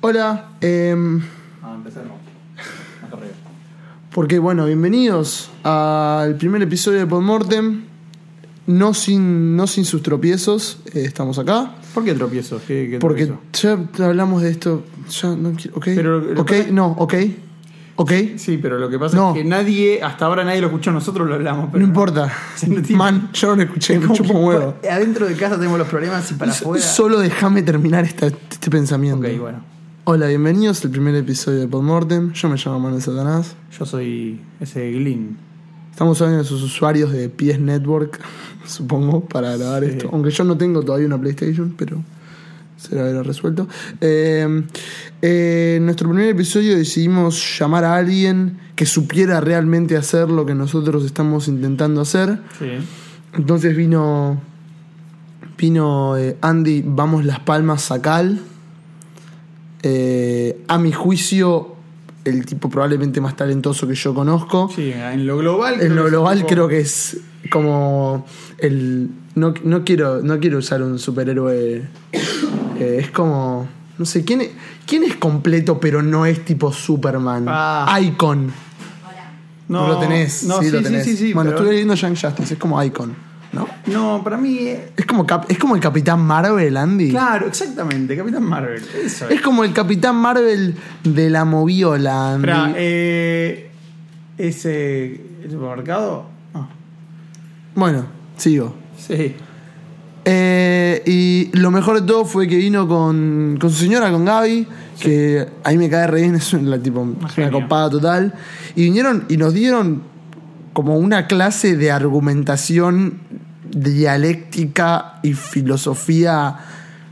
Hola, em, Ah, empezar no. Más arriba. porque bueno, bienvenidos al primer episodio de Podmortem. No sin, no sin sus tropiezos, eh, estamos acá. ¿Por qué tropiezo? ¿Qué, qué Porque tropiezo? ya hablamos de esto. Ya no quiero. Ok. Pero ok, no, ok. Ok. Sí, pero lo que pasa No. es que nadie, hasta ahora nadie lo escuchó, nosotros lo hablamos. Pero no importa. No Man, yo no lo escuché, Es me como chupo un huevo. Adentro de casa tenemos los problemas y para afuera. Solo déjame terminar esta- este pensamiento. Ok, bueno. Hola, bienvenidos al primer episodio de Podmortem. Yo me llamo Manuel Satanás. Yo soy ese Glyn. Estamos hablando de sus usuarios de PS Network, supongo, para grabar Sí. esto. Aunque yo no tengo todavía una PlayStation, pero será resuelto. Eh, eh, en nuestro primer episodio decidimos llamar a alguien que supiera realmente hacer lo que nosotros estamos intentando hacer. Sí. Entonces vino. Vino eh, Andy, vamos Las Palmas Sacal. Eh, a mi juicio, el tipo probablemente más talentoso que yo conozco. Sí, en lo global. En creo lo que es global creo que es como el no, no quiero no quiero usar un superhéroe eh, es como no sé quién es, quién es completo pero no es tipo Superman Ah. Icon No, no lo tenés No, sí, sí, lo sí, tenés sí, sí, bueno pero- estuve leyendo Young Justice es como Icon no No, para mí. eh, es como es como el Capitán Marvel Andy Claro, exactamente, Capitán Marvel. Eso es. es como el Capitán Marvel de la moviola Andy. Espera, eh, ese. ¿El supermercado? Ah, bueno sigo sí. Eh, y lo mejor de todo fue que vino con, con su señora, con Gaby, que a mí me cae re bien, es una, tipo, una copada total. Y vinieron y nos dieron como una clase de argumentación dialéctica y filosofía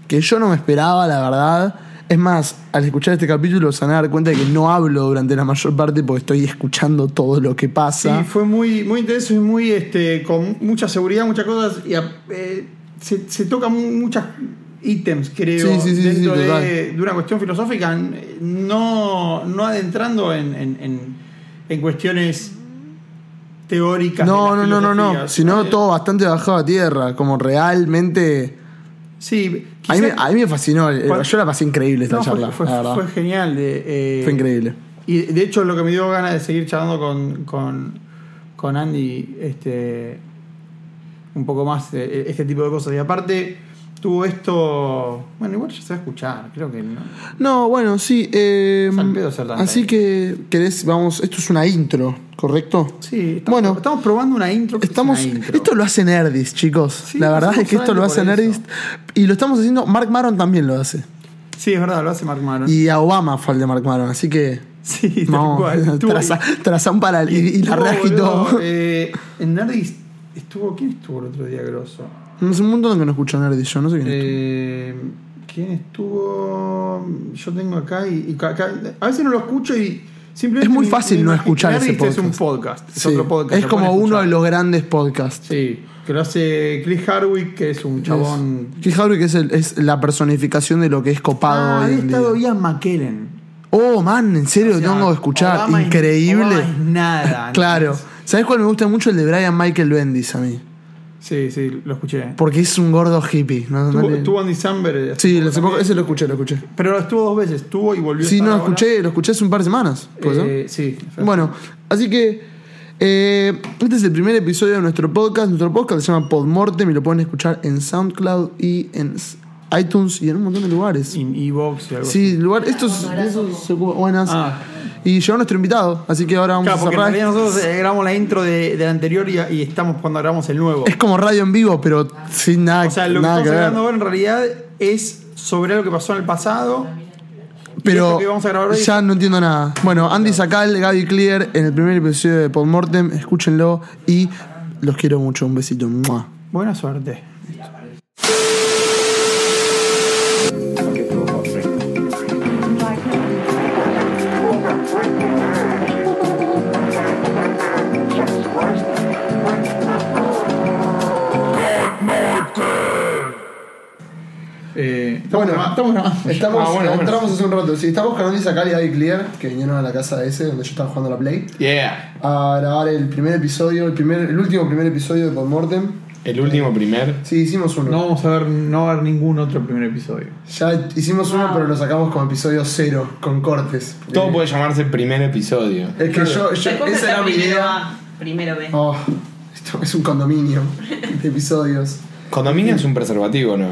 que yo no me esperaba, la verdad. Es más, al escuchar este capítulo se van a dar cuenta de que no hablo durante la mayor parte porque estoy escuchando todo lo que Sí, pasa. fue muy, muy intenso y muy este, con mucha seguridad, muchas cosas. Y eh, se, se tocan mu- muchas ítems, creo, Sí, sí, sí, sí, dentro de, de una cuestión filosófica, no, no adentrando en, en, en, en cuestiones teóricas. No, no, no, no, no, sino todo bastante bajado a tierra, como realmente... Sí, A mí, me, quizá- a mí me fascinó, yo la pasé increíble esta no, charla, fue, la verdad. fue genial. De, eh, Fue increíble. Y de hecho lo que me dio ganas de seguir charlando con, con, con Andy, este un poco más eh, este tipo de cosas. Y aparte, tuvo esto. Bueno, igual ya se va a escuchar, creo que no. No, bueno, sí. eh, así que, querés, vamos, esto es una intro, ¿correcto? Sí, estamos, Bueno. estamos probando una intro. que es Estamos, una intro. esto lo hace Nerdist, chicos. Sí, la verdad es que esto lo hace Nerdist. Y lo estamos haciendo, Mark Maron también lo hace. Sí, es verdad, lo hace Mark Maron. Y a Obama fue el de Mark Maron, así que sí, tal cual. Estuvo- traza, traza un para y, y la estuvo, reagitó. eh, en Nerdist estuvo. ¿Quién estuvo el otro día, grosso? No sé un montón que no escucho Nerdist, yo no sé quién es. Eh, ¿Quién estuvo? Yo tengo acá y, a veces no lo escucho y simplemente Es muy fácil no escuchar ese Nerdist Es un podcast. podcast, es Sí, otro podcast. es como uno de los grandes podcasts. Sí, que lo hace Chris Hardwick, que es un chabón. Keith Harvey, que es, el- es la personificación de lo que es copado Ah, hoy día. estado Ian McKellen. Oh, man, en serio, O sea, tengo que escuchar. Obama es- Increíble. Obama es nada. claro. ¿Sabes cuál me gusta mucho? El de Brian Michael Bendis a mí. Sí, sí, lo escuché. Porque es un gordo hippie. ¿no? Tuvo, le- tuvo Andy Samberg. hace Sí, ese lo escuché, lo escuché. Pero estuvo dos veces, estuvo y volvió a Sí, no, lo ahora. escuché, lo escuché hace un par de semanas. Eh, sí, Bueno, así que eh, este es el primer episodio de nuestro podcast. Nuestro podcast se llama Podmortem y lo pueden escuchar en SoundCloud y en iTunes y en un montón de lugares. En Evox y algo Sí, lugar, estos, esos se ocupan- buenas. Ah. Y llegó nuestro invitado, así que ahora vamos Claro, a porque en cerrar. realidad nosotros eh, grabamos la intro de, del anterior y, y estamos cuando grabamos el nuevo. Es como radio en vivo, pero sin nada, o sea, lo que nada estamos que ver. grabando ahora en realidad es sobre algo que pasó en el pasado. Pero vamos a grabar hoy ya no entiendo nada. Bueno, Andy Sacal, Gaby Clear en el primer episodio de Podmortem, escúchenlo y los quiero mucho. Un besito. Buena suerte. Estamos, Bueno, grabando- estamos grabando. Estamos, Ah, bueno, bueno. entramos hace un rato. Sí, estamos con Andy Sacal y Gaby Clear, que vinieron a la casa de ese, donde yo estaba jugando a la Play, Yeah. a grabar el primer episodio, el, primer, el último primer episodio de Podmortem. El último primer. Sí, hicimos uno. No vamos a ver, no va a haber ningún otro primer episodio. Ya hicimos uno, Wow. pero lo sacamos como episodio cero, con cortes. Todo Eh, puede llamarse primer episodio. Es que yo, yo- esa era mi primero idea. Primero B. Oh, esto es un condominio de episodios. Condominio es un preservativo, ¿no?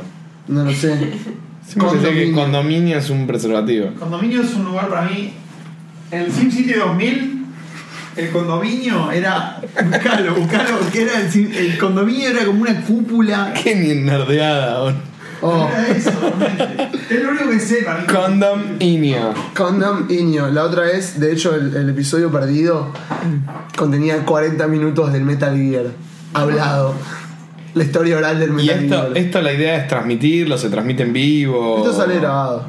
No lo sé. Siempre pensé que Condominio. condominio es un preservativo. Condominio es un lugar para mí. En el SimCity 2000, el condominio era. Buscalo, buscalo, que era el, condominio era como una cúpula. Qué boludo. Oh, eso, realmente. Es lo único que sé para mí. Condominio. Condom Inio. La otra vez, de hecho, el, el episodio perdido contenía 40 minutos del Metal Gear. Hablado. La historia oral del Y Metal esto, Gear. esto la idea es transmitirlo, se transmite en vivo. Esto sale grabado.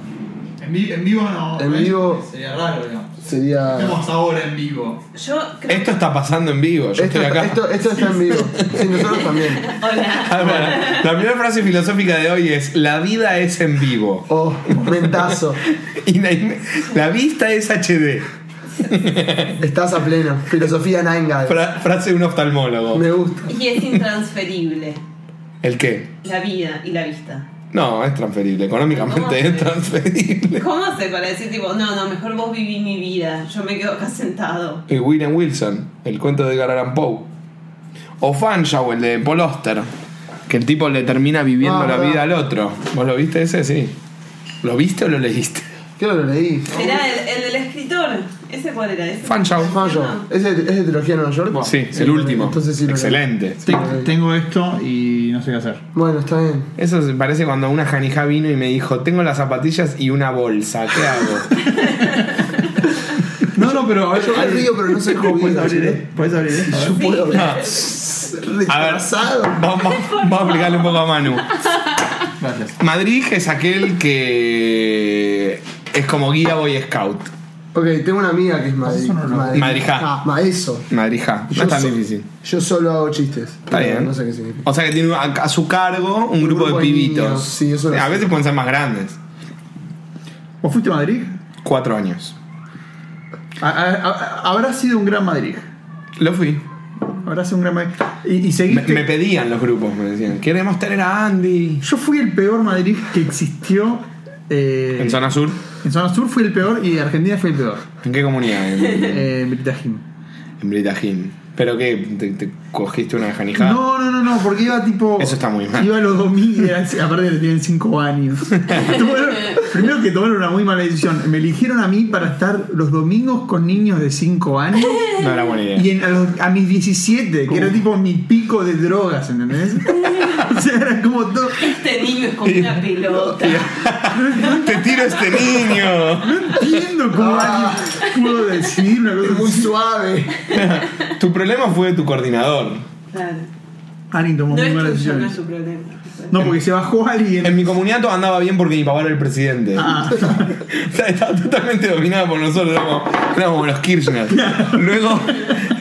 En, vi- en vivo no. En ¿ves? vivo- Sería raro, digamos. Sería. Estamos ahora en vivo. Yo creo Esto está pasando en vivo, yo Esto, estoy acá. esto, esto está en vivo. Sí, nosotros también. Hola. Ah, bueno, la primera frase filosófica de hoy es: La vida es en vivo. Oh, mentazo. Y la, la vista es HD. Estás a pleno. Filosofía. Fra- frase de un oftalmólogo. Me gusta. Y es intransferible ¿El qué? la vida y la vista. No, es transferible. Económicamente ¿Cómo es se- transferible. ¿Cómo hace para decir tipo, no, no, mejor vos viví mi vida, yo me quedo acá sentado? Y William Wilson, el cuento de Edgar Allan Poe. O Fanshawe, el de Paul Auster. Que el tipo le termina viviendo Ah, la verdad. vida al otro. ¿Vos lo viste ese? Sí. ¿Lo viste o lo leíste? Creo que lo leí. Era el, el del escritor. ¿Ese cuál era? ¿Ese? Fanshawe. Fanjo. ¿Es de, ¿Es de trilogía de Nueva York? Sí, es el último. Entonces sí lo. Excelente. Sí. Tengo esto y no sé qué hacer. Bueno, está bien. Eso se parece cuando una janija vino y me dijo, tengo las zapatillas y una bolsa, ¿qué hago? No, no, pero Yo me río, pero no soy ¿Puedes abrir, esto? ¿Puedes abrir esto? A ver. Yo puedo ver. A ver, Retrasado. vamos, vamos a explicarle un poco a Manu. Gracias. Madrid es aquel que es como guía Boy Scout. Ok, tengo una amiga que es Madrid. Eso no lo- Madrid. Madrija. Ah, ma, eso. Madrija, no Yo es tan so- difícil. Yo solo hago chistes. Está bien. No sé qué significa. O sea que tiene a, a su cargo un, grupo, grupo de pibitos. niños, sí, eso lo a sé. veces pueden ser más grandes. ¿Vos fuiste a Madrid? Cuatro años. Habrá sido un gran Madrid. Lo fui. Habrá sido un gran Madrid. Y, y Me, seguiste. me pedían los grupos, me decían, queremos tener a Andy. Yo fui el peor Madrid que existió. eh, En zona sur. En zona sur fui el peor y Argentina fue el peor. ¿En qué comunidad? En, Eh, en Britajim. en Britajín. ¿Pero qué? ¿Te, te cogiste una janijada? No, no, no, no, porque iba tipo. Eso está muy mal. Iba los domingos, aparte que tienen 5 años. Primero que tomaron una muy mala decisión. Me eligieron a mí para estar los domingos con niños de 5 años. No era buena idea. Y en- a, los- a mis 17, que era tipo mi pico de drogas, ¿entendés? o sea, era como todo. Este niño es como una pelota. ¡Te tiro este niño! No entiendo cómo Ah. alguien pudo decidir una cosa Muy así. suave. tu problema fue tu coordinador. Claro. Alguien tomó No muy malas tuyo, no decisiones. es su problema. No, porque se bajó alguien. En mi comunidad todo andaba bien porque mi papá era el presidente. Ah. O sea, estaba totalmente dominado por nosotros, éramos, éramos como los Kirchner. Luego,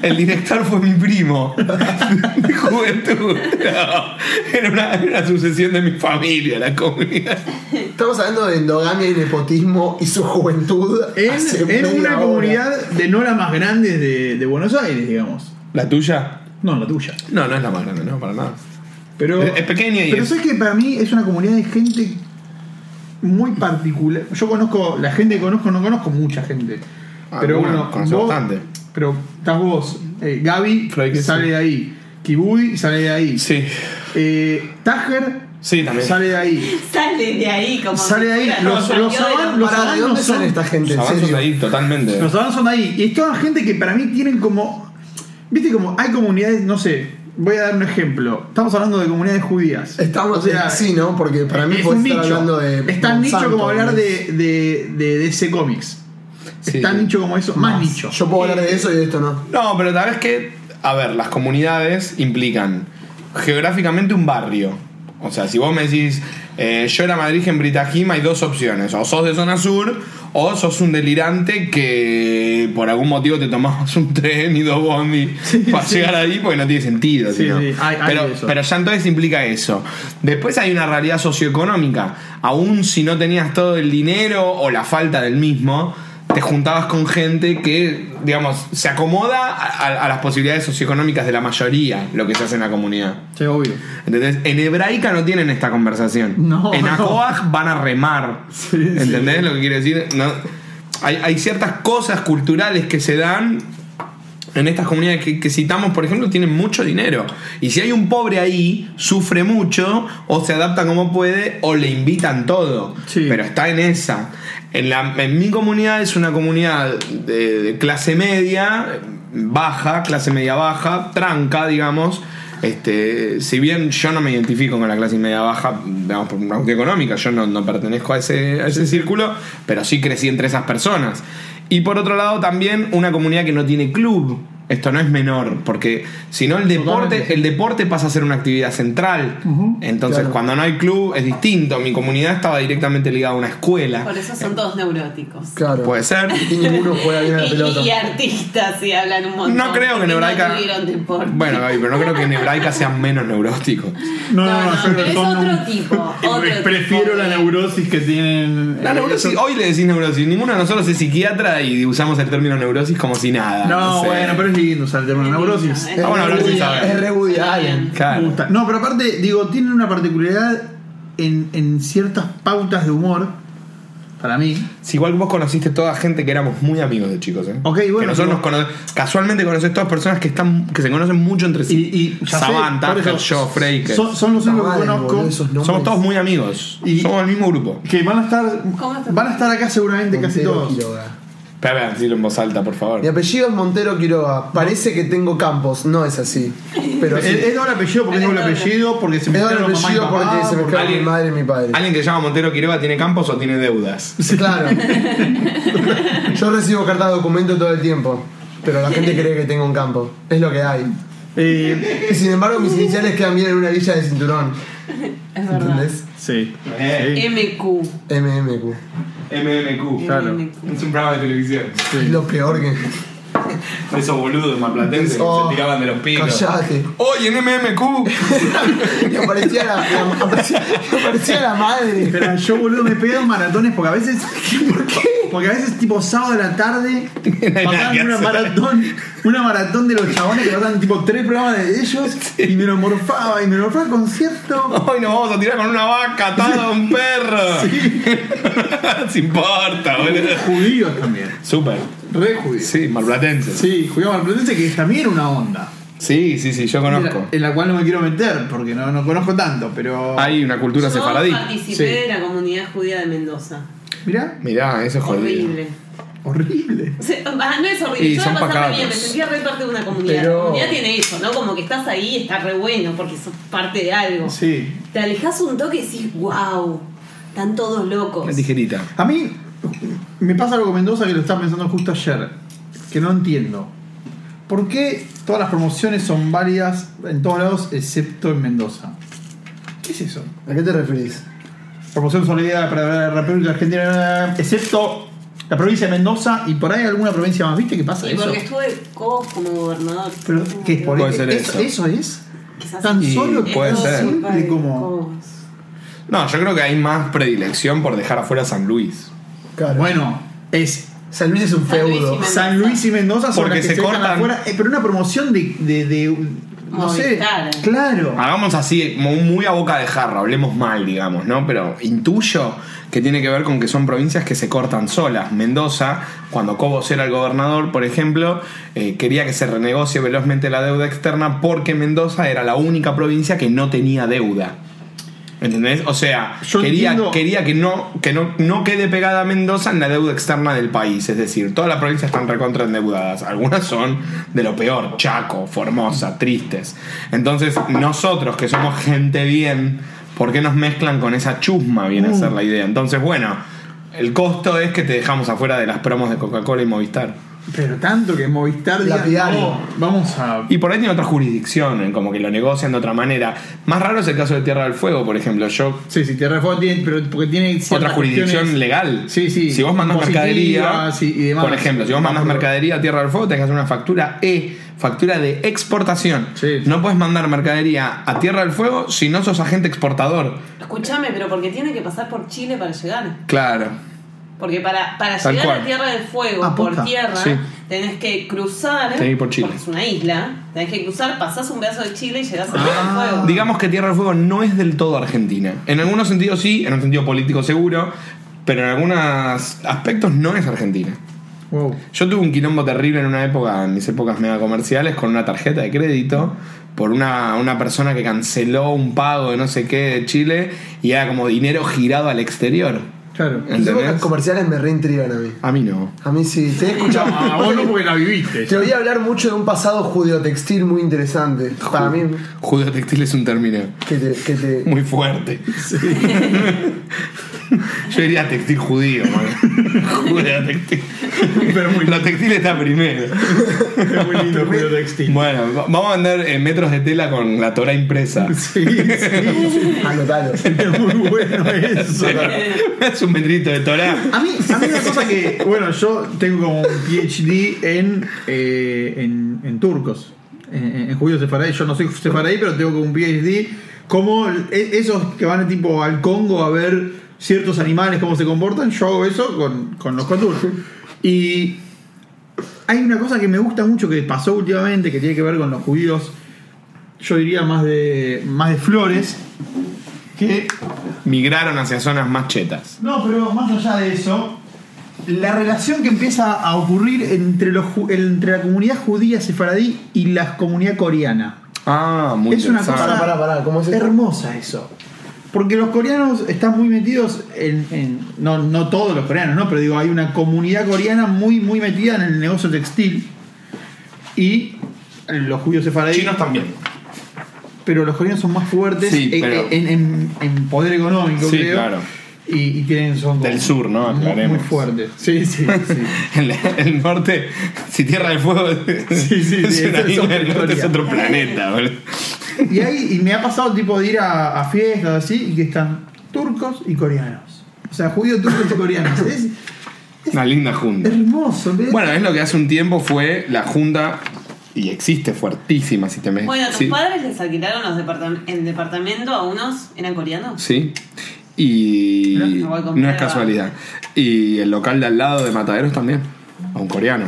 el director fue mi primo de juventud. No, era, una, era una sucesión de mi familia, la comunidad. Estamos hablando de endogamia y nepotismo y su juventud. En, una hora. comunidad de no las más grandes de, de Buenos Aires, digamos. ¿La tuya? No, la tuya. No, no es la más grande, no, para nada. Pero, Es- es pequeña y Pero es- que para mí es una comunidad de gente muy particular. Yo conozco, la gente que conozco, no conozco mucha gente. Ah, pero bueno, conoces vos- bastante. Pero estás vos, eh, Gaby que sale sí. de ahí, Kibui sale de ahí, Sí. eh, Tajer Sí, también. sale de ahí. Sale de ahí como. Sale de ahí. Los- los saban- los Pará, ¿de dónde no son- esta gente? Los ¿En avanzos serio? ahí totalmente. Los sabanos son de ahí. Y es toda gente que para mí tienen como. Viste, como hay comunidades, no sé. Voy a dar un ejemplo. Estamos hablando de comunidades judías. Estamos, O sea, sí, ¿no? Porque para mí es puede un estar nicho. hablando de. es tan nicho como hablar ¿no? de, de, de DC Comics. Sí. Es tan nicho como eso, más, nicho. Yo puedo hablar de eso y de esto no. No, pero tal vez que, a ver, las comunidades implican geográficamente un barrio. O sea, si vos me decís, eh, yo era Madrid en Britajima, hay dos opciones. O sos de zona sur, o sos un delirante que por algún motivo te tomabas un tren y dos bondi para sí. llegar ahí porque no tiene sentido. Sí, hay- hay pero, eso. pero ya entonces implica eso. Después hay una realidad socioeconómica. Aún si no tenías todo el dinero o la falta del mismo, te juntabas con gente que, digamos, se acomoda a, a las posibilidades socioeconómicas de la mayoría, lo que se hace en la comunidad. Sí, obvio. ¿Entendés? En hebraica no tienen esta conversación. No, en no. Acoaj van a remar. Sí, ¿Entendés lo que quiero decir? No- hay, hay ciertas cosas culturales que se dan en estas comunidades que, que citamos, por ejemplo, tienen mucho dinero. Y si hay un pobre ahí, sufre mucho, o se adapta como puede, o le invitan todo. Sí. Pero está en esa. En, la, en mi comunidad es una comunidad de, de clase media, baja, clase media baja, tranca, digamos. Este, si bien yo no me identifico con la clase media baja, digamos, por una cuestión económica, yo no, no pertenezco a ese, a ese círculo, pero sí crecí entre esas personas. Y por otro lado, también una comunidad que no tiene club. Esto no es menor, porque si no el deporte, Totalmente. el deporte pasa a ser una actividad central. Entonces, claro. cuando no hay club es distinto. Mi comunidad estaba directamente ligada a una escuela. Por eso son todos neuróticos. Claro. Puede ser. Y ninguno juega bien a la pelota. y artistas y hablan un montón. No creo que hebraica. No. Bueno, Gaby, pero no creo que en hebraica sean menos neuróticos. No, No, no, pero es otro un- tipo, otro Prefiero tipo la neurosis que tienen. La neurosis, hoy le decís neurosis. Ninguno de nosotros es psiquiatra y usamos el término neurosis como si nada. No, sé. bueno, pero término neurosis. Es Es Ah, bueno, hablar sin saber. es re Woody Allen. Me Claro. gusta. No, pero aparte, digo, tienen una particularidad en, en ciertas pautas de humor. Para mí. Si igual vos conociste toda gente que éramos muy amigos de chicos, ¿eh? Ok, bueno, Que nosotros nos cono- casualmente conoces todas personas que están que se conocen mucho entre Y, sí. y eso, Tucker, Shaw, Freike. Son, son los únicos que conozco. Somos todos muy amigos. Y- Somos el mismo grupo. que van a estar ¿Cómo te- van a estar acá seguramente casi todos. Quiroga. Espera, decirlo en voz alta, por favor. Mi apellido es Montero Quiroga. Parece que tengo campos. No es así. Pero Es, sí. es doble apellido porque es doble apellido, porque se Es doble mezclaron mamá y apellido papá, porque se mezclaron mi alguien- madre y mi padre. ¿Alguien que se llama Montero Quiroga tiene campos o tiene deudas? Claro. Yo recibo cartas de documento todo el tiempo. Pero la gente cree que tengo un campo. Es lo que hay. Eh, Y sin embargo, mis iniciales quedan bien en una villa de cinturón. Es verdad. ¿Entendés? Sí. Eh. MQ. MMQ. MMQ. Claro. Es un programa de televisión. Lo peor que. Esos boludos malplatenses Oh, que se tiraban de los picos. Callate. ¡Oye, en MMQ! Y aparecía la, la- aparecía, aparecía la madre. Espera, yo boludo me pego en maratones porque a veces. ¿Por qué? Porque a veces tipo sábado de la tarde pasaban una maratón, una maratón de los chabones que pasaban tipo tres programas de ellos y me lo morfaba y me lo morfaba con cierto. Hoy nos vamos a tirar con una vaca atada a un perro. Se importa, boludo. Judíos también. Súper. Re judíos. Sí, malplatenses. Sí, judíos malplatenses que también era una onda. Sí, sí, sí, yo conozco. en la cual no me quiero meter porque no, no conozco tanto, pero. Hay una cultura Yo sefaradí. participé Sí. de la comunidad judía de Mendoza. Mirá, Mirá, eso es jodido. Horrible. Horrible. O sea, ah, no es horrible, Y yo son la pasaba pacatos. bien, me sentía re parte de una comunidad. Pero- La comunidad tiene eso, ¿no? Como que estás ahí, está re bueno porque sos parte de algo. Sí. Te alejas un toque y decís, wow, están todos locos. Una tijerita. A mí me pasa algo con Mendoza que lo estaba pensando justo ayer, que no entiendo. ¿Por qué todas las promociones son válidas en todos lados excepto en Mendoza? ¿Qué es eso? ¿A qué te referís? Promoción solidaria para la República Argentina, excepto la provincia de Mendoza y por ahí alguna provincia más. ¿Viste qué pasa eso? porque estuve Cobos como gobernador. Pero, ¿qué es por Puede ser eso? eso. ¿Eso es? Quizás Tan sí. solo puede ser. Simple como-. No, yo creo que hay más predilección por dejar afuera San Luis. Claro. Bueno, es San Luis es un San Luis y feudo. Mendoza. San Luis y Mendoza son Porque las que se se, cortan. afuera, eh, pero una promoción de, de, de- no sé, claro. Hagamos así, como muy a boca de jarro, hablemos mal, digamos, ¿no? Pero intuyo que tiene que ver con que son provincias que se cortan solas. Mendoza, cuando Cobos era el gobernador, por ejemplo, eh, quería que se renegocie velozmente la deuda externa porque Mendoza era la única provincia que no tenía deuda. ¿Entendés? O sea, Yo quería, entiendo- quería que, no, que no, no quede pegada Mendoza en la deuda externa del país. Es decir, todas las provincias están recontra endeudadas. Algunas son de lo peor, Chaco, Formosa, tristes. Entonces, nosotros que somos gente bien, ¿por qué nos mezclan con esa chusma? Viene a ser la idea. Entonces, bueno, el costo es que te dejamos afuera de las promos de Coca-Cola y Movistar. Pero tanto que Movistar diga, no, vamos a. Y por ahí tiene otra jurisdicción, en como que lo negocian de otra manera. Más raro es el caso de Tierra del Fuego, por ejemplo. Yo Sí, sí, Tierra del Fuego tiene, pero porque tiene otra jurisdicción legal. Sí, sí. Si vos mandas mercadería, impositivas y- demás. por ejemplo, si vos mandas mercadería a Tierra del Fuego, tenés que hacer una factura E, factura de exportación. Sí. No puedes mandar mercadería a Tierra del Fuego si no sos agente exportador. Escúchame, pero porque tiene que pasar por Chile para llegar. Claro. Porque para, para Tal llegar cual. a Tierra del Fuego Ah, por tierra, Sí. tenés que cruzar. Tenés que ir por Chile. Porque es una isla. Tenés que cruzar, pasás un pedazo de Chile y llegás a Tierra Ah. del Fuego. Digamos que Tierra del Fuego no es del todo Argentina. En algunos sentidos sí, en un sentido político seguro, pero en algunos aspectos no es Argentina. Wow. Yo tuve un quilombo terrible en una época, en mis épocas mega comerciales, con una tarjeta de crédito por una, una persona que canceló un pago de no sé qué de Chile y era como dinero girado al exterior. Claro. Las ¿Entendés? épocas comerciales me reintrigan a mí. A mí no. A mí sí. Te he escuchado. A vos no porque la viviste. Te oí hablar mucho de un pasado judío-textil muy interesante. Para mí, Judeo textil es un término que te. Que te muy fuerte. Yo diría textil judío, man. Judeo textil. Pero muy, Lo textil está primero. es muy lindo Julio Textil. Bueno, va- vamos a vender eh, metros de tela con la Torah impresa. Sí, sí. Anotalo. Es muy bueno eso. es un metrito de Torah. A mí, a mí una cosa que, bueno, yo tengo como un PhD en, eh, en, en turcos, en, en judíos sefaradí. Yo no soy sefaradí, pero tengo como un PhD. Como e- esos que van tipo al Congo a ver ciertos animales, cómo se comportan, yo hago eso con, con los turcos. Y hay una cosa que me gusta mucho que pasó últimamente, que tiene que ver con los judíos, yo diría más de, más de flores, que Migraron hacia zonas más chetas. no, pero más allá de eso, la relación que empieza a ocurrir entre, los, entre la comunidad judía sefaradí y la comunidad coreana. Ah, muy es una cosa Pará, pará, pará, ¿cómo es eso? hermosa eso. Porque los coreanos están muy metidos en, en- no, no todos los coreanos, ¿no? Pero digo, hay una comunidad coreana muy, muy metida en el negocio textil. Y los judíos sefaradí. Chinos también. Pero los coreanos son más fuertes Sí, en, pero- en- en- en poder económico, Sí, creo. claro. Y, y tienen, son Del como sur, ¿no? Muy, muy Aclaremos. fuertes. Sí, sí, sí. El, el norte, si Tierra del Fuego Sí, sí, es sí, una isla, el norte es otro planeta, boludo. Y, hay, y me ha pasado tipo de ir a, a fiestas así y que están turcos y coreanos. O sea, judíos, turcos y coreanos. Es Una linda junta. hermoso. ¿ves? Bueno, es lo que hace un tiempo fue la junta, y existe fuertísima, si te me... Bueno, ¿tus sí. padres les alquilaron los departam- el departamento a unos? ¿Eran coreanos? Sí. Y no es casualidad. Y el local de al lado de Mataderos también, a un coreano.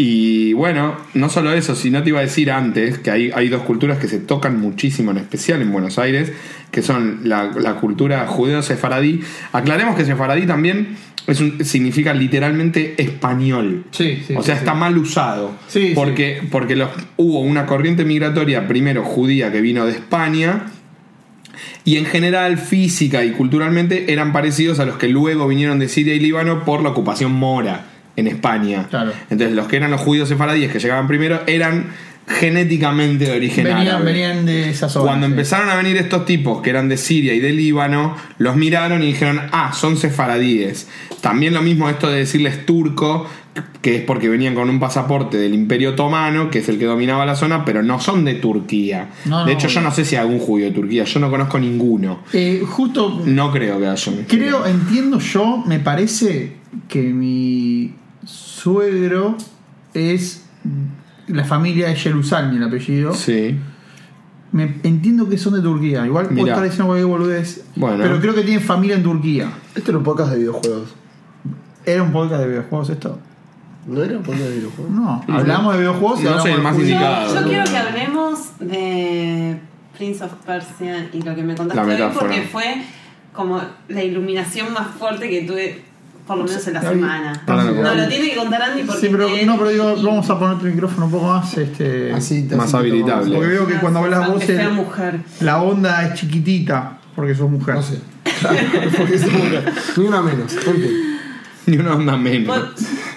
Y bueno, no solo eso, sino te iba a decir antes que hay, hay dos culturas que se tocan muchísimo, en especial en Buenos Aires, que son la, la cultura judeo-sefaradí. Aclaremos que sefaradí también es un- significa literalmente español. Sí, sí, o sea, sí, está mal usado. Sí, porque porque los, hubo una corriente migratoria, primero judía, que vino de España, y en general física y culturalmente eran parecidos a los que luego vinieron de Siria y Líbano por la ocupación mora en España. Claro. Entonces los que eran los judíos sefaradíes que llegaban primero eran genéticamente de origen venían, árabe. venían de esa zona. Cuando sí. empezaron a venir estos tipos que eran de Siria y de Líbano, los miraron y dijeron, ah, son sefaradíes. También lo mismo esto de decirles turco, que es porque venían con un pasaporte del Imperio Otomano, que es el que dominaba la zona, pero no son de Turquía. No, de no. hecho, yo no sé si hay algún judío de Turquía, yo no conozco ninguno. Eh, justo, No creo que haya. creo, entiendo yo, me parece que mi suegro es la familia de Jerusalén, el apellido. Sí. Me, entiendo que son de Turquía. Igual puedo estar diciendo cualquier boludez. Bueno. Pero creo que tienen familia en Turquía. Esto era un podcast de videojuegos. ¿Era un podcast de videojuegos esto? ¿No era un podcast de videojuegos? No, hablamos de videojuegos y No hablamos soy el de más indicado. Yo no. quiero que hablemos de Prince of Persia y lo que me contaste La hoy porque fue como la iluminación más fuerte que tuve por lo menos en la semana. No, lo tiene que contar Andy porque Sí, pero, no, pero digo, vamos a poner tu micrófono un poco más. Este, Así, Más así habilitable. Porque veo que cuando hablas vos, el- mujer. la onda es chiquitita. Porque sos mujer. No sé. Claro, porque soy mujer. Ni una menos. En fin. Ni una onda menos. Bueno,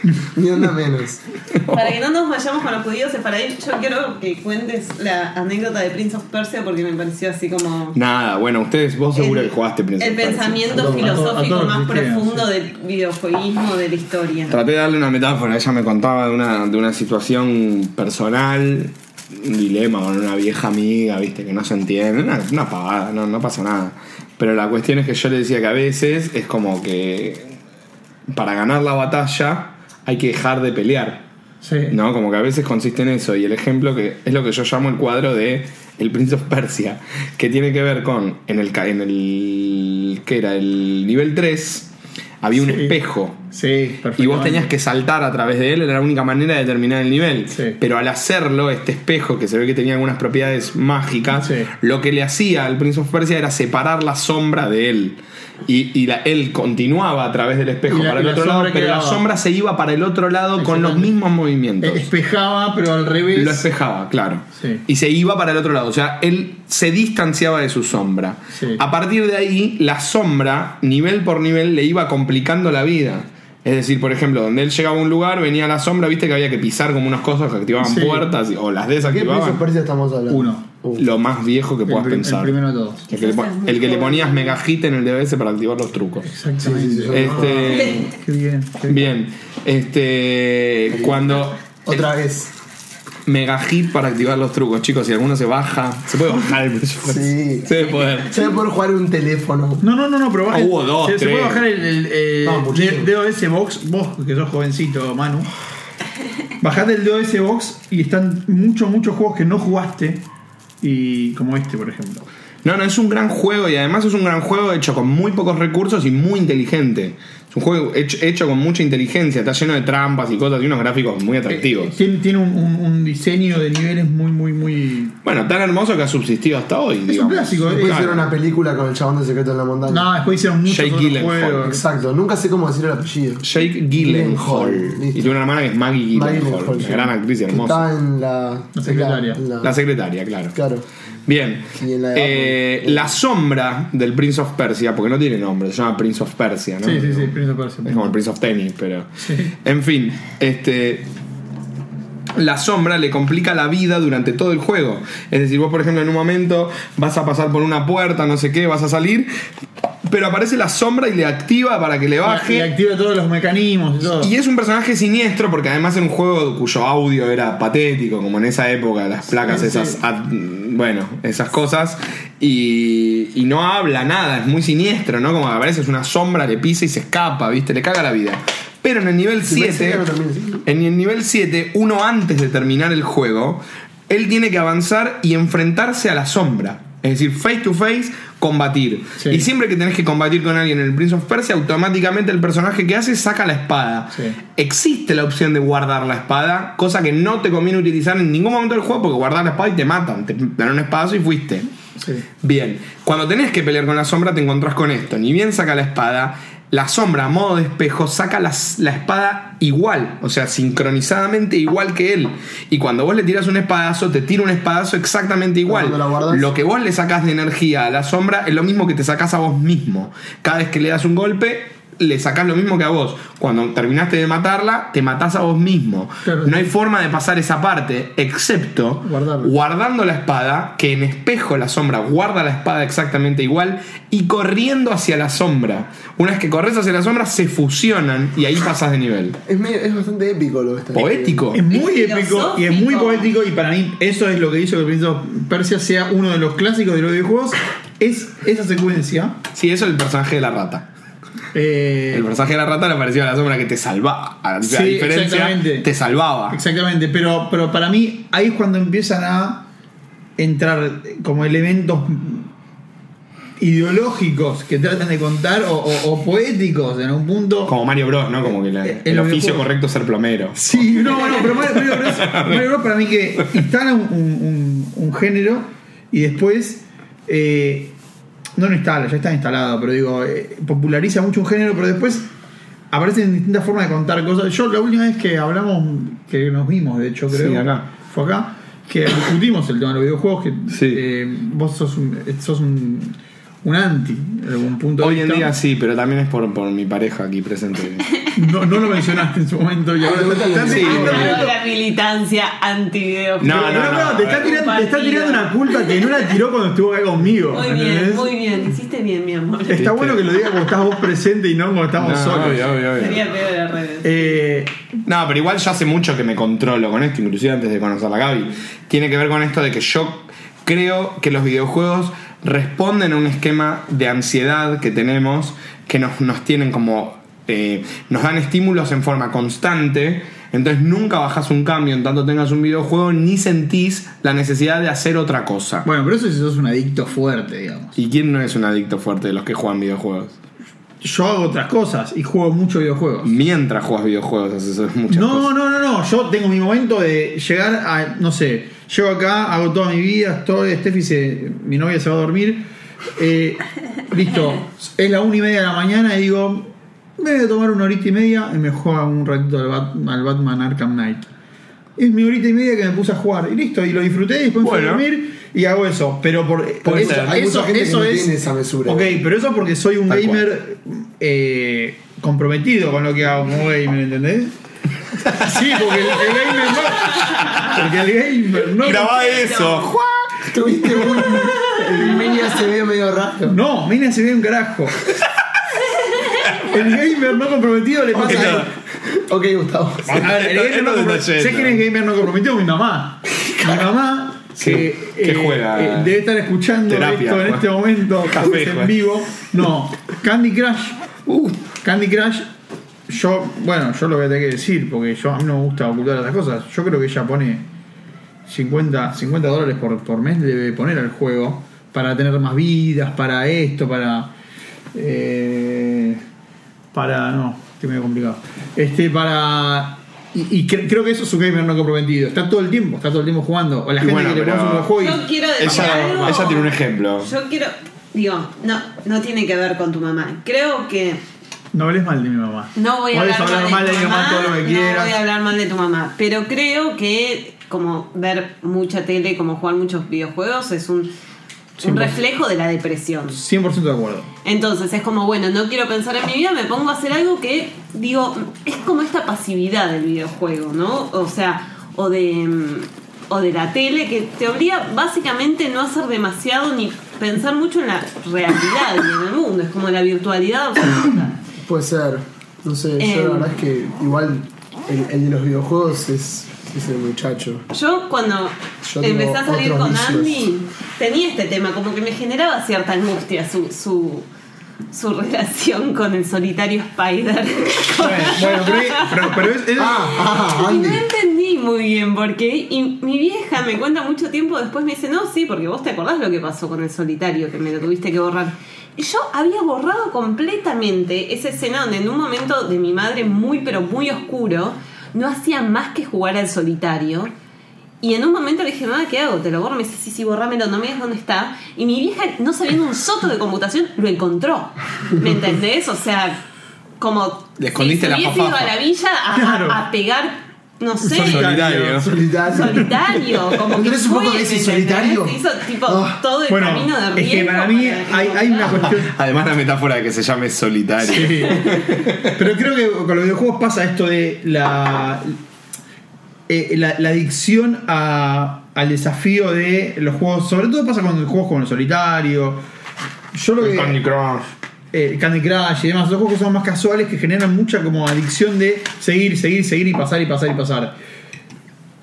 Ni una menos. para que no nos vayamos con los judíos sefaradíes, yo quiero que cuentes la anécdota de Prince of Persia porque me pareció así como Nada, bueno, ustedes, vos seguro el, que jugaste Prince el of Persia. pensamiento a todo- a filosófico todo más profundo sí. del videojueguismo de la historia. Traté de darle una metáfora, ella me contaba de una, de una situación personal, un dilema con una vieja amiga, viste, que no se entiende, una, una pavada, no, no pasa nada. Pero la cuestión es que yo le decía que a veces es como que para ganar la batalla hay que dejar de pelear. Sí. ¿No? Como que a veces consiste en eso. Y el ejemplo que es lo que yo llamo el cuadro de El Prince of Persia, que tiene que ver con, en el, en el que era el nivel 3, había un espejo. Sí. Y vos tenías que saltar a través de él, era la única manera de terminar el nivel. Sí. Pero al hacerlo, este espejo, que se ve que tenía algunas propiedades mágicas, lo que le hacía al Prince of Persia era separar la sombra de él. Y, y la- él continuaba a través del espejo la- para el otro lado, pero la sombra se iba para el otro lado con los mismos movimientos. Eh, Espejaba, pero al revés. Lo espejaba, claro. Sí. Y se iba para el otro lado. O sea, él se distanciaba de su sombra. Sí. A partir de ahí, la sombra, nivel por nivel, le iba complicando la vida. Es decir, por ejemplo, donde él llegaba a un lugar, venía la sombra, viste que había que pisar como unas cosas que activaban Sí. puertas o las ¿Qué desactivaban. Persia estamos hablando? Uno. Uh. Lo más viejo que puedas pensar. El primero de todos. El que, le, pon- el que le ponías mega hit en el DBS para activar los trucos. Exactamente. Sí, sí, sí. Este, Qué bien. qué bien. bien, este, cuando Otra vez. mega hit para activar los trucos, chicos, si alguno se baja, se puede bajar? Sí. Se debe poder. Se ve por jugar un teléfono. No, no, no, no, pero baja. Ah, hubo dos, se, puede bajar el, el, No. DOS Box. Vos, que sos jovencito, Manu. Bajate el DOS Box y están muchos, muchos juegos que no jugaste. Y como este, por ejemplo. No, no, es un gran juego y además es un gran juego hecho con muy pocos recursos y muy inteligente. Es un juego hecho, hecho con mucha inteligencia, está lleno de trampas y cosas y unos gráficos muy atractivos. Eh, tiene tiene un, un- un diseño de niveles muy, muy, muy. Bueno, tan hermoso que ha subsistido hasta hoy. Es un clásico, Después eh. Claro. hicieron una película con el chabón de Secreto en la Montaña. No, después hicieron muchos Jake otros Gyllenhaal. juegos. Exacto, nunca sé cómo decir el apellido. Jake Gyllenhaal. Y tiene una hermana que es Maggie Maggie Gyllenhaal, una gran actriz hermosa. Está en la. La secretaria. la- La secretaria, claro. Claro. Bien. Y en la de Eh, la sombra del Prince of Persia, porque no tiene nombre, se llama Prince of Persia, ¿no? Sí, sí, sí, Prince of Persia. Es como el Prince of Tennis, pero. Sí. En fin, este. La sombra le complica la vida durante todo el juego. Es decir, vos, por ejemplo, en un momento vas a pasar por una puerta, no sé qué, vas a salir, pero aparece la sombra y le activa para que le Y baje. activa todos los mecanismos y todo. Y es un personaje siniestro porque además era un juego cuyo audio era patético, como en esa época, las placas Sí, esas, sí. ad- bueno, esas cosas. Y, y no habla nada, es muy siniestro, ¿no? Como que aparece es una sombra, le pisa y se escapa, ¿viste? Le caga la vida. Pero en el nivel Si me 7, enseñaron también, sí. en el nivel 7, uno antes de terminar el juego, él tiene que avanzar y enfrentarse a la sombra. Es decir, face to face, combatir. Sí. Y siempre que tenés que combatir con alguien en el Prince of Persia, automáticamente el personaje que hace saca la espada. Sí. Existe la opción de guardar la espada, cosa que no te conviene utilizar en ningún momento del juego porque guardar la espada y te matan. Te dan un espadazo y fuiste. Sí. Bien, cuando tenés que pelear con la sombra te encontrás con esto. Ni bien saca la espada, la sombra a modo de espejo saca las- la, espada igual, o sea, sincronizadamente igual que él. Y cuando vos le tiras un espadazo, te tira un espadazo exactamente igual. Lo que vos le sacás de energía a la sombra es lo mismo que te sacás a vos mismo. Cada vez que le das un golpe, le sacás lo mismo que a vos. Cuando terminaste de matarla, te matás a vos mismo. Claro. No hay forma de pasar esa parte, excepto Guardarla. guardando la espada, que en espejo la sombra guarda la espada exactamente igual, y corriendo hacia la sombra. Una vez que corres hacia la sombra, se fusionan y ahí pasas de nivel. Es, medio- es bastante épico lo que está Poético. Es muy Es épico y es muy poético y para mí eso es lo que hizo que el Prince of Persia sea uno de los clásicos de los videojuegos. Es esa secuencia. Sí, eso es el personaje de la rata. Eh, El personaje de la rata le pareció a la sombra que te salvaba. Sí, diferencia, exactamente. te salvaba. Exactamente, pero, pero para mí ahí es cuando empiezan a entrar como elementos ideológicos que tratan de contar o, o- o poéticos en un punto. Como Mario Bros, ¿no? Como que la- Eh, el el oficio correcto es ser plomero. Sí, no, no, pero Mario, Mario Bros, Mario Bros para mí que instala un, un- un- un género y después eh, no lo instala, ya está instalado, pero digo, eh, populariza mucho un género, pero después aparecen distintas formas de contar cosas. Yo la última vez que hablamos, que nos vimos, de hecho creo, Sí, acá. fue acá, que discutimos el tema de los videojuegos, que Sí. eh, vos sos un, sos un, un anti en algún punto de Hoy en vista. día sí, pero también es por, por mi pareja aquí presente. No, no lo mencionaste en su momento y ahora estás- Sí, la militancia anti-videojuegos. No, Pero, no, no, te, está ver. tirando, te está tirando una culpa que no la tiró cuando estuvo acá conmigo. Muy bien, muy bien. Hiciste bien, mi amor. Está bueno que lo digas cuando estás vos presente y no cuando estamos No, solos. obvio, obvio, obvio. Sería peor al revés. Eh, No, pero igual ya hace mucho que me controlo con esto, inclusive antes de conocer a la Gaby. Tiene que ver con esto de que yo creo que los videojuegos responden a un esquema de ansiedad que tenemos, que nos, nos tienen como. eh, nos dan estímulos en forma constante. Entonces nunca bajas un cambio en tanto tengas un videojuego ni sentís la necesidad de hacer otra cosa. bueno, pero eso si sos un adicto fuerte, digamos. ¿Y quién no es un adicto fuerte de los que juegan videojuegos? yo hago otras cosas y juego mucho videojuegos. Mientras juegas videojuegos haces muchas No, cosas. no, no, no. Yo tengo mi momento de llegar a, no sé, llego acá, hago toda mi vida, estoy, Steffi se, mi novia se va a dormir. eh, listo, es la una y media de la mañana y digo, me voy a tomar una horita y media y me juego un ratito al, Bat- al Batman Arkham Knight. Es mi horita y media que me puse a jugar y listo, y lo disfruté y después me fui a dormir y hago eso. Pero por, eso, ser. Hay eso, mucha gente que eso no es. tiene esa mesura. Ok, pero eso porque soy un Tal gamer eh, comprometido con lo que hago como gamer, ¿entendés? Sí, porque el, el gamer no. Porque el gamer no. Grabá eso. Tuviste un. El Menia se ve medio raro. No, Mina se ve un carajo. El gamer no comprometido le pasa. Ok, ok, Gustavo. A ver, el gamer no esto compro- está yendo. ¿Sabes quién es gamer no comprometido? Mi mamá. Mi mamá. Que, que juega. eh, debe estar escuchando Terapia, esto en este momento Café, en vivo. No, Candy Crush. Candy Crush. Yo, bueno, yo lo voy a tener que decir porque yo, a mí no me gusta ocultar las cosas. Yo creo que ella pone 50, 50 dólares por, por mes, le debe poner al juego para tener más vidas, para esto, para. eh, para. No, que medio complicado. Este, para. Y, y cre- creo que eso es un gamer no comprometido. Está todo el tiempo, está todo el tiempo jugando. O la Y gente bueno, que le pone un juego y. Yo quiero decir Ella, algo. ella tiene un ejemplo. Yo quiero. Digo, no, no tiene que ver con tu mamá. Creo que No hables mal de mi mamá. no voy a hablar, mal de, mi tu mamá, todo lo que no voy a hablar mal de tu mamá, pero creo que como ver mucha tele, como jugar muchos videojuegos es un, un reflejo de la depresión. 100% de acuerdo. Entonces es como, bueno, no quiero pensar en mi vida, me pongo a hacer algo que, digo, es como esta pasividad del videojuego, ¿no? O sea, o de, mm, o de la tele, que te obliga básicamente no a hacer demasiado ni pensar mucho en la realidad y en el mundo, es como la virtualidad absoluta. Puede ser. No sé, yo Eh. la verdad es que igual el, el de los videojuegos es, es el muchacho. Yo cuando Yo empecé a salir con vicios. Andy, tenía este tema, como que me generaba cierta angustia su, su, su relación con el solitario Spider. Bueno, bueno, pero, pero, pero es, es- Ah, ah, Y no Andy. Entendí muy bien por qué. Y mi vieja me cuenta mucho tiempo después, me dice, no, sí, porque vos te acordás lo que pasó con el solitario, que me lo tuviste que borrar. Y yo había borrado completamente esa escena donde en un momento de mi madre muy, pero muy oscuro, no hacía más que jugar al solitario. Y en un momento le dije, mamá, ¿qué hago? ¿Te lo borro? Me dice, sí, sí, borrámelo, no me digas dónde está. Y mi vieja, no sabiendo un soto de computación, lo encontró. ¿Me entendés? O sea, como Le escondiste si la ido a la villa a, a- Claro. a pegar, no sé, Solitario. Solitario. solitario, como ¿No que tenés un poco de ese ¿me solitario? entendés? Hizo tipo Ah. todo el bueno, camino de es riesgo. que para mí hay, hay una cuestión. Además la metáfora de que se llame solitario. Sí. Pero creo que con los videojuegos pasa esto de la, eh, la, la adicción a- al desafío de los juegos. Sobre todo pasa con juegos como el solitario. Yo lo que. Candy Crush. Eh, Candy Crush y demás, los juegos que son más casuales que generan mucha como adicción de seguir, seguir, seguir y pasar y pasar y pasar.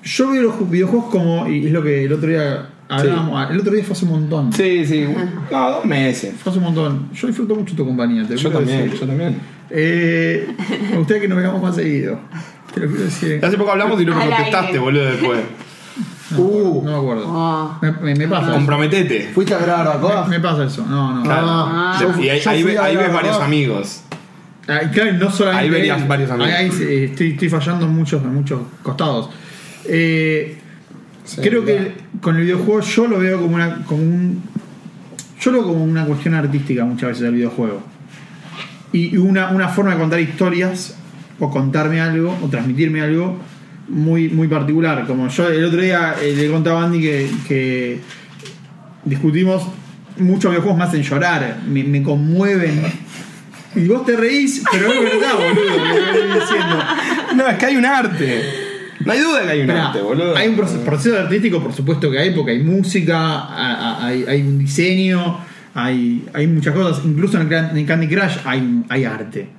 Yo veo los ju- videojuegos como, y es lo que el otro día hablábamos, el otro día fue hace un montón. Sí, sí. No, dos meses. Fue hace un montón. Yo disfruto mucho tu compañía, te lo Yo también, decir. yo también. Eh, me gustaría que nos veamos más seguido. Te lo quiero decir. Hace poco hablamos y no me contestaste, boludo, después. Uh, No me acuerdo. Oh. Me, me- me pasa eso. Comprometete. ¿Fuiste a ver a Barbacoa? Me, me pasa eso. No, no. Claro. Ah, yo- y ahí, ve- ves varios amigos. Ah, claro, no solamente. Ahí verías él. varios amigos. Ahí, ahí, eh, estoy, estoy fallando en muchos, en muchos costados. Eh, Sí, creo que con el videojuego yo lo veo como una. Como un, yo lo veo como una cuestión artística muchas veces el videojuego. Y y una, una forma de contar historias, o contarme algo, o transmitirme algo muy, muy particular. Como yo el otro día eh, le contaba a Andy que, que discutimos muchos videojuegos me hacen llorar, me, me conmueven. Y vos te reís, pero es verdad, boludo, diciendo. No, es que hay un arte. No hay duda que hay un arte, boludo. Hay un proceso, proceso artístico, por supuesto que hay, porque hay música, hay, hay un diseño, hay, hay muchas cosas. Incluso en el en Candy Crush hay, hay arte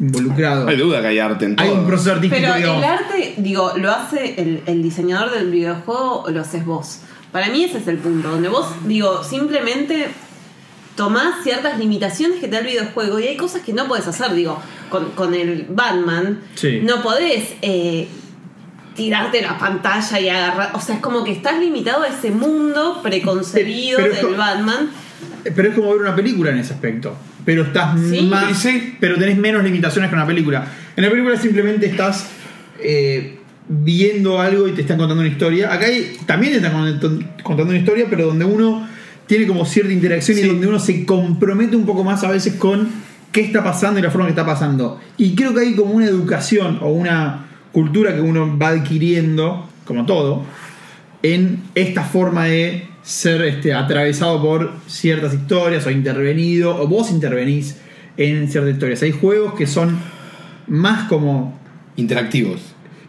involucrado. No hay duda que hay arte en todo. Hay un proceso artístico, Pero digamos. el arte, digo, lo hace el, el diseñador del videojuego o lo haces vos. Para mí ese es el punto, donde vos, digo, simplemente tomás ciertas limitaciones que te da el videojuego y hay cosas que no podés hacer, digo, con, con el Batman, Sí. no podés eh, tirarte la pantalla y agarrar, o sea, es como que estás limitado a ese mundo preconcebido Pero- pero- del Batman. Pero es como ver una película en ese aspecto. Pero estás Sí. más. Sí. Pero tenés menos limitaciones que una película. En la película simplemente estás eh, viendo algo y te están contando una historia. Acá hay- también te están cont- contando una historia, pero donde uno tiene como cierta interacción y donde uno se compromete un poco más a veces con qué está pasando y la forma que está pasando. Y creo que hay como una educación o una cultura que uno va adquiriendo, como todo, en esta forma de ser este, atravesado por ciertas historias o intervenido, o vos intervenís en ciertas historias. Hay juegos que son más como Interactivos.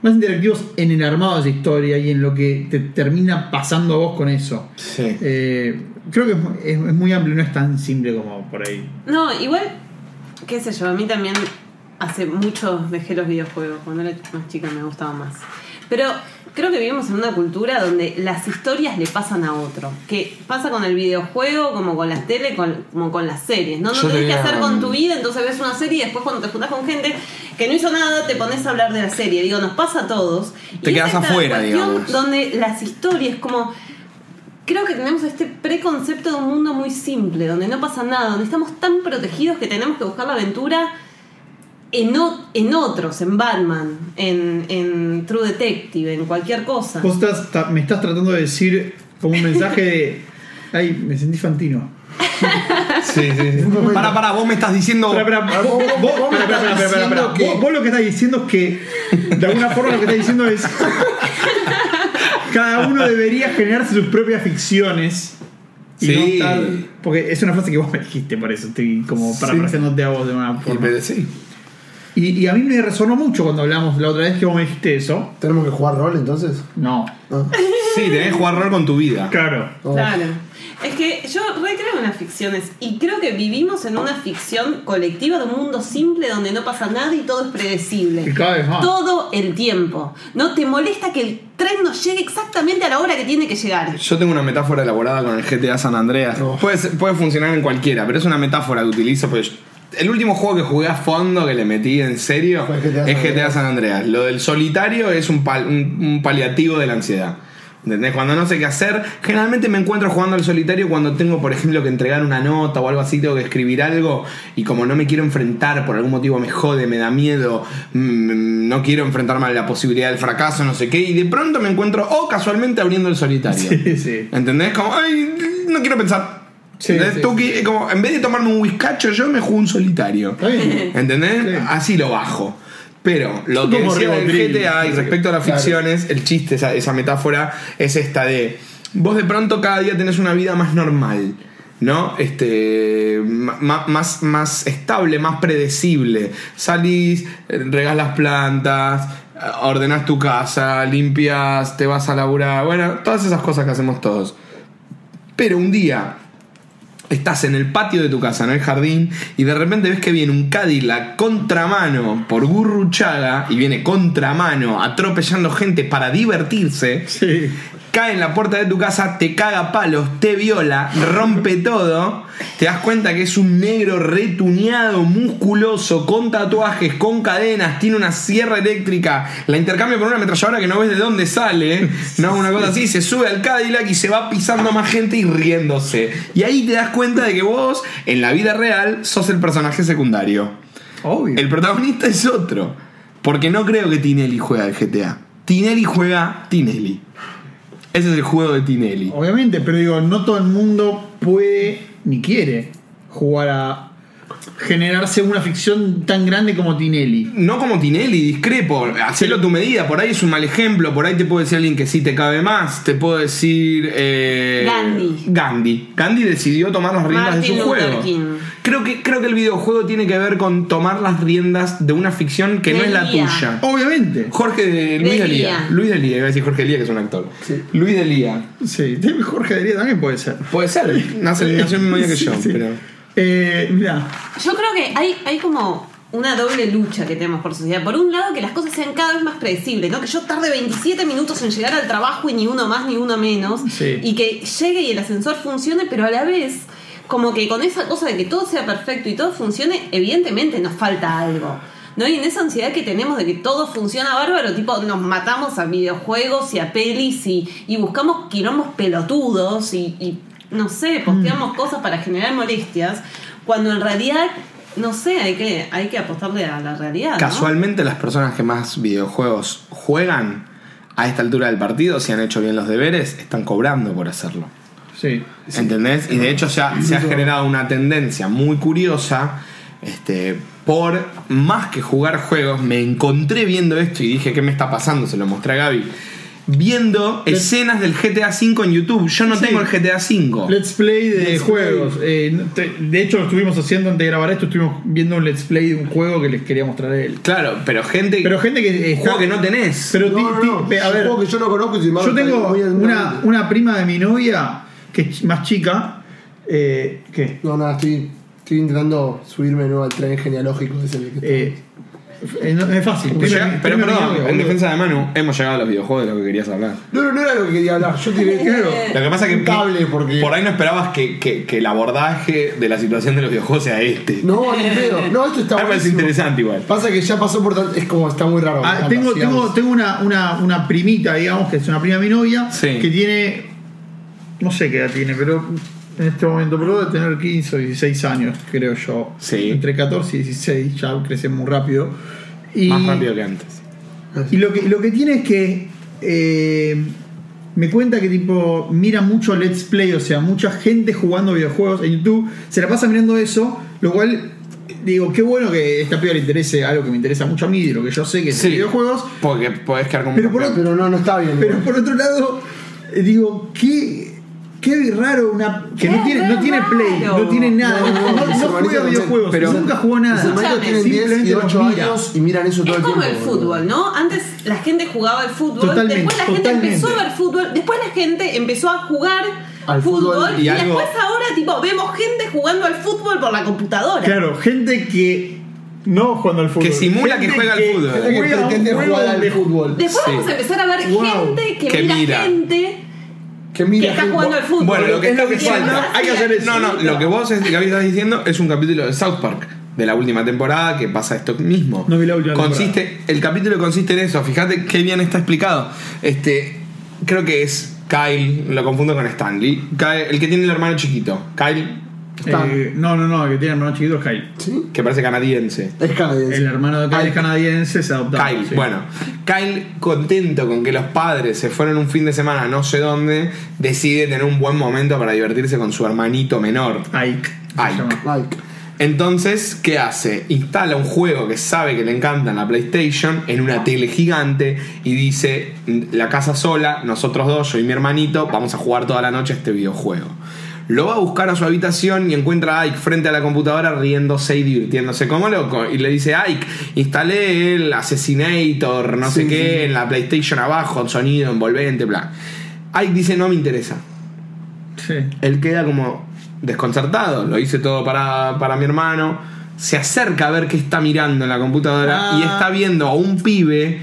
más interactivos en el armado de esa historia y en lo que te termina pasando a vos con eso. Sí. Eh, creo que es, es- es muy amplio, no es tan simple como por ahí. No, igual, qué sé yo, a mí también hace mucho dejé los videojuegos. Cuando era más chica me gustaba más. Pero creo que vivimos en una cultura donde las historias le pasan a otro. Que pasa con el videojuego, como con las tele, con- como con las series. No, no tenés que hacer con tu vida, entonces ves una serie y después cuando te juntás con gente que no hizo nada, te pones a hablar de la serie. Digo, nos pasa a todos. Te Y quedas afuera, cuestión digamos. Donde las historias como creo que tenemos este preconcepto de un mundo muy simple, donde no pasa nada, donde estamos tan protegidos que tenemos que buscar la aventura en, o- en otros, en Batman, en, en True Detective, en cualquier cosa. Vos estás, ta- me estás tratando de decir como un mensaje de. Ay, me sentí fantino. Sí, sí, sí. Para, para, vos me estás diciendo. Vos, que- lo que estás diciendo es que de alguna forma lo que estás diciendo es cada uno debería generarse sus propias ficciones y no Sí. estar- porque es una frase que vos me dijiste por eso estoy como parafraseándote a vos de una Y, forma sí. Y, y a mí me resonó mucho cuando hablamos la otra vez que vos me dijiste eso ¿Tenemos que jugar rol entonces? no Ah. Sí, tenés que jugar rol con tu vida. claro Oh. Claro. Es que yo recreo en las ficciones y creo que vivimos en una ficción colectiva de un mundo simple donde no pasa nada y todo es predecible. Y cada vez más. Todo el tiempo. No te molesta que el tren no llegue exactamente a la hora que tiene que llegar. Yo tengo una metáfora elaborada con el GTA San Andreas. Oh. Puede, puede funcionar en cualquiera, pero es una metáfora que utilizo. Pues el último juego que jugué a fondo, que le metí en serio, GTA San es GTA. San Andreas. Lo del solitario es un, pal- un- un paliativo de la ansiedad. ¿Entendés? Cuando no sé qué hacer, generalmente me encuentro jugando al solitario cuando tengo, por ejemplo, que entregar una nota o algo así, tengo que escribir algo y como no me quiero enfrentar, por algún motivo me jode, me da miedo, mm, no quiero enfrentarme a la posibilidad del fracaso, no sé qué, y de pronto me encuentro, o casualmente abriendo el solitario. sí sí ¿Entendés? Como, ay, no quiero pensar. Sí. Tú que- como, en vez de tomarme un whiskacho, yo me juego un solitario. está bien ¿Entendés? Sí. Así lo bajo. Pero lo que Como decía del Ribotril. GTA y respecto a las Claro. ficciones, el chiste, esa, esa metáfora, es esta de. Vos de pronto cada día tenés una vida más normal. ¿No? Este. ma- ma- Más, más estable, más predecible. Salís, eh, regás las plantas, eh, ordenás tu casa, limpias, te vas a laburar. Bueno, todas esas cosas que hacemos todos. Pero un día estás en el patio de tu casa, en el jardín, y de repente ves que viene un Cadillac contramano por Gurruchaga y viene contramano atropellando gente para divertirse. sí Cae en la puerta de tu casa, te caga a palos, te viola, rompe todo. Te das cuenta que es un negro retuneado, musculoso, con tatuajes, con cadenas, tiene una sierra eléctrica, la intercambia por una ametralladora que no ves de dónde sale. No, una cosa así, se sube al Cadillac y se va pisando más gente y riéndose. Y ahí te das cuenta de que vos, en la vida real, sos el personaje secundario. obvio El protagonista es otro. Porque no creo que Tinelli juega al GTA. Tinelli juega Tinelli. Ese es el juego de Tinelli. Obviamente, pero digo, no todo el mundo puede ni quiere jugar a generarse una ficción tan grande como Tinelli. No como Tinelli, discrepo. Hacelo a tu medida. Por ahí es un mal ejemplo. Por ahí te puedo decir alguien que sí te cabe más. Te puedo decir. eh, Gandhi. Gandhi. Gandhi decidió tomar las riendas de su Luther juego. King. Creo que, creo que el videojuego tiene que ver con tomar las riendas de una ficción que no es la tuya. Obviamente. Jorge de Luis Delía. Delía. Luis Delía, iba a decir Jorge Delía, que es un actor. Sí. Luis Delía. Sí, Jorge Dería también puede ser. Puede ser, nace, nació el mismo día que Sí, yo, sí. pero. Eh, mira, Yo creo que hay, hay como una doble lucha que tenemos por sociedad. Por un lado, que las cosas sean cada vez más predecibles, ¿no? Que yo tarde 27 minutos en llegar al trabajo y ni uno más ni uno menos. Sí. Y que llegue y el ascensor funcione, pero a la vez, como que con esa cosa de que todo sea perfecto y todo funcione, evidentemente nos falta algo. ¿No? Y en esa ansiedad que tenemos de que todo funciona bárbaro, tipo, nos matamos a videojuegos y a pelis y, y buscamos quilombos pelotudos y, y no sé, posteamos cosas para generar molestias, cuando en realidad, no sé, hay que, hay que apostarle a la realidad. ¿no? Casualmente las personas que más videojuegos juegan a esta altura del partido, si han hecho bien los deberes, están cobrando por hacerlo. Sí. ¿Entendés? Y de hecho ya se ha generado una tendencia muy curiosa. Este, por más que jugar juegos, me encontré viendo esto y dije, ¿qué me está pasando? Se lo mostré a Gaby. Viendo escenas del GTA V en YouTube. Yo no Sí. tengo el GTA V. Let's play de Let's juegos. Eh, te- de hecho, lo estuvimos haciendo antes de grabar esto. Estuvimos viendo un let's play de un juego que les quería mostrar a él. Claro, pero gente. Pero gente que. está- juego que no tenés. Pero No, ti- no, ti- no, ve, a ver, juego que yo no conozco y sin embargo yo tengo una, una prima de mi novia que es más chica. Eh, ¿Qué? No, nada, estoy, estoy intentando subirme de nuevo al tren genealógico ese que Eh, eh, no, es fácil. Llega- pero perdón, en defensa de Manu, hemos llegado a los videojuegos de lo que querías hablar. No, no, no era lo que quería hablar. Yo tiré. Claro. Lo que pasa es que cable, porque- por ahí no esperabas que, que- que el abordaje de la situación de los videojuegos sea este. No, ni pedo. No, esto está parece buenísimo. interesante igual. Pasa que ya pasó por tanto. Es como está muy raro. Ah, tengo, tengo, tengo una, una, una primita, digamos, que es una prima de mi novia, Sí. que tiene, no sé qué edad tiene, pero en este momento, pero debe tener 15 o 16 años, creo yo. Sí. Entre 14 y 16, ya crece muy rápido. Y, Más rápido que antes. Y lo que, lo que tiene es que eh, me cuenta que tipo mira mucho Let's Play, o sea, mucha gente jugando videojuegos en YouTube, se la pasa mirando eso, lo cual digo, qué bueno que esta piba le interese algo que me interesa mucho a mí, de lo que yo sé que es Sí. videojuegos, Porque podés quedar como un Pero por. Pero no, no está bien. pero igual. por otro lado, eh, digo, qué, qué raro una que no tiene, no tiene play, no tiene nada, No, no, no, no, mis no hermanitos juega videojuegos, pero- nunca jugó Mis nada. hermanitos tienen 10 y Simplemente los 8 mira. años y miran eso todo Es el como tiempo. el boludo. fútbol, ¿no? Antes la gente jugaba al fútbol, Totalmente, después la gente totalmente. empezó a ver fútbol, después la gente empezó a jugar Al fútbol, fútbol y, y algo- después ahora tipo vemos gente jugando al fútbol por la computadora. Claro, gente que no jugando al fútbol. Que simula que juega al fútbol. Que juega jugar al fútbol. Después Sí. vamos a empezar a ver Wow. gente que, Que mira, mira. gente Que que está jugando al fútbol. Bueno, lo que Es lo está que diciendo. falta. Hay que hacer eso. No, no, lo que vos Gaby, estás diciendo es un capítulo de South Park de la última temporada que pasa esto mismo. No vi la última consiste, El capítulo consiste en eso, fíjate qué bien está explicado. Este, creo que es Kyle, lo confundo con Stanley. Kyle- el que tiene el hermano chiquito. Kyle. Eh, no, no, no, que tiene hermano chiquito es Kyle. ¿Sí? que parece canadiense. Es canadiense. El hermano de Kyle Ay, es canadiense, se adoptó. Kyle, bueno, Kyle contento con que los padres se fueron un fin de semana no sé dónde, decide tener un buen momento para divertirse con su hermanito menor. Ike. Ike. Like. Entonces, ¿qué hace? Instala un juego que sabe que le encanta en la PlayStation en una tele gigante y dice, la casa sola, nosotros dos, yo y mi hermanito, vamos a jugar toda la noche a este videojuego. Lo va a buscar a su habitación y encuentra a Ike frente a la computadora riéndose y divirtiéndose como loco. Y le dice, Ike, instalé el Assassinator, no sé qué, sí. en la PlayStation abajo, sonido envolvente, bla. Ike dice, no me interesa Sí. él queda como desconcertado. Lo hice todo para, para mi hermano. Se acerca a ver qué está mirando en la computadora Ah. y está viendo a un pibe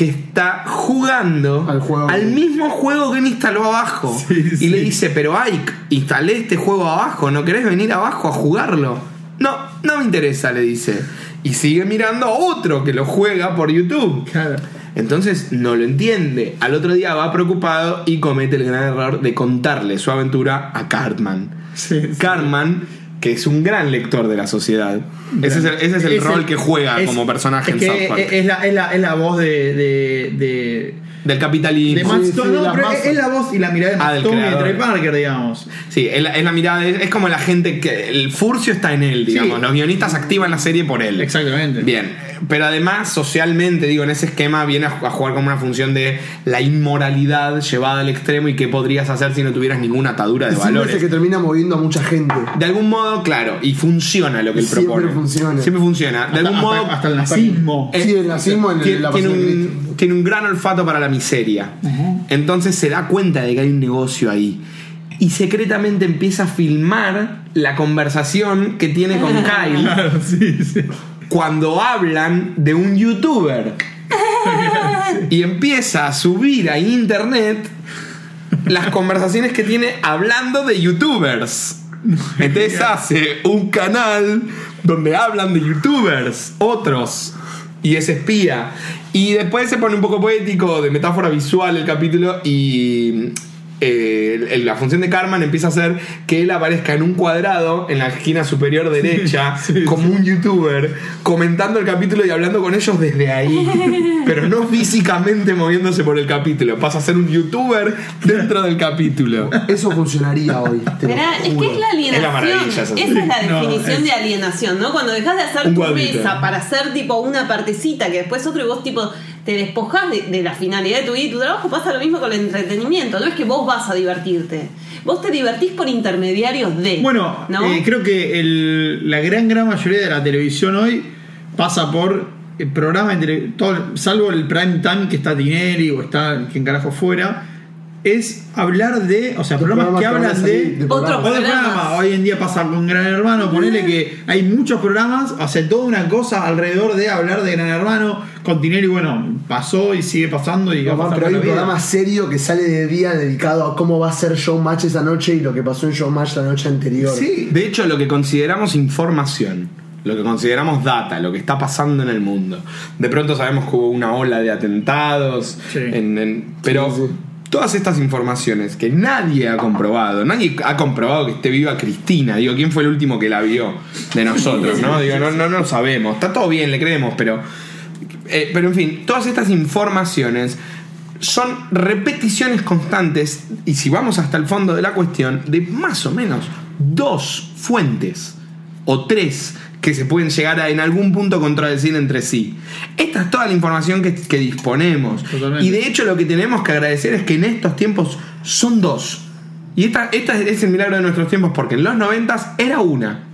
que está jugando Al juego. mismo juego que él instaló abajo. Sí, y sí. le dice, pero Ike, instalé este juego abajo, ¿no querés venir abajo a jugarlo? No, no me interesa, le dice. Y sigue mirando a otro que lo juega por YouTube. Claro. Entonces no lo entiende. Al otro día va preocupado y comete el gran error de contarle su aventura a Cartman. Sí. Cartman, que es un gran lector de la sociedad. Ese es el, ese es el Es rol el- que juega como personaje es en South Park. Es, la, es, la, es la voz de. de, de Del de capitalismo. Matt sí, Stone, de no, pero es, masas. es la voz y la mirada de Ah, Matt del Stone y de. Trey Parker, digamos. Sí, es, la- es la mirada, de- es como la gente que. El furcio está en él, digamos. Sí. Los guionistas activan la serie por él. Exactamente. Bien, pero además socialmente, digo, en ese esquema viene a, jugar como una función de la inmoralidad llevada al extremo y qué podrías hacer si no tuvieras ninguna atadura de valores. es el que termina moviendo a mucha gente. De algún modo, claro, y funciona lo que él Siempre propone. funciona. Siempre funciona. De Hasta, algún hasta- modo. hasta el nazismo. eh, Sí, el nazismo en tiene, la tiene de un, tiene un gran olfato para la miseria. Entonces se da cuenta de que hay un negocio ahí. Y secretamente empieza a filmar la conversación que tiene con Kyle Claro, sí, sí. cuando hablan de un youtuber. Y empieza a subir a internet las conversaciones que tiene hablando de youtubers. Entonces hace un canal donde hablan de youtubers, otros, y es espía. Y después se pone un poco poético, de metáfora visual el capítulo, y eh, la función de Carman empieza a ser que él aparezca en un cuadrado en la esquina superior derecha, como un youtuber, comentando el capítulo y hablando con ellos desde ahí, pero no físicamente moviéndose por el capítulo. Pasa a ser un youtuber dentro del capítulo. Eso funcionaría hoy. te lo Verá, es que es la alienación. Es la maravilla esa es la No, definición es- de alienación, ¿no? Cuando dejas de hacer Un tu cuadrito. mesa para hacer tipo una partecita que después otro y vos tipo te despojás de, de la finalidad de tu vida y tu trabajo, pasa lo mismo con el entretenimiento. No es que vos vas a divertirte. Vos te divertís por intermediarios de. Bueno, ¿no? eh, creo que el- la gran gran mayoría de la televisión hoy pasa por eh, programas de tele- todo- salvo el prime time que está Tineri o está quien carajo fuera, es hablar de, o sea, De programas que programas hablan salir, de, de Otros Otro programas. programa, hoy en día pasa con Gran Hermano, ponele que hay muchos programas, o sea, toda una cosa alrededor de hablar de Gran Hermano, con Tineri, bueno, pasó y sigue pasando y va a Mamá, pero hay un vida. programa serio que sale de día dedicado a cómo va a ser Showmatch esa noche y lo que pasó en Showmatch la noche anterior. Sí, De hecho, lo que consideramos información, lo que consideramos data, lo que está pasando en el mundo. De pronto sabemos que hubo una ola de atentados, Sí. en- en- pero Sí, sí. Todas estas informaciones que nadie ha comprobado, nadie ha comprobado que esté viva Cristina, digo, ¿quién fue el último que la vio de nosotros? ¿no? Digo, no, no, no lo sabemos, está todo bien, le creemos, pero... eh, pero en fin, todas estas informaciones son repeticiones constantes, y si vamos hasta el fondo de la cuestión, de más o menos dos fuentes o tres que se pueden llegar a en algún punto contradecir entre sí. Esta es toda la información que, que disponemos. Totalmente. Y de hecho lo que tenemos que agradecer es que en estos tiempos son dos. Y esta, esta es el milagro de nuestros tiempos porque en los noventas era una.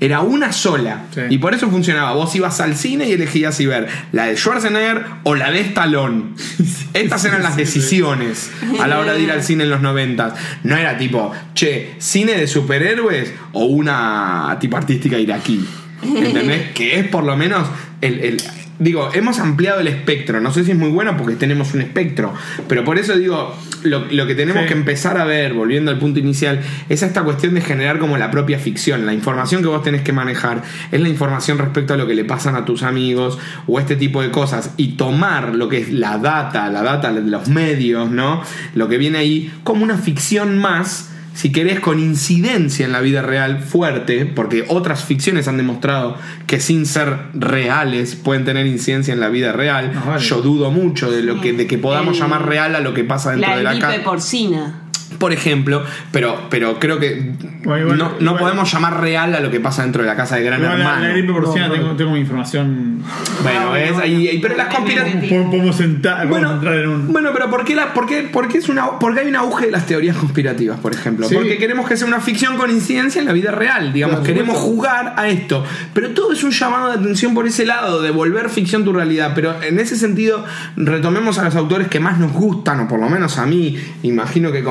Era una sola. Sí. Y por eso funcionaba. Vos ibas al cine y elegías si ver la de Schwarzenegger o la de Stallone. Estas eran las decisiones a la hora de ir al cine en los noventas. No era tipo, che, cine de superhéroes o una tipo artística iraquí. ¿Entendés? que es por lo menos el, el- Digo, hemos ampliado el espectro. No sé si es muy bueno porque tenemos un espectro. Pero por eso digo, lo, lo que tenemos Sí. que empezar a ver, volviendo al punto inicial, es esta cuestión de generar como la propia ficción. La información que vos tenés que manejar es la información respecto a lo que le pasan a tus amigos o este tipo de cosas. Y tomar lo que es la data, la data de los medios, ¿no? Lo que viene ahí como una ficción más si querés, con incidencia en la vida real fuerte, porque otras ficciones han demostrado que sin ser reales pueden tener incidencia en la vida real. No, vale. Yo dudo mucho de lo que, de que podamos El- llamar real a lo que pasa dentro la de la gripe casa. porcina. Por ejemplo, pero, pero creo que igual- no, no igual- podemos llamar real a lo que pasa dentro de la casa de Gran Igual la, Hermano. la gripe porcina No, no. tengo, tengo mi información. Bueno, Ah, es bueno, ahí, pero las conspiraciones. Podemos, Bueno, podemos entrar en un. bueno, pero ¿por qué, la, por qué, por qué es una, por qué hay un auge de las teorías conspirativas, por ejemplo? Sí. Porque queremos que sea una ficción con incidencia en la vida real, digamos, Claro, queremos supuesto. jugar a esto. Pero todo es un llamado de atención por ese lado, de volver ficción tu realidad. Pero en ese sentido, retomemos a los autores que más nos gustan, o por lo menos a mí, imagino que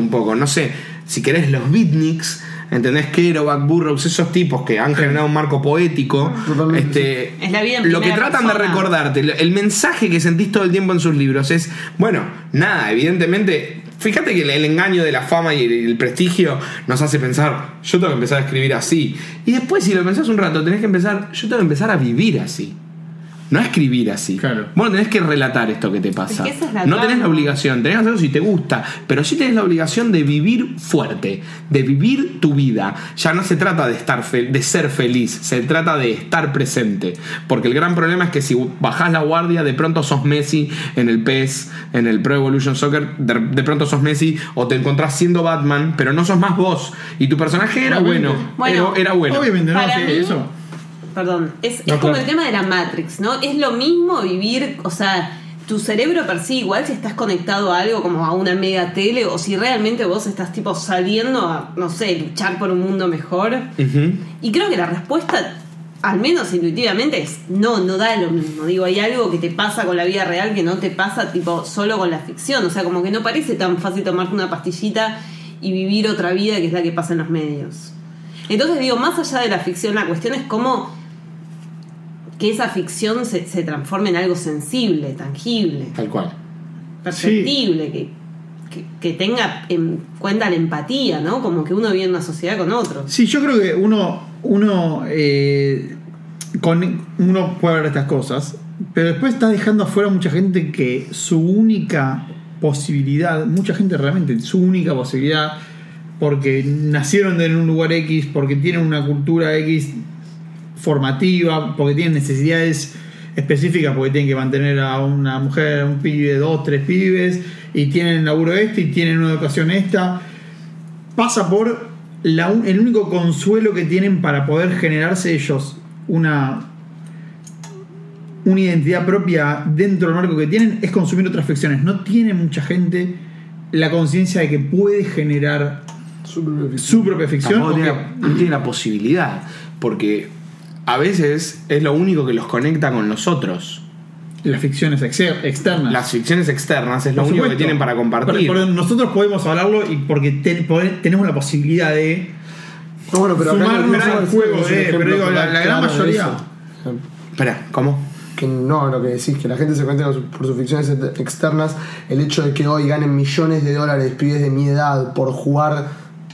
un poco. No sé, si querés, los beatniks. ¿Entendés? Kerouac, Burroughs, esos tipos que han generado un marco poético. Totalmente, Este, Es la vida en lo que tratan de recordarte, el mensaje que sentís todo el tiempo en sus libros es, bueno, nada, evidentemente, fíjate que el, engaño de la fama y el, el prestigio nos hace pensar, yo tengo que empezar a escribir así. Y después, si lo pensás un rato, tenés que empezar, yo tengo que empezar a vivir así. No escribir así. Claro. Bueno, tenés que relatar esto que te pasa. Es que esa es la no tenés la obligación, tenés que hacerlo si te gusta, pero sí tenés la obligación de vivir fuerte, de vivir tu vida. Ya no se trata de estar fe- de ser feliz, se trata de estar presente. Porque el gran problema es que si bajás la guardia, de pronto sos Messi en el PES, en el Pro Evolution Soccer, de, de pronto sos Messi o te encontrás siendo Batman, pero no sos más vos. Y tu personaje era Obviamente. bueno, Bueno, era, era bueno. Obviamente, no, Para sí, mí- eso. Perdón, es, es como claro. el tema de la Matrix, ¿no? Es lo mismo vivir, o sea, tu cerebro per sí, igual si estás conectado a algo como a una mega tele o si realmente vos estás tipo saliendo a, no sé, luchar por un mundo mejor. Y creo que la respuesta, al menos intuitivamente, es no, no da lo mismo. Digo, hay algo que te pasa con la vida real que no te pasa tipo solo con la ficción. O sea, como que no parece tan fácil tomarte una pastillita y vivir otra vida que es la que pasa en los medios. Entonces digo, más allá de la ficción, la cuestión es cómo que esa ficción se, se transforme en algo sensible, tangible, Tal cual. perceptible, que, que, que tenga en cuenta la empatía, ¿no? Como que uno vive en una sociedad con otros. Sí, yo creo que uno, uno, eh, con, uno puede ver estas cosas, pero después está dejando afuera mucha gente que su única posibilidad, mucha gente realmente, su única posibilidad, porque nacieron en un lugar X, porque tienen una cultura X formativa, porque tienen necesidades específicas, porque tienen que mantener a una mujer, a un pibe, dos, tres pibes, y tienen laburo este, y tienen una educación esta, pasa por la el único consuelo que tienen para poder generarse ellos una una identidad propia dentro del marco que tienen es consumir otras ficciones. No tiene mucha gente la conciencia de que puede generar su propia ficción. Tampoco o tiene, que- la- no tiene la posibilidad, porque a veces es lo único que los conecta con los otros. las ficciones exer- externas. Las ficciones externas es lo único que tienen para compartir. Pero- pero nosotros podemos hablarlo y porque poder- tenemos la posibilidad de No, bueno, pero Sumarnos al juego, es un eh, pero digo, la- la gran mayoría. Espera, ¿cómo? Que no, lo que decís, que la gente se cuenta por sus ficciones ex- externas, el hecho de que hoy ganen millones de dólares pibes de mi edad por jugar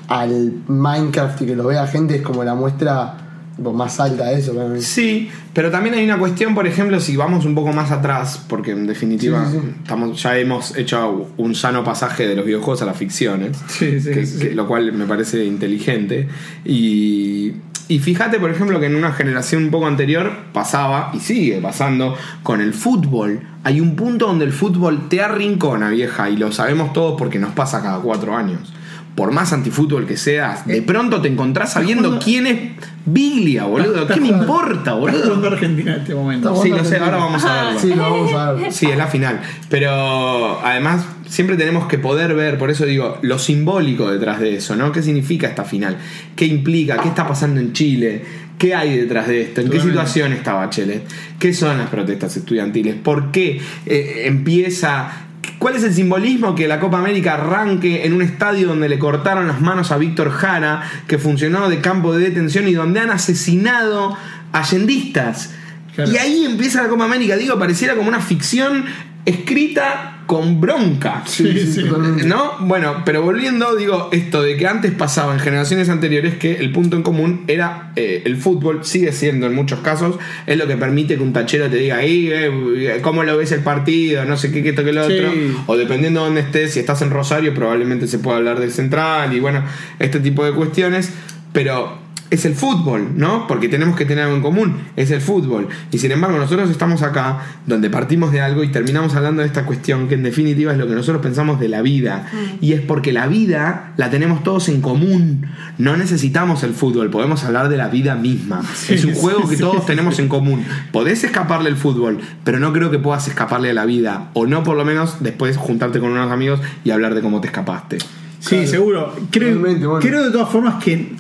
al Minecraft y que lo vea gente es como la muestra más alta eso. Sí, pero también hay una cuestión, por ejemplo, si vamos un poco más atrás, porque en definitiva Sí, sí, sí. Estamos, ya hemos hecho un sano pasaje de los videojuegos a las ficciones, que- que- lo cual me parece inteligente. Y, y fíjate, por ejemplo, que en una generación un poco anterior pasaba, y sigue pasando, con el fútbol. Hay un punto donde el fútbol te arrincona, vieja, y lo sabemos todos porque nos pasa cada cuatro años. Por más antifútbol que seas, de pronto te encontrás sabiendo quién es Biglia, boludo. ¿Qué me importa, boludo? Argentina en este momento. Sí, lo sé, ahora vamos a verlo. Sí, lo vamos a ver. Sí, es la final. Pero además siempre tenemos que poder ver, por eso digo, lo simbólico detrás de eso, ¿no? ¿Qué significa esta final? ¿Qué implica? ¿Qué está pasando en Chile? ¿Qué hay detrás de esto? ¿En qué situación está Bachelet? ¿Qué son las protestas estudiantiles? ¿Por qué eh, empieza... ¿Cuál es el simbolismo que la Copa América arranque en un estadio donde le cortaron las manos a Víctor Jara, que funcionó de campo de detención y donde han asesinado allendistas? Claro. Y ahí empieza la Copa América. Digo, pareciera como una ficción escrita con bronca. Sí, sí. totalmente. ¿No? Bueno, pero volviendo, digo, esto de que antes pasaba en generaciones anteriores que el punto en común era eh, el fútbol, sigue siendo en muchos casos, es lo que permite que un tachero te diga, ahí, eh, ¿cómo lo ves el partido? No sé qué, qué esto, que lo Sí. otro. O dependiendo de dónde estés, si estás en Rosario, probablemente se pueda hablar del central y bueno, este tipo de cuestiones. Pero es el fútbol, ¿no? Porque tenemos que tener algo en común, es el fútbol. Y sin embargo, nosotros estamos acá, donde partimos de algo y terminamos hablando de esta cuestión que en definitiva es lo que nosotros pensamos de la vida. Y es porque la vida la tenemos todos en común. No necesitamos el fútbol, podemos hablar de la vida misma. es un sí, juego que todos sí. tenemos en común. Podés escaparle al fútbol, pero no creo que puedas escaparle a la vida. O no por lo menos después juntarte con unos amigos y hablar de cómo te escapaste. Sí, Claro. seguro. Creo, bueno. creo de todas formas que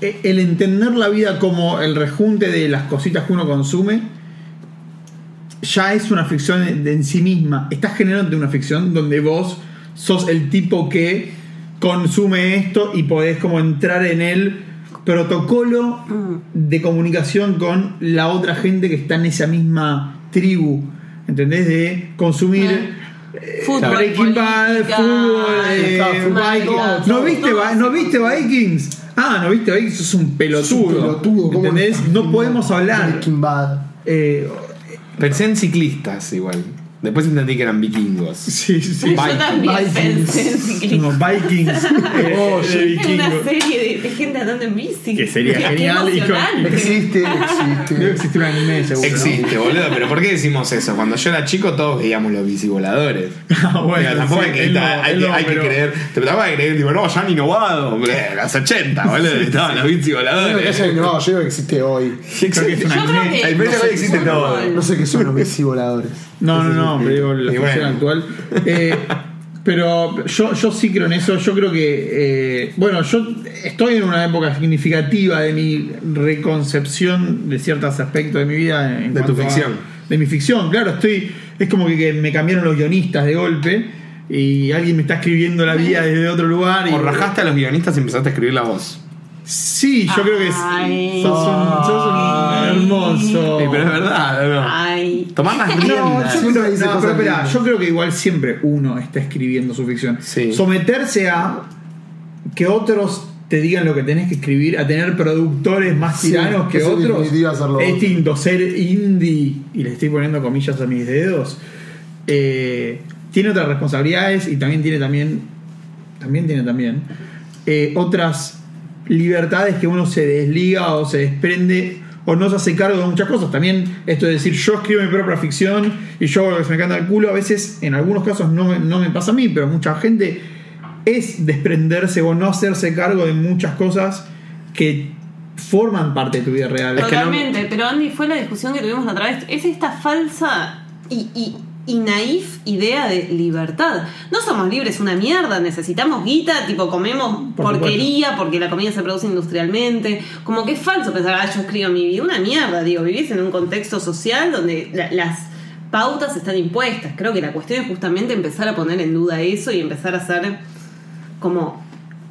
el entender la vida como el rejunte de las cositas que uno consume ya es una ficción en, de- en sí misma. Estás generando una ficción donde vos sos el tipo que consume esto y podés como entrar en el protocolo de comunicación con la otra gente que está en esa misma tribu. ¿Entendés? De consumir Fútbol, Breaking Bad, fútbol, eh, fútbol, Vikings. ¿No viste, ¿No viste Vikings? Ah, ¿no viste Vikings? Sos un pelotudo. Pelotudo, ¿cómo ¿Entendés? no? No podemos hablar. Eh, Pensé en ciclistas igual. Después entendí que eran vikingos. sí, sí. Yo también Vikings. pensé. No, Vikings. Oh, de sí. Una vikingos. serie de, de gente andando en bici. Que sería Qué genial y con- emocionante. Existe, Debe existe. existir un anime, seguro. ¿no? Existe, boludo, pero ¿por qué decimos eso? Cuando yo era chico todos veíamos los bicivoladores. Ah, bueno, Digo, tampoco sí, hay que, él no, hay, que- no, hay que pero- creer, te hay que creer, tipo, no, ya han innovado, hombre, los 80, boludo, estaban los No, que bicivoladores. haya innovado, yo digo que existe hoy. Creo que es un Yo creo anime. que. Hay veces que existe todo. No sé qué son los bicivoladores. No, no, no, pero digo la Y ficción bueno. actual. Eh, pero yo, yo sí creo en eso. Yo creo que. eh, bueno, yo estoy en una época significativa de mi reconcepción de ciertos aspectos de mi vida. En De tu cuanto a- ficción. de mi ficción, claro. Estoy. Es como que, que me cambiaron los guionistas de golpe. Y alguien me está escribiendo la vida desde otro lugar. Y, O rajaste a los guionistas y empezaste a escribir la voz. Sí, yo creo que Ay. sos un, sos un hermoso. Eh, pero es verdad, ¿no? Ay. Tomar las No, riendas. yo Siempre creo, dice no, cosas pero espera, yo creo que igual siempre uno está escribiendo su ficción. Sí. Someterse a que otros te digan lo que tenés que escribir, a tener productores más Sí, tiranos que otros. Es distinto ser indie, y le estoy poniendo comillas a mis dedos. eh, tiene otras responsabilidades y también tiene también, también tiene también eh, otras libertades que uno se desliga o se desprende o no se hace cargo de muchas cosas. También esto de decir yo escribo mi propia ficción y yo hago lo que se me canta el culo, a veces en algunos casos no me, no me pasa a mí, pero mucha gente es desprenderse o no hacerse cargo de muchas cosas que forman parte de tu vida real. Es que no- Totalmente, pero Andy, fue la discusión que tuvimos la otra vez. Es esta falsa y, y, y naif idea de libertad. No somos libres una mierda, necesitamos guita, tipo comemos Por porquería porque la comida se produce industrialmente. Como que es falso pensar, ah, yo escribo mi vida. Una mierda, digo, vivís en un contexto social donde la- las pautas están impuestas. Creo que la cuestión es justamente empezar a poner en duda eso y empezar a ser como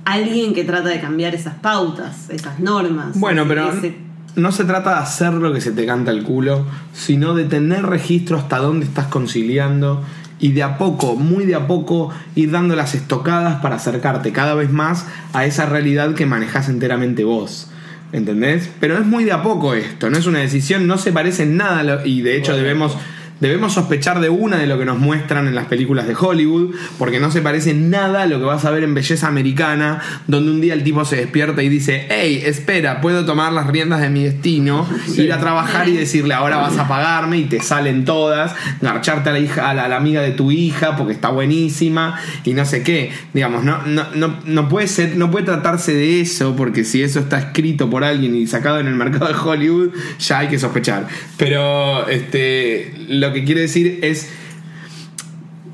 alguien que trata de cambiar esas pautas, esas normas. Bueno, pero Ese- no se trata de hacer lo que se te canta el culo, sino de tener registro hasta dónde estás conciliando y de a poco, muy de a poco, ir dando las estocadas para acercarte cada vez más a esa realidad que manejás enteramente vos. ¿Entendés? Pero es muy de a poco esto, no es una decisión, no se parece en nada y de hecho debemos Debemos sospechar de una de lo que nos muestran en las películas de Hollywood, porque no se parece nada a lo que vas a ver en Belleza Americana, donde un día el tipo se despierta y dice, hey, espera, puedo tomar las riendas de mi destino, ir a trabajar y decirle, ahora vas a pagarme y te salen todas, garcharte a la hija, a la, a la amiga de tu hija porque está buenísima y no sé qué. Digamos, no, no, no, no puede ser, no puede tratarse de eso, porque si eso está escrito por alguien y sacado en el mercado de Hollywood, ya hay que sospechar. Pero este lo que quiere decir es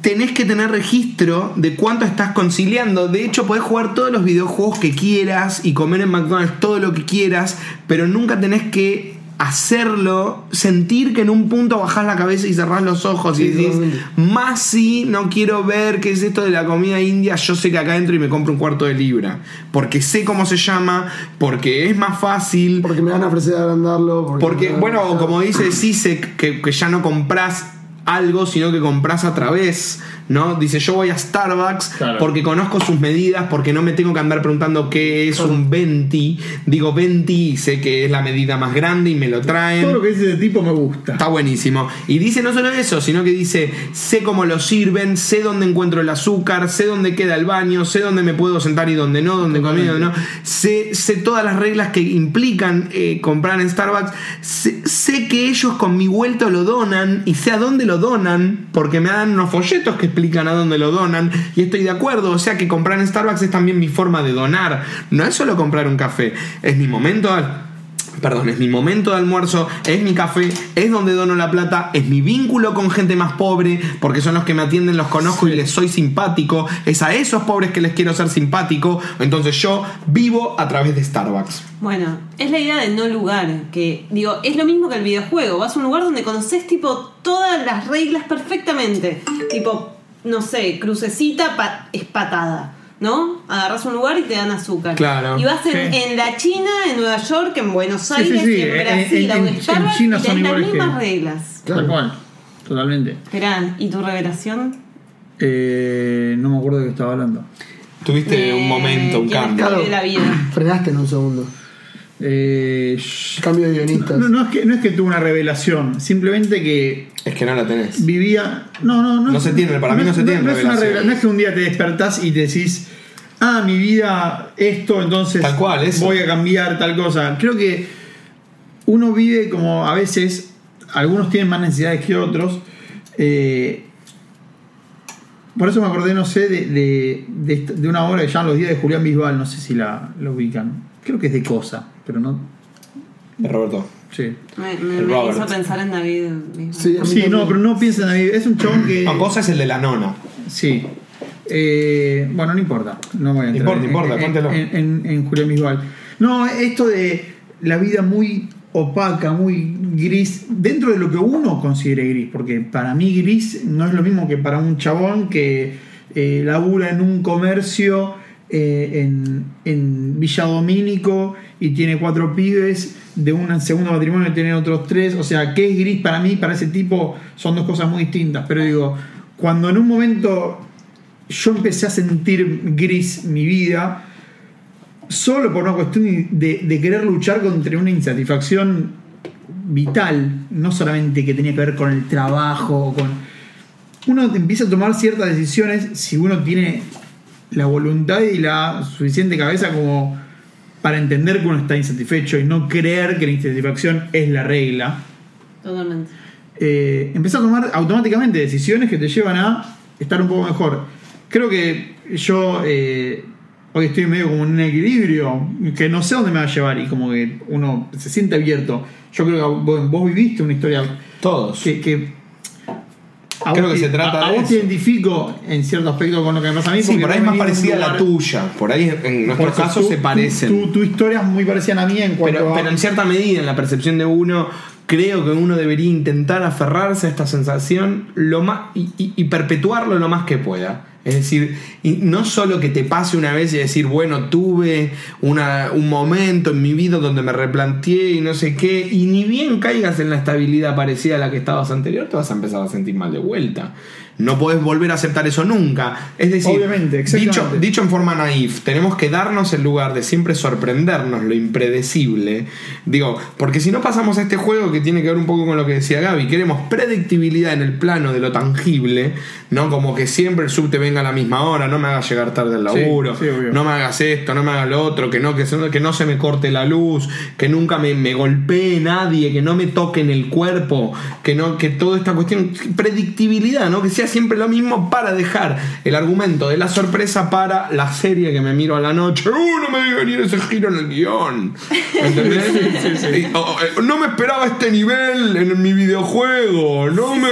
tenés que tener registro de cuánto estás conciliando. De hecho, podés jugar todos los videojuegos que quieras y comer en McDonald's todo lo que quieras, pero nunca tenés que hacerlo, sentir que en un punto bajás la cabeza y cerrás los ojos y decís, más si no quiero ver qué es esto de la comida india, yo sé que acá entro y me compro un cuarto de libra, porque sé cómo se llama, porque es más fácil, Porque me van a ofrecer agrandarlo. Porque, a- bueno, como dice Sisek, que, que ya no compras algo, sino que compras a través, ¿no? Dice, yo voy a Starbucks Claro. porque conozco sus medidas, porque no me tengo que andar preguntando qué es un 20. Digo 20 y sé que es la medida más grande y me lo traen. Todo lo que dice ese tipo me gusta. Está buenísimo. Y dice no solo eso, sino que dice, sé cómo lo sirven, sé dónde encuentro el azúcar, sé dónde queda el baño, sé dónde me puedo sentar y dónde no, dónde comí y dónde no. Sé, sé todas las reglas que implican eh, comprar en Starbucks. Sé, sé que ellos con mi vuelto lo donan y sé a dónde lo donan, porque me dan unos folletos que explican a dónde lo donan. Y estoy de acuerdo, o sea que comprar en Starbucks es también mi forma de donar. No es solo comprar un café, es mi momento... al- Perdón, es mi momento de almuerzo, es mi café, es donde dono la plata, es mi vínculo con gente más pobre, porque son los que me atienden, los conozco y les soy simpático, es a esos pobres que les quiero ser simpático, entonces yo vivo a través de Starbucks. Bueno, es la idea de no lugar, que digo, es lo mismo que el videojuego, vas a un lugar donde conoces tipo todas las reglas perfectamente, tipo, no sé, crucecita pa- es patada. ¿No? Agarras un lugar y te dan azúcar. Claro. Y vas en, Sí. en la China, en Nueva York, en Buenos Aires, sí, sí. y en Brasil, en- a un en- en Starbucks, China y son las que- mismas reglas. Claro. Tal cual. Totalmente. Esperá, ¿y tu revelación? Eh, no me acuerdo de qué estaba hablando. Tuviste Eh, un momento, un ¿quién cambio. escribe la vida? Frenaste en un segundo. Eh, Cambio de guionistas. no, no es que, no es que tuve una revelación, simplemente que Es que no la tenés. vivía. No, no, no. No se tiene, para mí no se tiene es una revelación. revela- no es que un día te despertás y te decís, ah, mi vida, esto, entonces Tal cual, eso. voy a cambiar tal cosa. Creo que uno vive como a veces, algunos tienen más necesidades que otros. eh, por eso me acordé, no sé, de, de, de esta- de una obra que se llama Los días de Julián Bisbal, no sé si la, la ubican. Creo que es de Cosa, pero no. Roberto. Sí. Me, me- me Robert. hizo pensar en David. mismo. Sí, Sí, no, pero no piensen ahí. Es un chabón que. No, cosa es el de la nona. Sí. Eh, bueno, no importa. No voy a entrar Importa, en, importa, en, cuéntelo. en, en- en Julián Bisbal. No, esto de la vida muy opaca, muy gris, dentro de lo que uno considere gris, porque para mí gris no es lo mismo que para un chabón que eh, labura en un comercio eh, en, Villa Domínico y tiene cuatro pibes, de un segundo matrimonio tiene otros tres, o sea, ¿qué es gris para mí? Para ese tipo son dos cosas muy distintas, pero digo, cuando en un momento yo empecé a sentir gris mi vida, solo por una cuestión de, querer luchar contra una insatisfacción vital, no solamente que tenía que ver con el trabajo, con uno empieza a tomar ciertas decisiones si uno tiene la voluntad y la suficiente cabeza como para entender que uno está insatisfecho y no creer que la insatisfacción es la regla. Totalmente. Eh, empezás a tomar automáticamente decisiones que te llevan a estar un poco mejor. Creo que yo eh, hoy estoy medio como en un equilibrio que no sé dónde me va a llevar y como que uno se siente abierto. Yo creo que vos, vos viviste una historia Todos. que, Creo que te- se trata a, a de vos te identifico en cierto aspecto con lo que me pasa a mí. Sí, por ahí es más parecida a la tuya. Por ahí en nuestros casos se parecen. Tu, tu historia es muy parecida a la mía en cuanto Pero, a- pero en cierta medida, en la percepción de uno, creo que uno debería intentar aferrarse a esta sensación lo más, y, y- y perpetuarlo lo más que pueda. Es decir, no solo que te pase una vez y decir, bueno, tuve una- un momento en mi vida donde me replanteé y no sé qué, y ni bien caigas en la estabilidad parecida a la que estabas anterior, te vas a empezar a sentir mal de vuelta. No podés volver a aceptar eso nunca. Es decir, Obviamente, dicho, dicho en forma naif, tenemos que darnos el lugar de siempre sorprendernos lo impredecible. Digo, porque si no pasamos a este juego que tiene que ver un poco con lo que decía Gaby, queremos predictibilidad en el plano de lo tangible, no como que siempre el subte venga a la misma hora, no me hagas llegar tarde al laburo, sí, no me hagas esto, no me hagas lo otro, que no, que, se- que no se me corte la luz, que nunca me, me golpee nadie, que no me toque en el cuerpo, que no, que toda esta cuestión, predictibilidad, ¿no? Que sea siempre lo mismo para dejar el argumento de la sorpresa para la serie que me miro a la noche. ¡Uh, no me vi venir ese giro en el guion! ¿Entendés? Y, o- o, no me esperaba este nivel en mi videojuego. No me.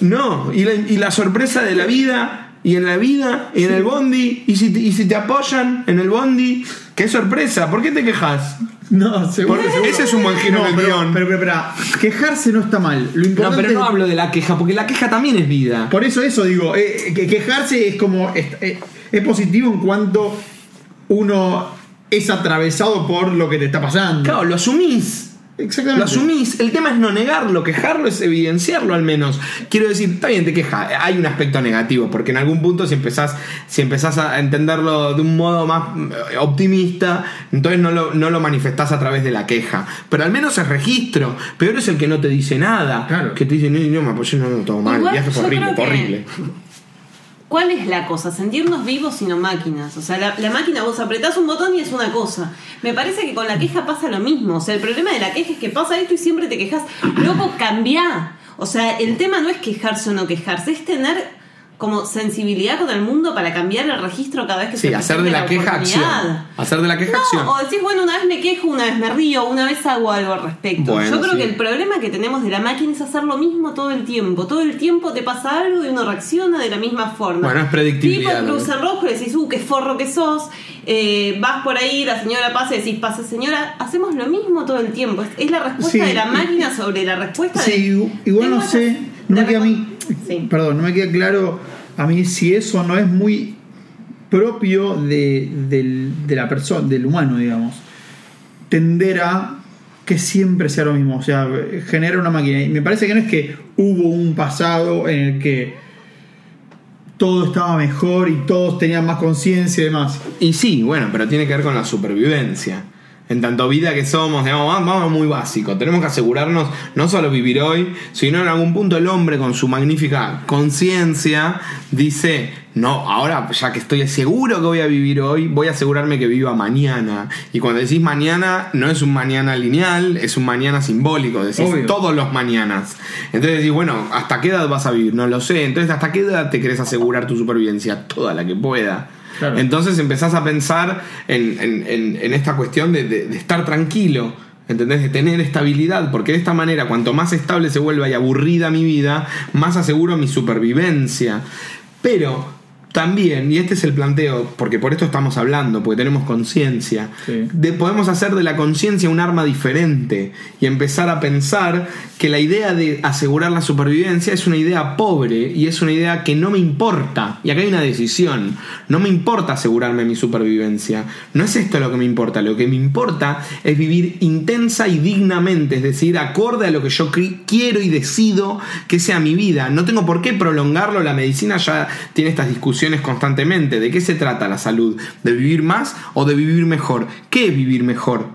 No, y la, y la sorpresa de la vida. Y en la vida, y en el bondi, y si, te, y si te apoyan en el bondi, qué sorpresa, ¿por qué te quejas? No, seguro. Por- seguro. ese es un buen giro No, en el pero, guion. pero, pero, espera, quejarse no está mal. Lo No, pero no es- hablo de la queja, porque la queja también es vida. Por eso eso digo, eh, que quejarse es como es, eh, es positivo en cuanto uno es atravesado por lo que te está pasando. Claro, lo asumís. Exactamente. Lo asumís. El tema es no negarlo, quejarlo es evidenciarlo al menos. Quiero decir, está bien, te queja. Hay un aspecto negativo, porque en algún punto si empezás, si empezás a entenderlo de un modo más eh, optimista, entonces no lo, no lo manifestás a través de la queja. Pero al menos es registro. Peor es el que no te dice nada. Claro. Que te dice, no, no, me apoyé, no, no, todo mal. Igual, fue yo horrible, horrible. ¿Cuál es la cosa? Sentirnos vivos y no máquinas. O sea, la, la máquina vos apretás un botón y es una cosa. Me parece que con la queja pasa lo mismo. O sea, el problema de la queja es que pasa esto y siempre te quejas. Loco, cambia. O sea, el tema no es quejarse o no quejarse, es tener como sensibilidad con el mundo para cambiar el registro cada vez que Sí, se hacer de la queja acción. Hacer de la queja acción. No, o decís, bueno, una vez me quejo, una vez me río, una vez hago algo al respecto. Bueno, Yo creo sí. que el problema que tenemos de la máquina es hacer lo mismo todo el tiempo. Todo el tiempo te pasa algo y uno reacciona de la misma forma. Bueno, es predictibilidad, Tipo cruz ¿no? en rojo y decís, uh, qué forro que sos. Eh, vas por ahí, la señora pasa y decís, pasa señora. Hacemos lo mismo todo el tiempo. Es, es la respuesta Sí. de la máquina sobre la respuesta de. Sí, igual no sé, no queda a mí, Sí. perdón, no me queda claro a mí si eso no es muy propio de, del- de la persona, del humano, digamos. Tender a que siempre sea lo mismo, o sea, genera una máquina. Y me parece que no es que hubo un pasado en el que todo estaba mejor y todos tenían más conciencia y demás. Y sí, bueno, pero tiene que ver con la supervivencia. En tanto vida que somos, digamos, vamos muy básico. Tenemos que asegurarnos no solo vivir hoy, sino en algún punto el hombre con su magnífica conciencia dice, no, ahora ya que estoy seguro que voy a vivir hoy, voy a asegurarme que viva mañana. Y cuando decís mañana, no es un mañana lineal, es un mañana simbólico, decís Obvio. todos los mañanas. Entonces decís, bueno, ¿hasta qué edad vas a vivir? No lo sé. Entonces, ¿hasta qué edad te querés asegurar tu supervivencia? Toda la que pueda. Entonces empezás a pensar en, en- esta cuestión de, de- de estar tranquilo, ¿entendés? De tener estabilidad, porque de esta manera, cuanto más estable se vuelva y aburrida mi vida, más aseguro mi supervivencia. Pero también, y este es el planteo, porque por esto estamos hablando, porque tenemos conciencia, Sí. de- podemos hacer de la conciencia un arma diferente y empezar a pensar que la idea de asegurar la supervivencia es una idea pobre y es una idea que no me importa. Y acá hay una decisión. No me importa asegurarme mi supervivencia. No es esto lo que me importa. Lo que me importa es vivir intensa y dignamente, es decir, acorde a lo que yo quiero y decido que sea mi vida. No tengo por qué prolongarlo. La medicina ya tiene estas discusiones constantemente. ¿De qué se trata la salud? ¿De vivir más o de vivir mejor? ¿Qué es vivir mejor?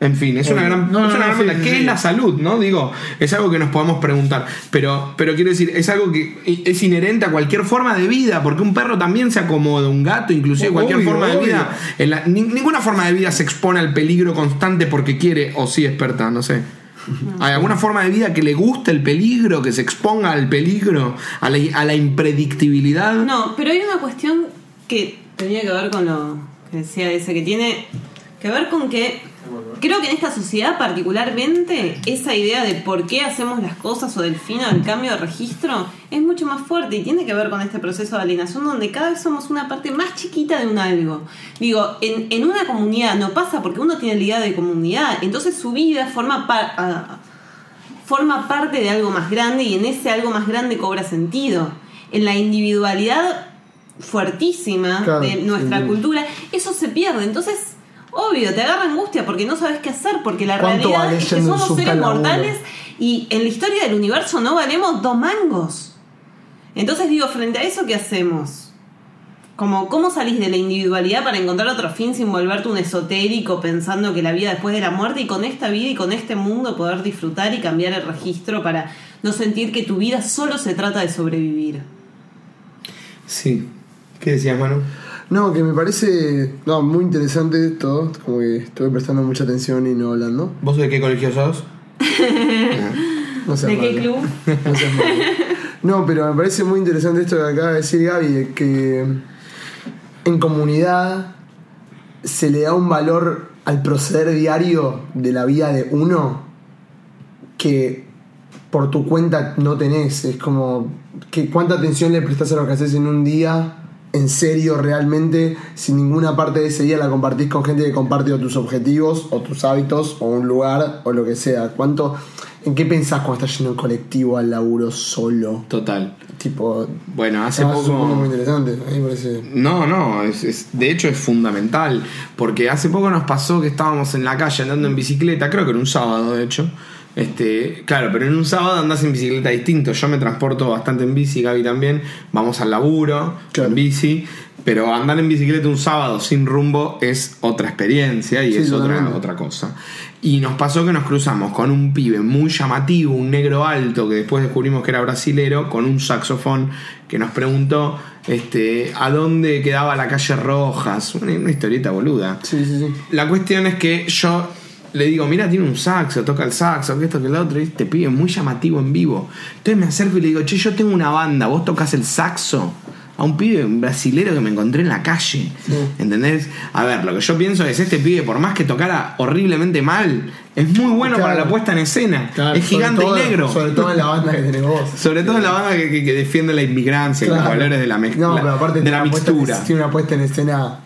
En fin, es una gran, No, no, es una no, gran sí, ¿Qué sí. es la salud? ¿No? Digo, es algo que nos podemos preguntar. Pero, pero quiero decir, es algo que es inherente a cualquier forma de vida, porque un perro también se acomoda, un gato, inclusive cualquier Obvio, forma de vida. En la- ni- ninguna forma de vida se expone al peligro constante porque quiere o sí experta, no sé. ¿Hay alguna forma de vida que le guste el peligro, que se exponga al peligro, a la, a impredictibilidad? No, pero hay una cuestión que tenía que ver con lo que decía ese, que tiene que ver con que creo que en esta sociedad particularmente esa idea de por qué hacemos las cosas o del fin o del cambio de registro es mucho más fuerte y tiene que ver con este proceso de alienación donde cada vez somos una parte más chiquita de un algo. Digo, en, en una comunidad no pasa porque uno tiene la idea de comunidad, entonces su vida forma parte forma parte de algo más grande y en ese algo más grande cobra sentido. En la individualidad fuertísima Claro, de nuestra sí. cultura, eso se pierde. Entonces, obvio, te agarra angustia porque no sabes qué hacer, porque la ¿Cuánto realidad vale es que somos seres mortales y en la historia del universo no valemos dos mangos. Entonces digo, frente a eso, ¿qué hacemos? Como, ¿cómo salís de la individualidad para encontrar otro fin sin volverte un esotérico pensando que la vida después de la muerte y con esta vida y con este mundo poder disfrutar y cambiar el registro para no sentir que tu vida solo se trata de sobrevivir? Sí. ¿Qué decías, Manu? No, que me parece no, muy interesante todo. Como que estuve prestando mucha atención y no hablando. ¿Vos de qué colegio sos? No seas ¿De qué club? No seas malo. No, pero me parece muy interesante esto que acaba de decir Gaby, de que en comunidad se le da un valor al proceder diario de la vida de uno que por tu cuenta no tenés. Es como que cuánta atención le prestas a lo que haces en un día, en serio, realmente, si ninguna parte de ese día la compartís con gente que comparte o tus objetivos, o tus hábitos, o un lugar, o lo que sea. ¿Cuánto, ¿En qué pensás cuando estás yendo en colectivo al laburo solo? Total. Tipo, Bueno, hace es un muy poco. interesante. A mí me parece. No, no, es, es- de hecho es fundamental. Porque hace poco nos pasó que estábamos en la calle andando en bicicleta, creo que era un sábado, de hecho. Este, claro, pero en un sábado andás en bicicleta distinto. Yo me transporto bastante en bici, Gaby también. Vamos al laburo Claro. en bici. Pero andar en bicicleta un sábado sin rumbo es otra experiencia y Sí, es otra, otra cosa. Y nos pasó que nos cruzamos con un pibe muy llamativo, un negro alto, que después descubrimos que era brasilero, con un saxofón que nos preguntó este, a dónde quedaba la calle Rojas. Una, una historieta boluda. Sí, sí, sí. La cuestión es que yo le digo, mira, tiene un saxo, toca el saxo, que esto, que lo otro, y este pibe muy llamativo en vivo. Entonces me acerco y le digo, che, yo tengo una banda, vos tocas el saxo. A un pibe brasilero que me encontré en la calle. ¿Entendés? A ver, lo que yo pienso es, este pibe, por más que tocara horriblemente mal, es muy bueno Claro. para la puesta en escena. Claro, es gigante todo- y negro. Sobre todo en la banda que tenés vos. Sobre todo en la banda que, que- que defiende la inmigrancia y los Claro. valores de la mezcla. No, pero aparte de tiene la una puesta en- mixtura. tiene una puesta en escena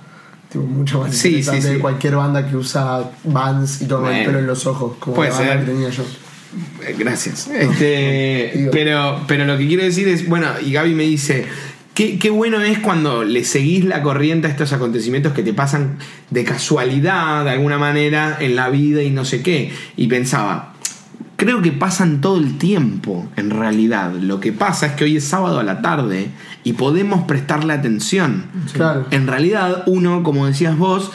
tipo, mucho más Sí, interesante sí, sí. de cualquier banda que usa bands y toma el Bueno. pelo en los ojos, como Puede la banda ser. que tenía yo. Eh, Gracias. Este, pero, pero lo que quiero decir es, bueno, y Gaby me dice, qué, qué bueno es cuando le seguís la corriente a estos acontecimientos que te pasan de casualidad, de alguna manera, en la vida y no sé qué. Y pensaba, creo que pasan todo el tiempo, en realidad. Lo que pasa es que hoy es sábado a la tarde y podemos prestarle atención. Claro. En realidad, uno, como decías vos,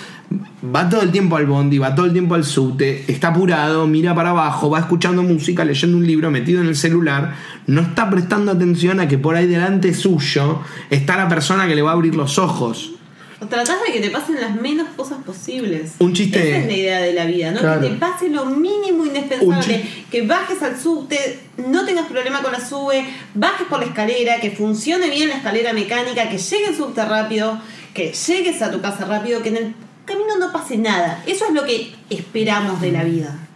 va todo el tiempo al bondi, va todo el tiempo al subte, está apurado, mira para abajo, va escuchando música, leyendo un libro, metido en el celular, no está prestando atención a que por ahí delante suyo está la persona que le va a abrir los ojos. Tratás de que te pasen las menos cosas posibles. Un chiste- Esa es la idea de la vida, ¿no? Claro. Que te pase lo mínimo indispensable. Que bajes al subte, no tengas problema con la sube, bajes por la escalera, que funcione bien la escalera mecánica, que llegue el subte rápido, que llegues a tu casa rápido, que en el camino no pase nada. Eso es lo que esperamos de la vida.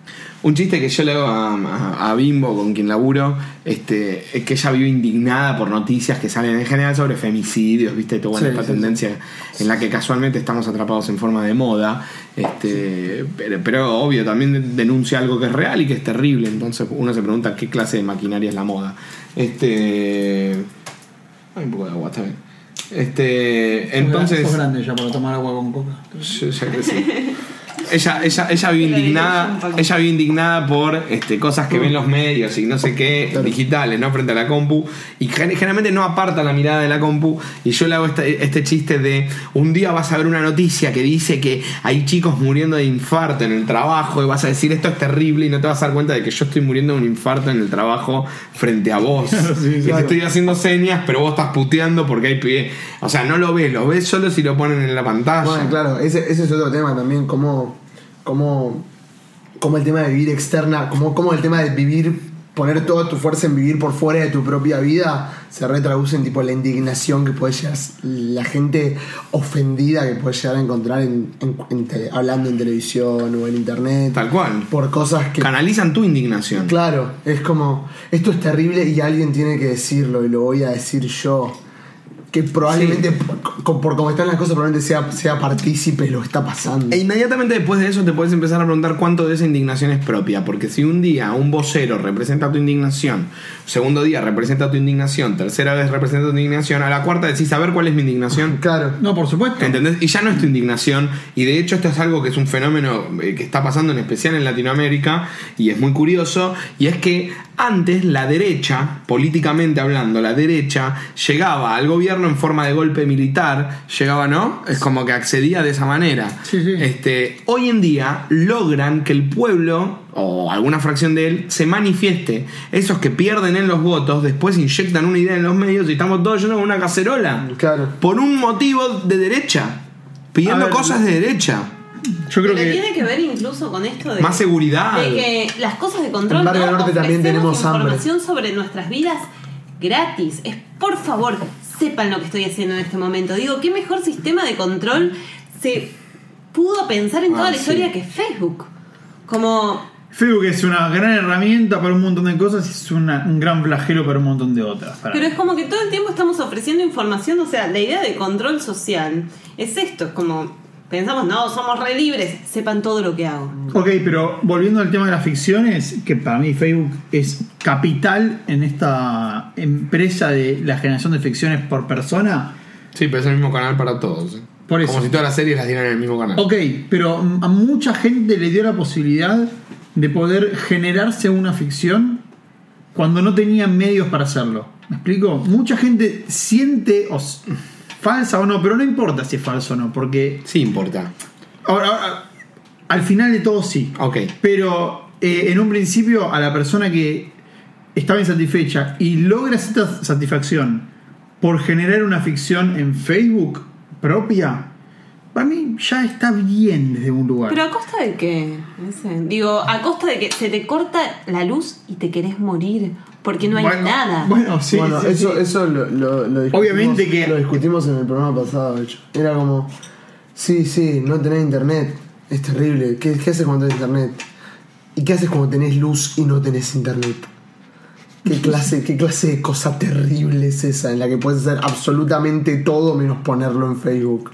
Un chiste que yo le hago a, a- a Bimbo, con quien laburo, este, es que ella vive indignada por noticias que salen en general sobre femicidios, viste, toda Sí, esta sí, tendencia en la que casualmente estamos atrapados en forma de moda. Este, pero, pero obvio, también denuncia algo que es real y que es terrible. Entonces uno se pregunta qué clase de maquinaria es la moda. Este. Hay un poco de agua, está bien. Este. Entonces. Grande ya para tomar agua con coca. Yo ya crecí. Ella, ella, ella vive indignada, ella vive indignada por este, cosas que ven los medios y no sé qué, digitales, ¿no? Frente a la compu. Y gen- generalmente no aparta la mirada de la compu. Y yo le hago este, este chiste de un día vas a ver una noticia que dice que hay chicos muriendo de infarto en el trabajo y vas a decir esto es terrible y no te vas a dar cuenta de que yo estoy muriendo de un infarto en el trabajo frente a vos. que te estoy haciendo señas, pero vos estás puteando porque hay pie. O sea, no lo ves, lo ves solo si lo ponen en la pantalla. Bueno, claro, ese, ese es otro tema también, como, como, como el tema de vivir externa, como, como el tema de vivir, poner toda tu fuerza en vivir por fuera de tu propia vida, se retraduce en tipo la indignación que puede llegar, la gente ofendida que puede llegar a encontrar en, en- en tele- hablando en televisión o en internet. Tal cual. Por cosas que... Canalizan tu indignación. Claro, es como, esto es terrible y alguien tiene que decirlo y lo voy a decir yo. Que probablemente, por, por cómo están las cosas, probablemente sea, sea partícipe de lo que está pasando. E inmediatamente después de eso te puedes empezar a preguntar cuánto de esa indignación es propia. Porque si un día un vocero representa tu indignación, segundo día representa tu indignación, tercera vez representa tu indignación, a la cuarta decís a ver cuál es mi indignación. Claro. No, por supuesto. ¿Entendés? Y ya no es tu indignación. Y de hecho esto es algo que es un fenómeno eh, que está pasando en especial en Latinoamérica y es muy curioso. Y es que antes la derecha, políticamente hablando, la derecha llegaba al gobierno en forma de golpe militar. Llegaba, ¿no? Es como que accedía de esa manera. Sí, sí. Este, hoy en día logran que el pueblo o alguna fracción de él se manifieste. Esos que pierden en los votos después inyectan una idea en los medios y estamos todos yendo con una cacerola Claro. por un motivo de derecha, pidiendo ver, cosas de derecha, Yo creo Pero que. tiene que ver incluso con esto de, más seguridad. de que las cosas de control En Barrio no Norte también tenemos hambre. información sobre nuestras vidas gratis. Es por favor, sepan lo que estoy haciendo en este momento. Digo, ¿qué mejor sistema de control se pudo pensar en toda Ah, la sí. historia que Facebook? Como Facebook es una gran herramienta para un montón de cosas y es una- un gran flagelo para un montón de otras. Pero mí. es como que todo el tiempo estamos ofreciendo información, o sea, la idea de control social es esto, es como pensamos, no, somos re libres, sepan todo lo que hago. Ok, pero volviendo al tema de las ficciones, que para mí Facebook es capital en esta empresa de la generación de ficciones por persona. Sí, pero es el mismo canal para todos. ¿eh? Por eso. Como si todas las series las dieran en el mismo canal. Ok, pero a mucha gente le dio la posibilidad de poder generarse una ficción cuando no tenían medios para hacerlo. ¿Me explico? Mucha gente siente, o s- falsa o no, pero no importa si es falso o no, porque Sí importa. ahora, ahora, al final de todo sí. Ok. Pero eh, en un principio a la persona que estaba insatisfecha y logra esta satisfacción por generar una ficción en Facebook propia, para mí ya está bien desde un lugar. Pero a costa de qué? No sé. Digo, a costa de que se te corta la luz y te querés morir porque no hay Bueno, nada. Bueno, sí, bueno, sí, eso, sí. eso lo, lo- lo discutimos, Obviamente que- lo discutimos en el programa pasado, de hecho. Era como, sí, sí, no tenés internet, es terrible. ¿Qué, qué haces cuando tenés internet? ¿Y qué haces cuando tenés luz y no tenés internet? ¿Qué clase, ¿Qué clase de cosa terrible es esa en la que puedes hacer absolutamente todo menos ponerlo en Facebook?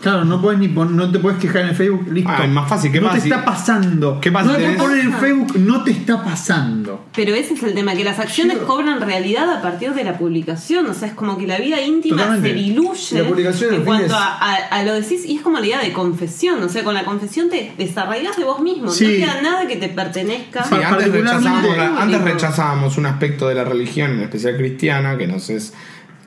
Claro, no puedes ni pon- no te puedes quejar en Facebook, listo. Ah, es más fácil, ¿qué no pasa te si- está pasando. ¿Qué pasa no si te puedes tenés- poner en Facebook, no te está pasando. Pero ese es el tema, que las acciones cobran realidad a partir de la publicación. O sea, es como que la vida íntima Totalmente. se diluye La publicación, en fin, cuanto es- a, a- a lo decís. Y es como la idea de confesión. O sea, con la confesión te desarraigas de vos mismo. Sí. No queda nada que te pertenezca. Sí, antes particularmente- rechazábamos, la- antes rechazábamos un aspecto de la religión, en especial cristiana, que nos es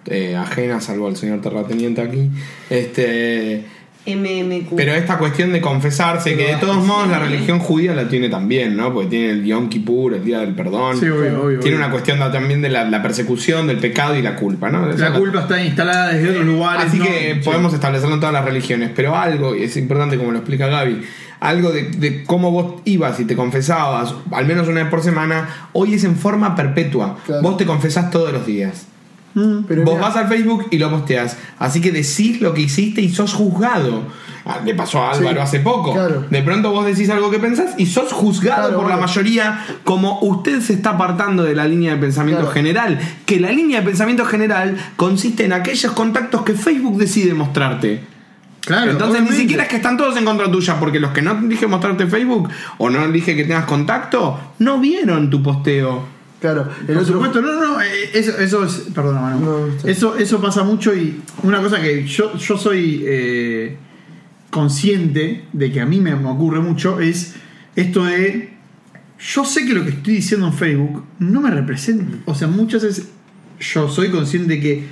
eh, ajena, salvo al señor terrateniente aquí. Este, MMQ. pero esta cuestión de confesarse, que de todos modos la religión judía la tiene también, ¿no? Porque tiene el Yom Kippur, el Día del Perdón. Sí, obvio, obvio, tiene obvio. una cuestión también de la, la persecución, del pecado y la culpa, ¿no? La culpa está instalada desde otros lugares. Así ¿no? que Sí. podemos establecerlo en todas las religiones, pero algo, y es importante como lo explica Gaby, algo de, de cómo vos ibas y te confesabas, al menos una vez por semana, hoy es en forma perpetua. Claro. Vos te confesás todos los días. Mm. Pero vos mira, vas al Facebook y lo posteás. Así que decís lo que hiciste y sos juzgado. Ah, Le pasó a Álvaro Sí, hace poco. claro. De pronto vos decís algo que pensás y sos juzgado Claro, por la mayoría como usted se está apartando de la línea de pensamiento Claro. general. Que la línea de pensamiento general consiste en aquellos contactos que Facebook decide mostrarte. Claro, Entonces obviamente. ni siquiera es que están todos en contra tuya, porque los que no dije mostrarte Facebook o no dije que tengas contacto, no vieron tu posteo. Claro, el Por otro. supuesto, no, no, no, eh, eso, eso es. Perdona, Manu. No, eso, eso pasa mucho y una cosa que yo, yo soy. eh, consciente de que a mí me, me ocurre mucho es esto de. Yo sé que lo que estoy diciendo en Facebook no me representa. O sea, muchas veces yo soy consciente que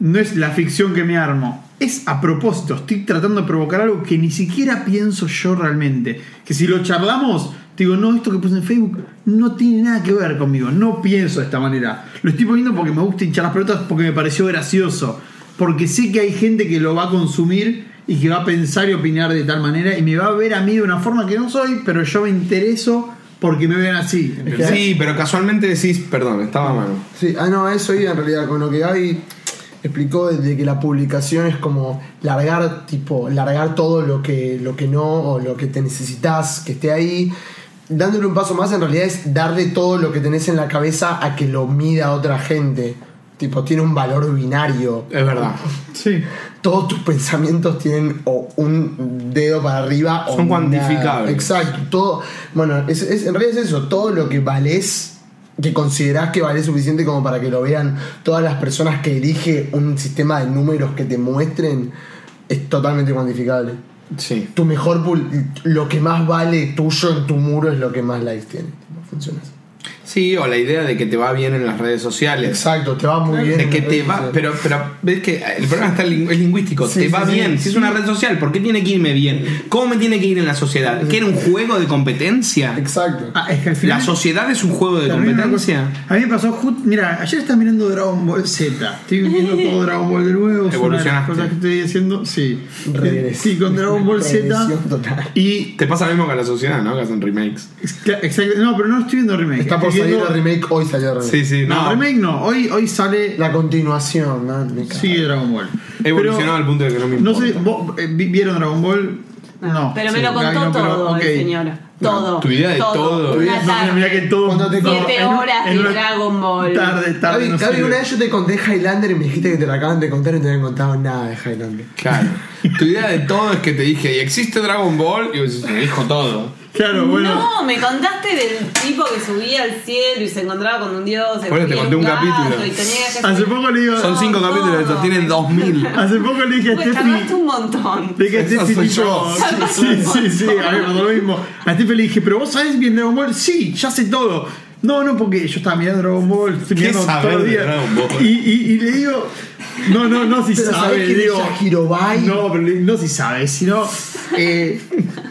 no es la ficción que me armo. Es a propósito, estoy tratando de provocar algo que ni siquiera pienso yo realmente. Que si lo charlamos, te digo, no, esto que puse en Facebook no tiene nada que ver conmigo. No pienso de esta manera. Lo estoy poniendo porque me gusta hinchar las pelotas, porque me pareció gracioso. Porque sé que hay gente que lo va a consumir y que va a pensar y opinar de tal manera y me va a ver a mí de una forma que no soy, pero yo me intereso porque me vean así. ¿entendés? Sí, pero casualmente decís, perdón, estaba a mano. Sí, ah, no, eso iba en realidad con lo que Gaby explicó de que la publicación es como largar, tipo, largar todo lo que, lo que no o lo que te necesitas que esté ahí. Dándole un paso más, en realidad es darle todo lo que tenés en la cabeza a que lo mida otra gente. Tipo, tiene un valor binario. Es verdad. Sí. Todos tus pensamientos tienen o un dedo para arriba o Son nada. cuantificables. Exacto. Todo, bueno, es, es- en realidad es eso. Todo lo que valés, que considerás que vale suficiente como para que lo vean todas las personas que elige un sistema de números que te muestren, es totalmente cuantificable. Sí. Tu mejor, pul- lo que más vale tuyo en tu muro es lo que más likes tiene. Funciona así. Sí, o la idea de que te va bien en las redes sociales. Exacto, te va muy bien. De que te va, pero, pero ves que el problema está es lingüístico. Sí, te sí, va sí. bien. Si es una red social, ¿por qué tiene que irme bien? ¿Cómo me tiene que ir en la sociedad? ¿Que era un juego de competencia? Exacto. Ah, es que al final. ¿La sociedad es un juego de competencia? A mí me pasó, mira, ayer estaba mirando Dragon Ball Z. Estoy viendo todo Dragon Ball de nuevo. De las Evolucionaste. cosas que estoy haciendo. Sí. Regresión. Sí, con Dragon Ball Z. Total. Y. Te pasa lo mismo con la sociedad, ¿no? Que hacen remakes. Exacto, no, pero no estoy viendo remake. Está por viendo- el remake, hoy salió el remake. Sí, sí, No, no. remake no. Hoy, hoy sale. La continuación, ¿no? Sigue Dragon Ball. Evolucionó al punto de que no me importa. No sé, ¿vos eh, vi- vieron Dragon Ball? No. Pero me Sí, lo contó Gaby no, pero, todo ok. el señor. Todo. tu idea de todo. Una No, mira, mira que tarde. todo. Cuando te- no, Siete en un- horas en de una Dragon Ball. Tarde, tarde. Gaby, no Gaby, sirve. una vez yo te conté Highlander y me dijiste que te lo acaban de contar y no te habían contado nada de Highlander. Claro. tu idea de todo es que te dije, ¿y existe Dragon Ball? Y vos decís, me dijo todo. Claro, bueno. No, me contaste del tipo que subía al cielo y se encontraba con un dios. Bueno, te conté un capítulo. y tenía que Hace poco le digo. Son cinco capítulos no. tienen dos mil. Hace poco le dije a Pues Steffi. un montón. Le dije a Steffi, tipo. Sí, sí, sí, a mí me pasó lo mismo. A Steffi le dije, ¿pero vos sabés bien Dragon Ball? Sí, ya sé todo. No, no, porque yo estaba mirando Dragon Ball, estoy ¿Qué mirando todo el día. Y le digo, no, no, no, si Pero sabe, ¿sabés quién le es digo. No, pero no si sabe, sino. Eh,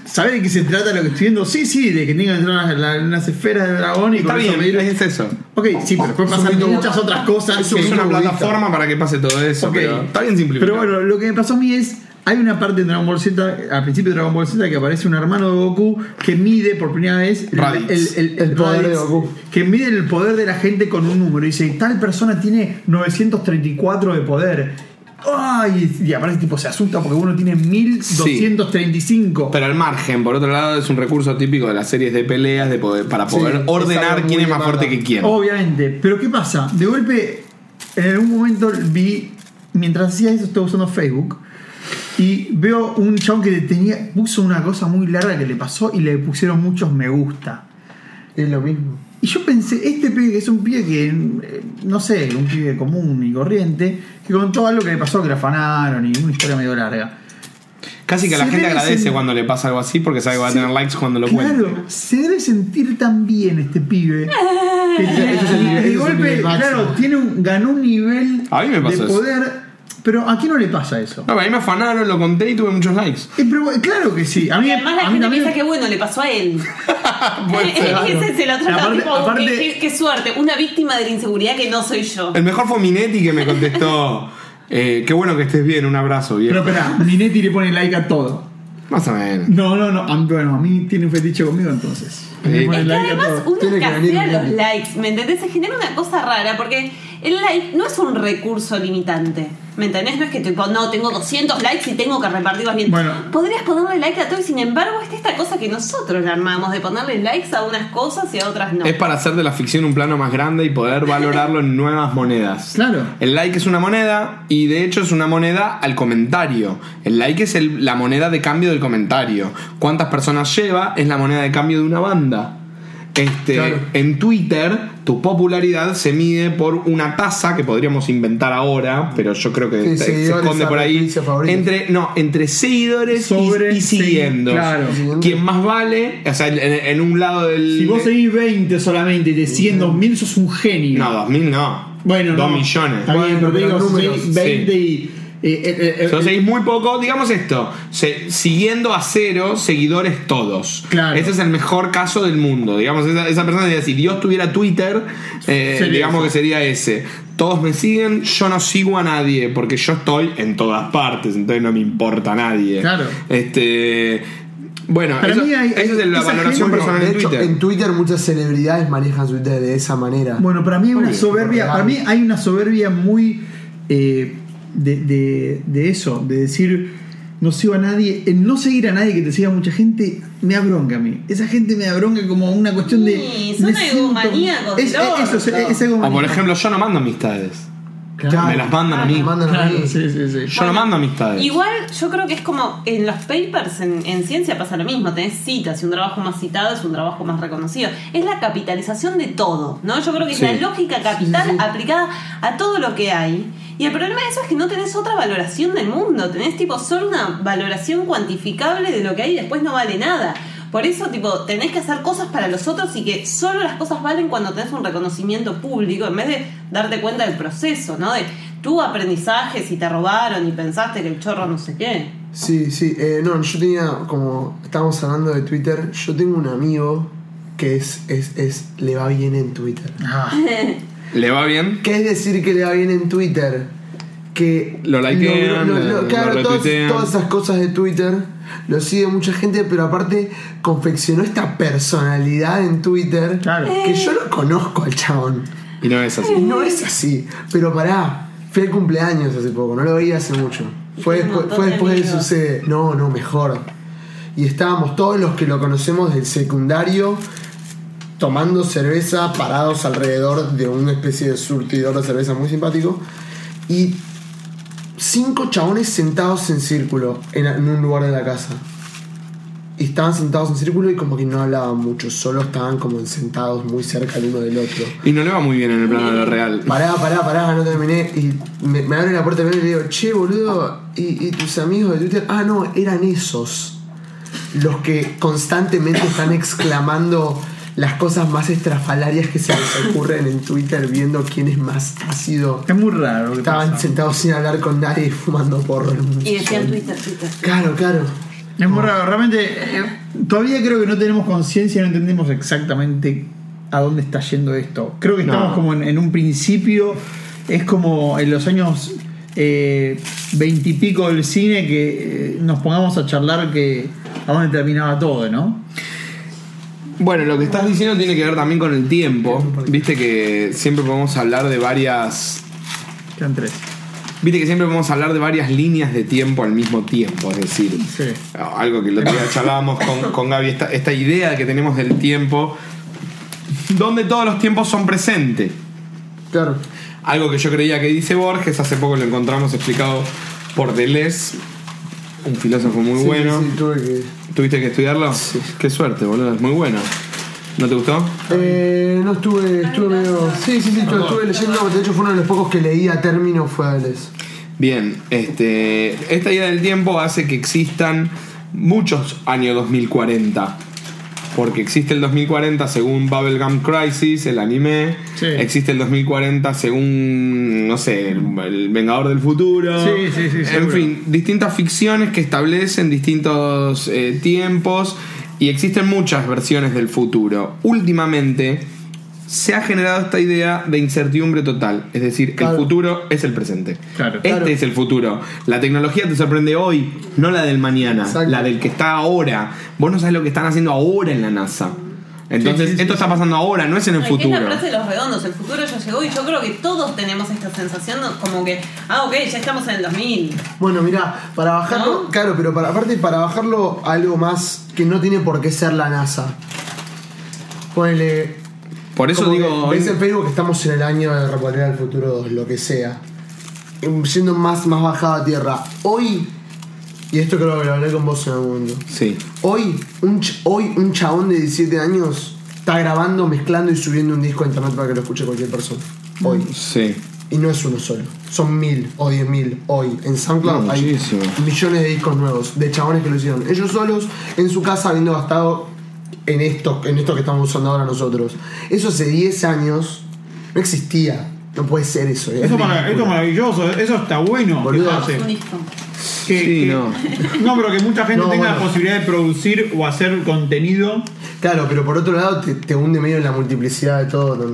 ¿Sabés de qué se trata lo que estoy viendo? Sí, sí, de que tenga que entrar en la- en unas esferas de dragón y Está con eso bien, medir- es eso. Ok, sí, pero después pasan un muchas otras cosas. es una budista. plataforma para que pase todo eso, Ok. pero está bien simplificado. Pero bueno, lo que me pasó a mí es. Hay una parte en Dragon Ball Z, al principio de Dragon Ball Z, que aparece un hermano de Goku que mide por primera vez el, Raditz. el- el- El poder de Goku. Que mide el poder de la gente con un número. Y dice: Tal persona tiene 934 de poder. ¡Ay! Y aparece tipo, se asusta porque uno tiene 1235. Pero al margen, por otro lado, es un recurso típico de las series de peleas de poder, para Sí, poder ordenar quién es más fuerte que quién. Obviamente. Pero ¿qué pasa? De golpe, en algún momento vi, mientras hacía eso, estaba usando Facebook. Y veo un chabón que le tenía, puso una cosa muy larga que le pasó y le pusieron muchos me gusta. Es lo mismo. Y yo pensé, este pibe que es un pibe que, no sé, un pibe común y corriente, que contó algo que le pasó, que le afanaron y una historia medio larga. Casi que la gente agradece sen- cuando le pasa algo así porque sabe que va a tener likes cuando lo cuente. Claro, se debe sentir tan bien este pibe. Que de golpe, claro, tiene un, ganó un nivel A mí me pasó de eso. Pero ¿a quién no le pasa eso? No, a mí me afanaron, lo conté y tuve muchos likes. Eh, pero, claro que sí. A mí, Y además la a mí gente también. piensa que bueno, le pasó a él. Ese se lo trata Aparte- tipo, aparte- qué, qué- qué suerte, una víctima de la inseguridad que no soy yo. El mejor fue Minetti que me contestó. eh, qué bueno que estés bien, un abrazo, viejo. Pero espera, Minetti le pone like a todo. Más o menos. No, no, no. a mí- Bueno, a mí tiene un fetiche conmigo entonces. Sí. pone Es que like a además uno escasea los likes, ¿me entendés? Se genera una cosa rara porque el like no es un recurso limitante. ¿Me entendés? No es que tipo, no, tengo 200 likes y tengo que repartirlos bien. Bueno. Podrías ponerle like a todo y sin embargo está esta cosa que nosotros le armamos de ponerle likes a unas cosas y a otras no. Es para hacer de la ficción un plano más grande y poder valorarlo en nuevas monedas. Claro. El like es una moneda y de hecho es una moneda al comentario. El like es el- la moneda de cambio del comentario. ¿Cuántas personas lleva? Es la moneda de cambio de una banda. Este, Claro. En Twitter, tu popularidad se mide por una tasa que podríamos inventar ahora, pero yo creo que Sí, se- esconde por ahí. Entre, no, entre seguidores y- Sobre- y, siguiendo. sí, claro. Quien más vale, o sea, en, en un lado del. Si vos seguís 20 solamente y te siguen 2000, sos un genio. No, 2000 no. Bueno, 2 no. millones. Está bien, Bueno, pero pero digo, si números, seguís 20 y. eh, eh, eh, eh, seguís muy poco, digamos esto, se- siguiendo a cero seguidores todos. Claro. Ese es el mejor caso del mundo. Digamos, esa, esa persona diría, si Dios tuviera Twitter, eh, Sería digamos ese. que sería ese. Todos me siguen, yo no sigo a nadie, porque yo estoy en todas partes, entonces no me importa a nadie. Claro. Este. Bueno, Para eso- mí hay- esa es la esa valoración gente- personal de en hecho, Twitter. en Twitter muchas celebridades manejan su Twitter de esa manera. Bueno, para mí hay una soberbia. Para mí hay una soberbia muy. eh, de, de- de eso, de decir. No sigo a nadie. El no seguir a nadie que te siga mucha gente me da bronca a mí. Esa gente me da bronca como una cuestión de. Sí, son egomaníacos Es, eso, o por egomanía. ejemplo, yo no mando amistades. Claro. Me las mandan a mí. Mandan a Claro, mí. sí, sí, sí. Yo no mando amistades. Igual yo creo que es como en los papers en, en ciencia pasa lo mismo, tenés citas y un trabajo más citado es un trabajo más reconocido. Es la capitalización de todo, ¿no? Yo creo que Sí. es la lógica capital Sí, sí. aplicada a todo lo que hay. Y el problema de eso es que no tenés otra valoración del mundo, tenés tipo solo una valoración cuantificable de lo que hay y después no vale nada. Por eso, tipo, tenés que hacer cosas para los otros y que solo las cosas valen cuando tenés un reconocimiento público, en vez de darte cuenta del proceso, ¿no? De tu aprendizaje, si te robaron y pensaste que el chorro no sé qué. Sí, sí. eh, no, yo tenía, como estábamos hablando de Twitter, yo tengo un amigo que es, es, es le va bien en Twitter. Ah, ¿Le va bien? ¿Qué es decir que le va bien en Twitter? Que Lo likean, lo- lo- lo- lo- claro, lo todas, retuitean. todas esas cosas de Twitter lo sigue mucha gente, pero aparte confeccionó esta personalidad en Twitter Claro. que yo lo conozco al chabón. Y no es así. Y no es así. Pero pará, fue el cumpleaños hace poco, no lo veía hace mucho. Fue, después, fue de después de amigos. sucede. No, no, mejor. Y estábamos todos los que lo conocemos del secundario tomando cerveza parados alrededor de una especie de surtidor de cerveza muy simpático. Y cinco chabones sentados en círculo en, en un lugar de la casa. Y estaban sentados en círculo y como que no hablaban mucho, solo estaban como sentados muy cerca el uno del otro. Y no le va muy bien en el plano de lo real. Pará, pará, pará, no terminé. Y me, me abre la puerta de y le digo, che, boludo, ¿y, y tus amigos de Twitter? Ah, no, eran esos. Los que constantemente están exclamando las cosas más estrafalarias que se les ocurren en Twitter, viendo quién es más ácido. es muy raro. que Estaban pasa. sentados sin hablar con nadie y fumando porro. Y decían Twitter, Twitter. Claro, claro. Es muy raro, realmente eh, todavía creo que no tenemos conciencia, no entendemos exactamente a dónde está yendo esto. Creo que estamos No. como en, en un principio, es como en los años veintipico del cine que eh, nos pongamos a charlar que a dónde terminaba todo, ¿no? Bueno, lo que estás diciendo tiene que ver también con el tiempo. Viste que siempre podemos hablar de varias. Quedan tres. Viste que siempre podemos hablar de varias líneas de tiempo al mismo tiempo. Es decir, Sí. algo que el otro día charlábamos con, con Gaby, esta, esta idea que tenemos del tiempo, donde todos los tiempos son presentes. Claro. Algo que yo creía que dice Borges, hace poco lo encontramos explicado por Deleuze, un filósofo muy Sí, bueno. sí, tuve que. ¿Tuviste que estudiarlo? Qué suerte, boludo, es muy bueno. ¿No te gustó? Eh, no estuve, estuve medio. Sí, sí, sí, estuve, estuve leyendo. De hecho, fue uno de los pocos que leí a término, fue a. Bien, este, esta idea del tiempo hace que existan muchos años 2040. Porque existe el 2040 según Bubblegum Crisis, el anime. Sí. Existe el 2040 según, no sé, el, Vengador del Futuro. Sí, sí, sí, En seguro. fin, distintas ficciones que establecen distintos eh, tiempos. Y existen muchas versiones del futuro. Últimamente se ha generado esta idea de incertidumbre total. Es decir, Claro. el futuro es el presente. Claro. Este Claro. es el futuro. La tecnología te sorprende hoy, no la del mañana, Exacto. la del que está ahora. Vos no sabes lo que están haciendo ahora en la NASA. Entonces, Sí, sí, sí, esto sí. está pasando ahora, no es en el Ay, futuro. Es la frase de los redondos, el futuro ya llegó y yo creo que todos tenemos esta sensación ¿no? como que, ah, ok, ya estamos en el 2000. Bueno, mira, para bajarlo, ¿No? claro, pero para, aparte para bajarlo a algo más que no tiene por qué ser la NASA. Ponele. Por eso como digo. Ves en Facebook que estamos en el año de Repatriar al Futuro 2, lo que sea. Em, Yendo más, más bajado a tierra. Hoy, y esto creo que lo hablé con vos en algún momento. Sí. Hoy un, hoy, un chabón de 17 años está grabando, mezclando y subiendo un disco a internet para que lo escuche cualquier persona. Hoy. Sí. Y no es uno solo. Son mil o diez mil hoy. En SoundCloud No, hay millones de discos nuevos de chabones que lo hicieron. Ellos solos en su casa habiendo gastado en esto, en esto que estamos usando ahora nosotros. Eso hace 10 años no existía. No puede ser eso. es Eso, es marav- maravilloso, eso está bueno. Boludo. que disco. Que- Sí, que- no. no, pero que mucha gente No, tenga la posibilidad de producir o hacer contenido. Claro, pero por otro lado te, te hunde medio en la multiplicidad de todo.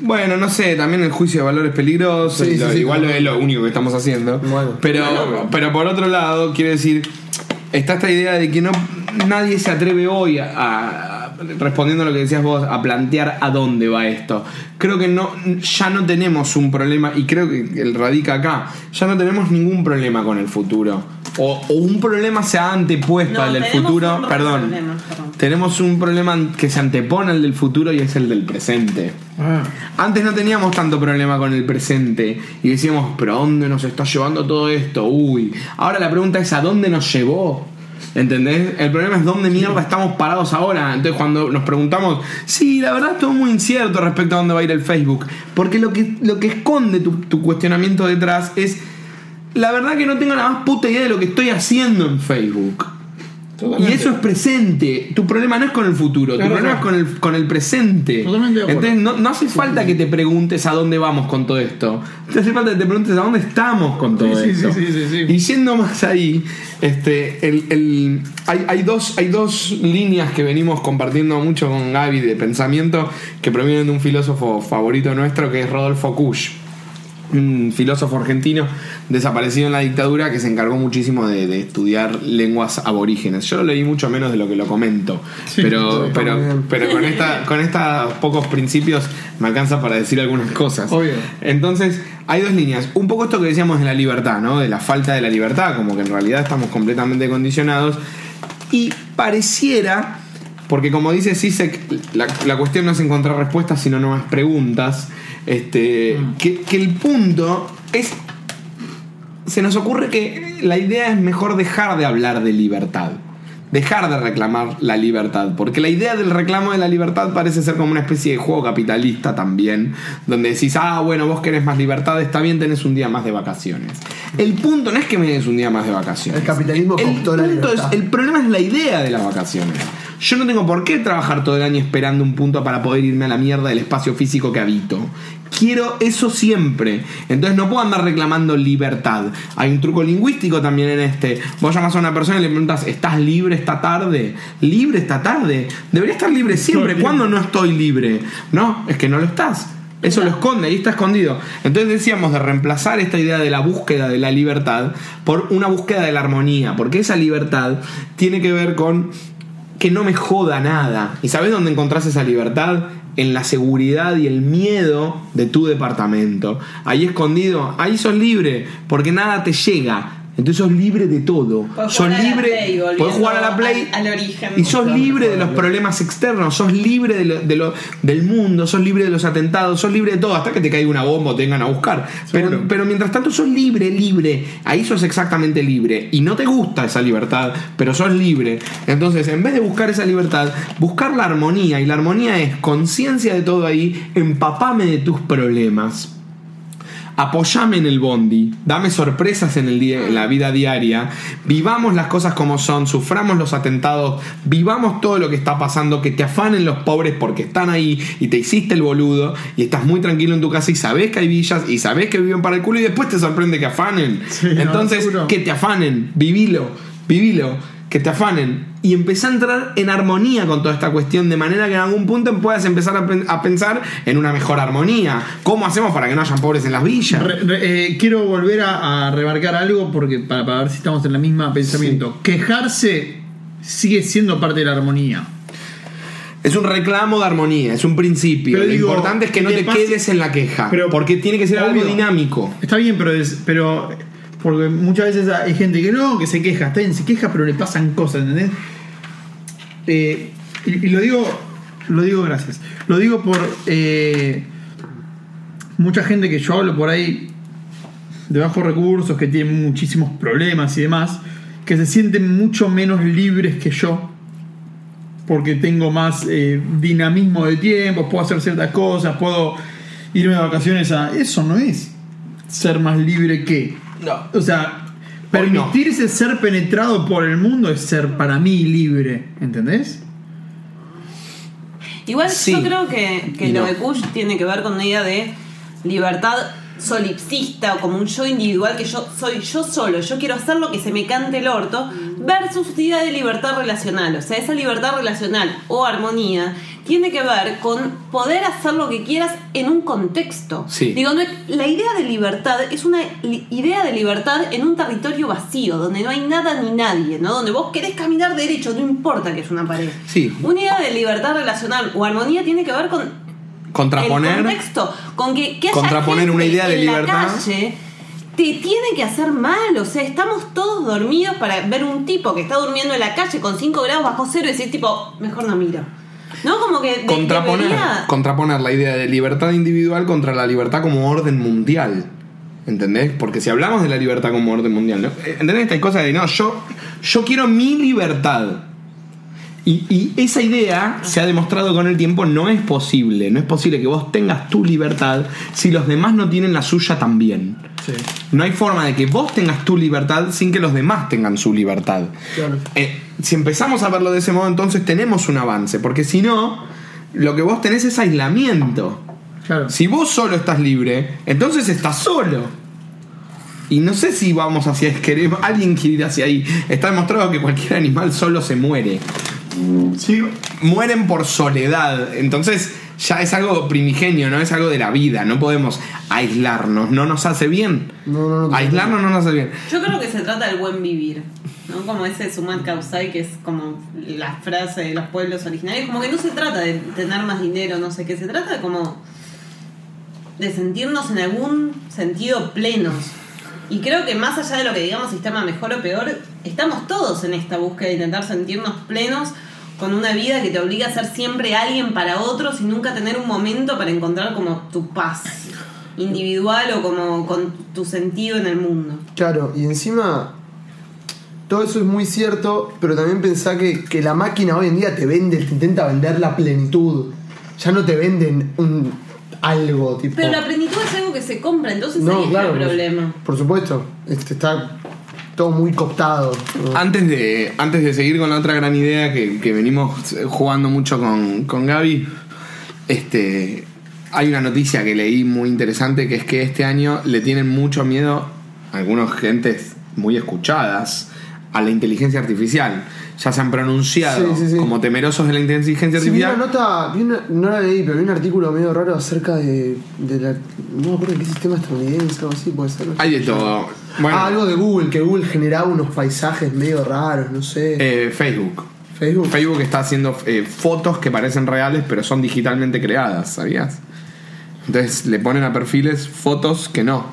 Bueno, no sé, también el juicio de valores peligroso, Sí, lo- igual es lo único que estamos haciendo. Bueno. pero, pero por otro lado, quiero decir, está esta idea de que no nadie se atreve hoy a, a- respondiendo a lo que decías vos, a plantear a dónde va esto. Creo que no, ya no tenemos un problema, y creo que el radica acá, ya no tenemos ningún problema con el futuro. O, o un problema se ha antepuesto No, al del futuro, perdón. problema, perdón. Tenemos un problema que se antepone al del futuro y es el del presente. Antes no teníamos tanto problema con el presente y decíamos, pero ¿a dónde nos está llevando todo esto? Uy, ahora la pregunta es ¿a dónde nos llevó? ¿Entendés? El problema es dónde mierda estamos parados ahora. Entonces cuando nos preguntamos, sí, la verdad es todo muy incierto respecto a dónde va a ir el Facebook. Porque lo que, lo que esconde tu, tu cuestionamiento detrás es, la verdad que no tengo la más puta idea de lo que estoy haciendo en Facebook. Y eso es presente. Tu problema no es con el futuro, Claro, tu problema claro. es con el, con el presente. Totalmente de acuerdo. Entonces no, no hace falta que te preguntes a dónde vamos con todo esto. Te hace falta que te preguntes a dónde estamos con todo Sí, esto. sí, sí. Y yendo más ahí, este, el, el- hay, hay dos, hay dos líneas que venimos compartiendo mucho con Gaby de pensamiento que provienen de un filósofo favorito nuestro que es Rodolfo Kusch un filósofo argentino desaparecido en la dictadura que se encargó muchísimo de, de estudiar lenguas aborígenes. Yo lo leí mucho menos de lo que lo comento, pero, pero, bien. pero con, esta, con estos pocos principios me alcanza para decir algunas cosas. Obvio. Entonces, hay dos líneas. Un poco esto que decíamos de la libertad, ¿no? De la falta de la libertad, como que en realidad estamos completamente condicionados. Y pareciera, porque como dice Sisek, la, la cuestión no es encontrar respuestas, sino nuevas preguntas. Este, que, que el punto es. Se nos ocurre que la idea es mejor dejar de hablar de libertad. Dejar de reclamar la libertad. Porque la idea del reclamo de la libertad parece ser como una especie de juego capitalista también. Donde decís, ah, bueno, vos querés más libertad, está bien, tenés un día más de vacaciones. El punto no es que me des un día más de vacaciones. El capitalismo El la es- el problema es la idea de las vacaciones. Yo no tengo por qué trabajar todo el año esperando un punto para poder irme a la mierda del espacio físico que habito. Quiero eso siempre. Entonces no puedo andar reclamando libertad. Hay un truco lingüístico también en este. Vos llamas a una persona y le preguntas, ¿estás libre esta tarde? ¿Libre esta tarde? Debería estar libre siempre. ¿Cuándo no estoy libre? No, es que no lo estás. Eso lo esconde, ahí está escondido. Entonces decíamos de reemplazar esta idea de la búsqueda de la libertad por una búsqueda de la armonía, porque esa libertad tiene que ver con que no me joda nada. ¿Y sabes dónde encontrás esa libertad? En la seguridad y el miedo de tu departamento. Ahí escondido, ahí sos libre, porque nada te llega. Entonces sos libre de todo. Podés sos jugar a la libre. Play, podés jugar a la Play. al- al origen. Y sos libre de los problemas externos, sos libre de lo- de lo- del mundo, sos libre de los atentados, sos libre de todo, hasta que te caiga una bomba o te vengan a buscar. Pero, pero mientras tanto sos libre, libre. Ahí sos exactamente libre. Y no te gusta esa libertad, pero sos libre. Entonces, en vez de buscar esa libertad, buscar la armonía. Y la armonía es conciencia de todo ahí, empapame de tus problemas. Apoyame en el bondi, dame sorpresas en, el día, en la vida diaria, vivamos las cosas como son, suframos los atentados, vivamos todo lo que está pasando, que te afanen los pobres porque están ahí y te hiciste el boludo y estás muy tranquilo en tu casa y sabes que hay villas y sabes que viven para el culo y después te sorprende que afanen. Sí, Entonces, que te afanen, vivilo, vivilo, que te afanen. Y empezá a entrar en armonía con toda esta cuestión, de manera que en algún punto puedas empezar a, pen- a pensar en una mejor armonía. ¿Cómo hacemos para que no hayan pobres en las villas? Re- re- eh, quiero volver a, a remarcar algo porque para, para ver si estamos en la misma pensamiento. Quejarse sigue siendo parte de la armonía. Es un reclamo de armonía, es un principio. Pero Lo digo, importante es que no te pase- quedes en la queja, Pero- porque tiene que ser algo dinámico. Está bien, pero, es- pero porque muchas veces hay gente que no, que se queja, está bien, se queja, pero le pasan cosas, ¿entendés? Eh, y, lo digo, lo digo gracias. Lo digo por eh, mucha gente que yo hablo por ahí de bajos recursos, que tienen muchísimos problemas y demás, que se sienten mucho menos libres que yo porque tengo más eh, dinamismo de tiempo, puedo hacer ciertas cosas, puedo irme de vacaciones a... Eso no es ser más libre que... No. O sea, no. permitirse ser penetrado por el mundo es ser para mí libre, ¿entendés? Igual Sí. yo creo que, que lo no. de Kush tiene que ver con una idea de libertad solipsista o como un yo individual que yo soy yo solo, yo quiero hacer lo que se me cante el orto, versus idea de libertad relacional. O sea, esa libertad relacional o armonía tiene que ver con poder hacer lo que quieras en un contexto. Sí. Digo, no es- la idea de libertad es una li- idea de libertad en un territorio vacío, donde no hay nada ni nadie, ¿no? Donde vos querés caminar derecho, no importa que es una pared. Sí. Una idea de libertad relacional o armonía tiene que ver con el Contraponer. contexto, con que, que haya Contraponer gente una idea de en la libertad. calle te tiene que hacer mal, o sea, estamos todos dormidos para ver un tipo que está durmiendo en la calle con 5 grados bajo cero y decir tipo, mejor no miro. ¿No? Como que de- contraponer, debería- contraponer la idea de libertad individual contra la libertad como orden mundial. ¿Entendés? Porque si hablamos de la libertad como orden mundial, ¿no? Eh, ¿entendés? Esta cosa de, no, yo, yo quiero mi libertad. Y, y esa idea se ha demostrado con el tiempo no es posible. No es posible que vos tengas tu libertad si los demás no tienen la suya también. Sí. No hay forma de que vos tengas tu libertad sin que los demás tengan su libertad. Claro. Eh, si empezamos a verlo de ese modo, entonces tenemos un avance. Porque si no, lo que vos tenés es aislamiento. Claro. Si vos solo estás libre, entonces estás solo. Y no sé si vamos hacia queremos, alguien quiere ir hacia ahí. Está demostrado que cualquier animal solo se muere. Sí, Mueren por soledad. Entonces ya es algo primigenio, no es algo de la vida. No podemos aislarnos. No nos hace bien. No, no, no. Aislarnos no nos hace bien. Yo creo que se trata del buen vivir, ¿no? Como ese Sumat Kausai, que es como la frase de los pueblos originarios, como que no se trata de tener más dinero, no sé qué, se trata de como de sentirnos en algún sentido plenos. Y creo que más allá de lo que digamos sistema mejor o peor, estamos todos en esta búsqueda de intentar sentirnos plenos con una vida que te obliga a ser siempre alguien para otros y nunca tener un momento para encontrar como tu paz individual o como con tu sentido en el mundo. Claro, y encima todo eso es muy cierto, pero también pensá que, que la máquina hoy en día te vende, te intenta vender la plenitud. Ya no te venden un algo tipo. Pero la plenitud es algo que se compra, entonces ahí no, está claro. el por- problema. Por supuesto. Este, está todo muy cooptado. ¿no? Antes de, antes de seguir con la otra gran idea que, que venimos jugando mucho con, con Gaby, este, hay una noticia que leí muy interesante que es que este año le tienen mucho miedo algunos gentes muy escuchadas a la inteligencia artificial. Ya se han pronunciado Sí, sí, sí. como temerosos de la inteligencia Sí, vi una artificial. nota, vi una- no la leí, pero vi un artículo medio raro acerca de, de la. No me acuerdo qué sistema estadounidense, algo así, puede ser. Hay de todo. Bueno, Ah, algo de Google, que Google generaba unos paisajes medio raros, no sé. eh, Facebook. Facebook. Facebook está haciendo eh, fotos que parecen reales, pero son digitalmente creadas, ¿sabías? Entonces le ponen a perfiles fotos que no.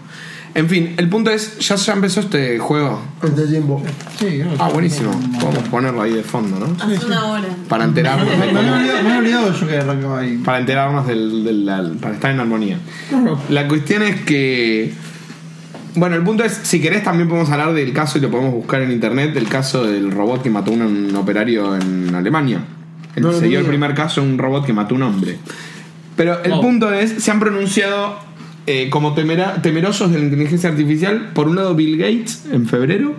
En fin, el punto es, ya, ya empezó este juego. Entre tiempo. sí, creo que Ah, buenísimo. Podemos ponerlo ahí de fondo, ¿no? Hace una hora. Para enterarnos Me, de había olvidado, me había olvidado yo que arrancaba ahí. Para enterarnos del, del- del- para estar en armonía. La cuestión es que. Bueno, el punto es, si querés también podemos hablar del caso y lo podemos buscar en internet, del caso del robot que mató a un, un operario en Alemania. El, No lo se dio el tenía. primer caso, un robot que mató a un hombre. Pero el punto es, se han pronunciado eh, como temera- temerosos de la inteligencia artificial, por un lado Bill Gates en febrero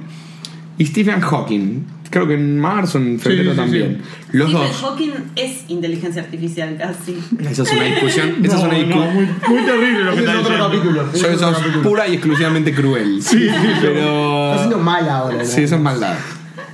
y Stephen Hawking. Creo que en marzo, en febrero sí, sí, también. Los Stephen dos. Hawking es inteligencia artificial casi. Esa es una discusión. esa es una no, discusión. muy, muy terrible lo que está otro diciendo. capítulo. Eso, es pura y exclusivamente cruel. Sí, Está pero. haciendo mal ahora. ¿no? Sí, eso es maldad.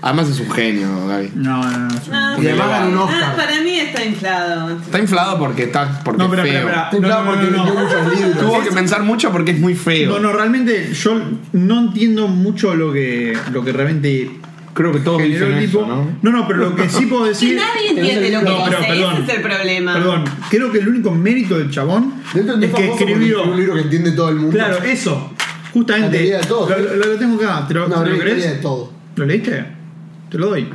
Además es un genio, Gaby. No, no, no. es un- Ah, Y además ganó un ah, Oscar. para mí está inflado. Está inflado porque está porque No, pero, es feo. espera, espera. Está inflado No, no, porque no, no. vendió muchos libros. Tuvo que pensar mucho porque es muy feo. No, no, realmente yo no entiendo mucho lo que, lo que realmente Creo que todos generó dicen el tipo. eso, ¿no? no, no, pero lo que sí puedo Y decir. nadie entiende lo que No, pero dice, perdón. ese es el problema. Perdón, creo que el único mérito del chabón Dentro es de que famoso porque escribió. escribió un libro que entiende todo el mundo. Claro, eso. La Justamente. teoría de todo. Lo, lo- lo tengo acá. ¿Te lo, No, te no lo teoría de todo. ¿Lo leíste? Te lo doy.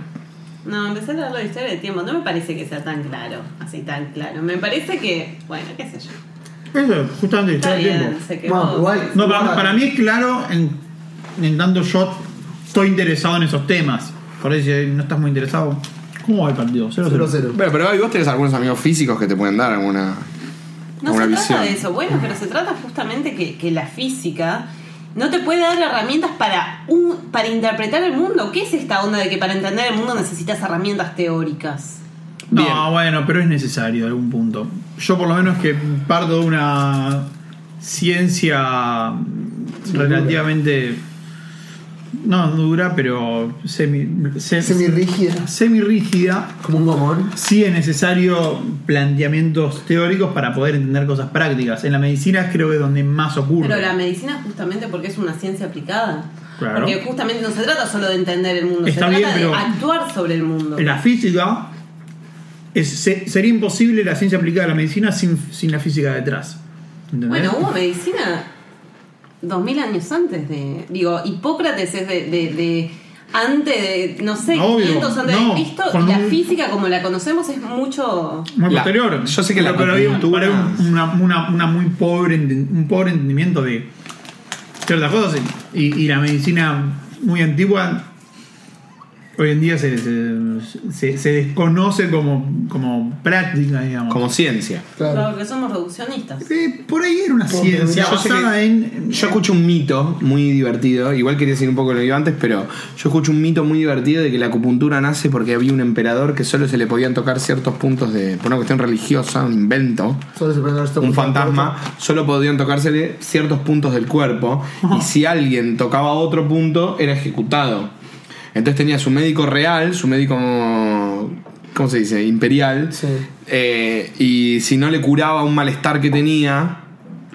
No, empecé a leer la historia de tiempo. No me parece que sea tan claro, así tan claro. Me parece que, bueno, qué sé yo. Eso, justamente, Está el bien, tiempo. se quedó. Bueno, igual- No, para, para mí es claro en, en tanto yo estoy interesado en esos temas. Por eso si no estás muy interesado. ¿Cómo va el partido? 0-0. 0-0. Bueno, pero vos tenés algunos amigos físicos que te pueden dar alguna, No alguna se visión. trata de eso, bueno, pero se trata justamente que, que la física no te puede dar herramientas para, un, para interpretar el mundo. ¿Qué es esta onda de que para entender el mundo necesitas herramientas teóricas? No, Bien. bueno, pero es necesario en algún punto. Yo por lo menos que parto de una ciencia relativamente no dura, pero semi, se- Semirrígida. semirrígida, Como un gomón. sí es necesario planteamientos teóricos para poder entender cosas prácticas. En la medicina creo que es donde más ocurre. Pero la medicina justamente porque es una ciencia aplicada. Claro. Porque justamente no se trata solo de entender el mundo, Está se bien, trata de actuar sobre el mundo. En la física es- se- sería imposible la ciencia aplicada a la medicina sin, sin la física detrás. ¿Entendés? Bueno, hubo medicina 2000 años antes de. Digo, Hipócrates es de. de- de- antes de, no sé, Obvio, 500 antes no, de Cristo, y la un- física como la conocemos es mucho. muy La- posterior. yo sé que la pero había un, una, una- una muy pobre un pobre entendimiento de ciertas cosas y, y la medicina muy antigua hoy en día se, se, se- se desconoce como, como práctica, digamos. Como ciencia. Claro. Porque somos reduccionistas. Eh, por ahí era una Por- ciencia yo sé basada que- en. Yo escucho un mito muy divertido, igual quería decir un poco lo que iba antes, pero yo escucho un mito muy divertido de que la acupuntura nace porque había un emperador que solo se le podían tocar ciertos puntos de, por una cuestión religiosa, un invento, Solo se un fantasma, solo podían tocársele ciertos puntos del cuerpo y si alguien tocaba otro punto era ejecutado. Entonces tenía su médico real, su médico, ¿cómo se dice? Imperial. Sí. Eh, y si no le curaba un malestar que tenía,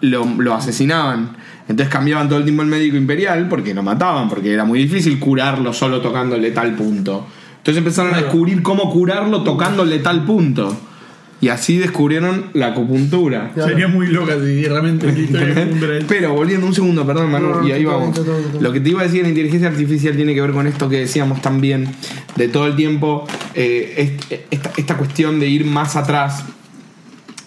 lo, lo asesinaban. Entonces cambiaban todo el tiempo el médico imperial porque lo mataban, porque era muy difícil curarlo solo tocándole tal punto. Entonces empezaron a descubrir cómo curarlo tocándole tal punto. Y así descubrieron la acupuntura. Claro. Sería muy loca si realmente la historia de Punta era- Pero volviendo un segundo, perdón, Manu, No, no, y ahí vamos. todo todo. Lo que te iba a decir, la inteligencia artificial tiene que ver con esto que decíamos también, de todo el tiempo, eh, est- esta, esta cuestión de ir más atrás,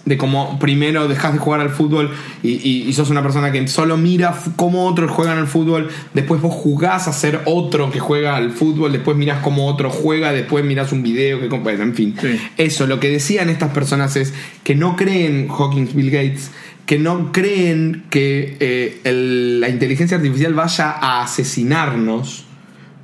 de cómo primero dejas de jugar al fútbol y, y- y sos una persona que solo mira cómo otros juegan al fútbol, después vos jugás a ser otro que juega al fútbol, después mirás cómo otro juega, después mirás un video que comp- bueno, en fin. Sí. Eso, lo que decían estas personas es que no creen Hawkins Bill Gates, que no creen que eh, el- la inteligencia artificial vaya a asesinarnos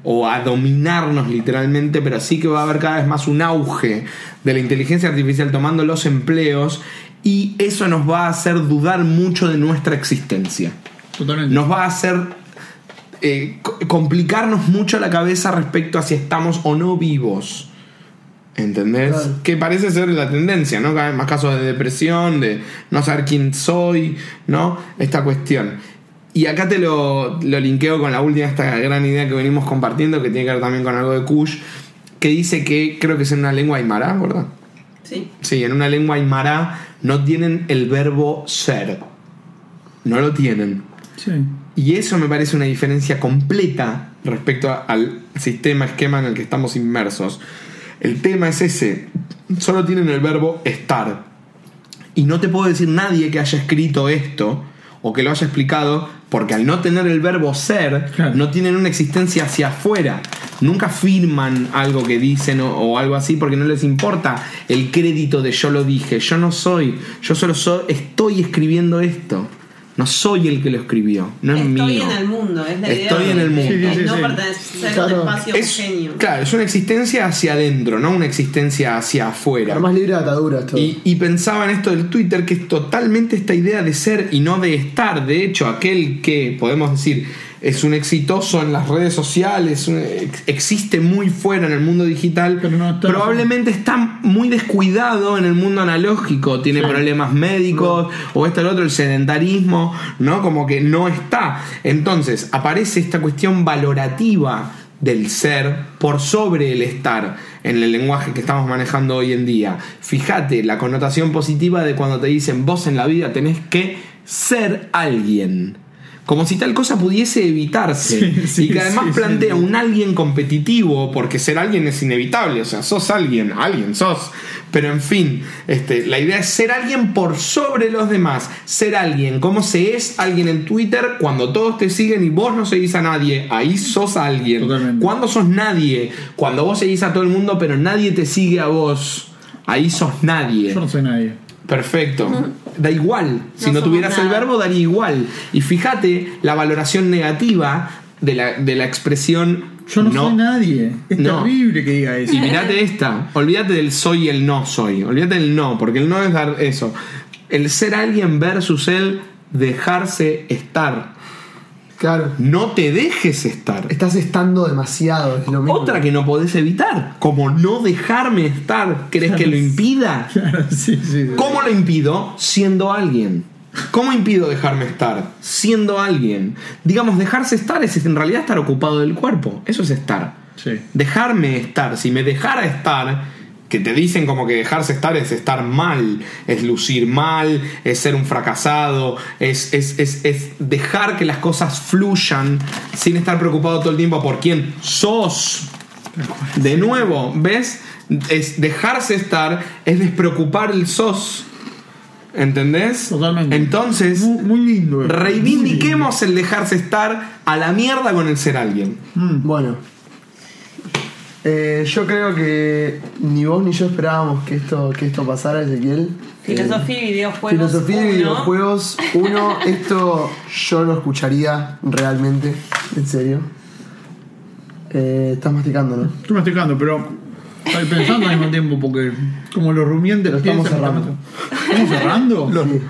o a dominarnos literalmente, pero sí que va a haber cada vez más un auge de la inteligencia artificial tomando los empleos y eso nos va a hacer dudar mucho de nuestra existencia. Totalmente. Nos va a hacer eh, co- complicarnos mucho la cabeza respecto a si estamos o no vivos. ¿Entendés? Claro. Que parece ser la tendencia, ¿no? Cada vez más casos de depresión, de no saber quién soy, ¿no? Esta cuestión. Y acá te lo, lo linkeo con la última, esta gran idea que venimos compartiendo, que tiene que ver también con algo de Kush, que dice que creo que es en una lengua aymara, ¿verdad? Sí. Sí, en una lengua aymara no tienen el verbo ser. No lo tienen. Sí. Y eso me parece una diferencia completa respecto a- al sistema, esquema en el que estamos inmersos. El tema es ese. Solo tienen el verbo estar. Y no te puedo decir nadie que haya escrito esto o que lo haya explicado, porque al no tener el verbo ser, Claro. no tienen una existencia hacia afuera. Nunca firman algo que dicen o, o algo así porque no les importa el crédito de yo lo dije. Yo no soy, yo solo soy, estoy escribiendo esto. No soy el que lo escribió, no es Estoy mío. en el mundo, es la idea Estoy de- en el mundo. Sí, sí, sí, no pertenecer a Claro. un espacio Es, homogéneo. claro, es una existencia hacia adentro, no una existencia hacia afuera. Para más libre de ataduras todo. Y, y pensaba en esto del Twitter, que es totalmente esta idea de ser y no de estar. De hecho, aquel que podemos decir es un exitoso en las redes sociales, existe muy fuera en el mundo digital, Pero no está- probablemente está muy descuidado en el mundo analógico, tiene problemas médicos, o esto, el otro, el sedentarismo, ¿no? Como que no está. Entonces, aparece esta cuestión valorativa del ser por sobre el estar en el lenguaje que estamos manejando hoy en día. Fíjate la connotación positiva de cuando te dicen vos en la vida tenés que ser alguien. Como si tal cosa pudiese evitarse. Sí, sí, y que además sí, plantea un alguien competitivo, porque ser alguien es inevitable. O sea, sos alguien, alguien sos. Pero en fin, este, la idea es ser alguien por sobre los demás. Ser alguien. ¿Cómo se es alguien en Twitter cuando todos te siguen y vos no seguís a nadie? Ahí sos alguien. Totalmente. Cuando sos nadie? Cuando vos seguís a todo el mundo, pero nadie te sigue a vos. Ahí sos nadie. Yo no soy nadie. Perfecto. Da igual. Si No tuvieras el verbo, daría igual. Y fíjate la valoración negativa de la, de la expresión Yo no, soy nadie. Es No. terrible que diga eso. Y mirate esta. Olvídate del soy y el no soy. Olvídate del no, porque el no es dar eso. El ser alguien versus el dejarse estar. Claro. No te dejes estar. Estás estando demasiado, es lo mismo. Otra que no podés evitar. Como no dejarme estar. ¿Crees que lo impida? Claro, sí, sí. sí. ¿Cómo lo impido? Siendo alguien. ¿Cómo impido dejarme estar? Siendo alguien. Digamos, dejarse estar es en realidad estar ocupado del cuerpo. Eso es estar. Sí. Dejarme estar. Si me dejara estar, que te dicen como que dejarse estar es estar mal, es lucir mal, es ser un fracasado, es, es, es, es dejar que las cosas fluyan sin estar preocupado todo el tiempo por quién sos. De nuevo, ¿ves? Es dejarse estar, es despreocupar el sos. ¿Entendés? Totalmente. Entonces, Muy, muy lindo. eh. reivindiquemos el dejarse estar a la mierda con el ser alguien. Bueno. Eh, yo creo que ni vos ni yo esperábamos que esto, que esto pasara, Ezequiel. Filosofía y videojuegos. Filosofía y uno. videojuegos. Uno, esto yo lo escucharía realmente, en serio. Eh, estás masticando, ¿no? Estoy masticando, pero estoy pensando al mismo tiempo porque como los rumiantes Lo estamos cerrando. ¿Estamos cerrando? Sí.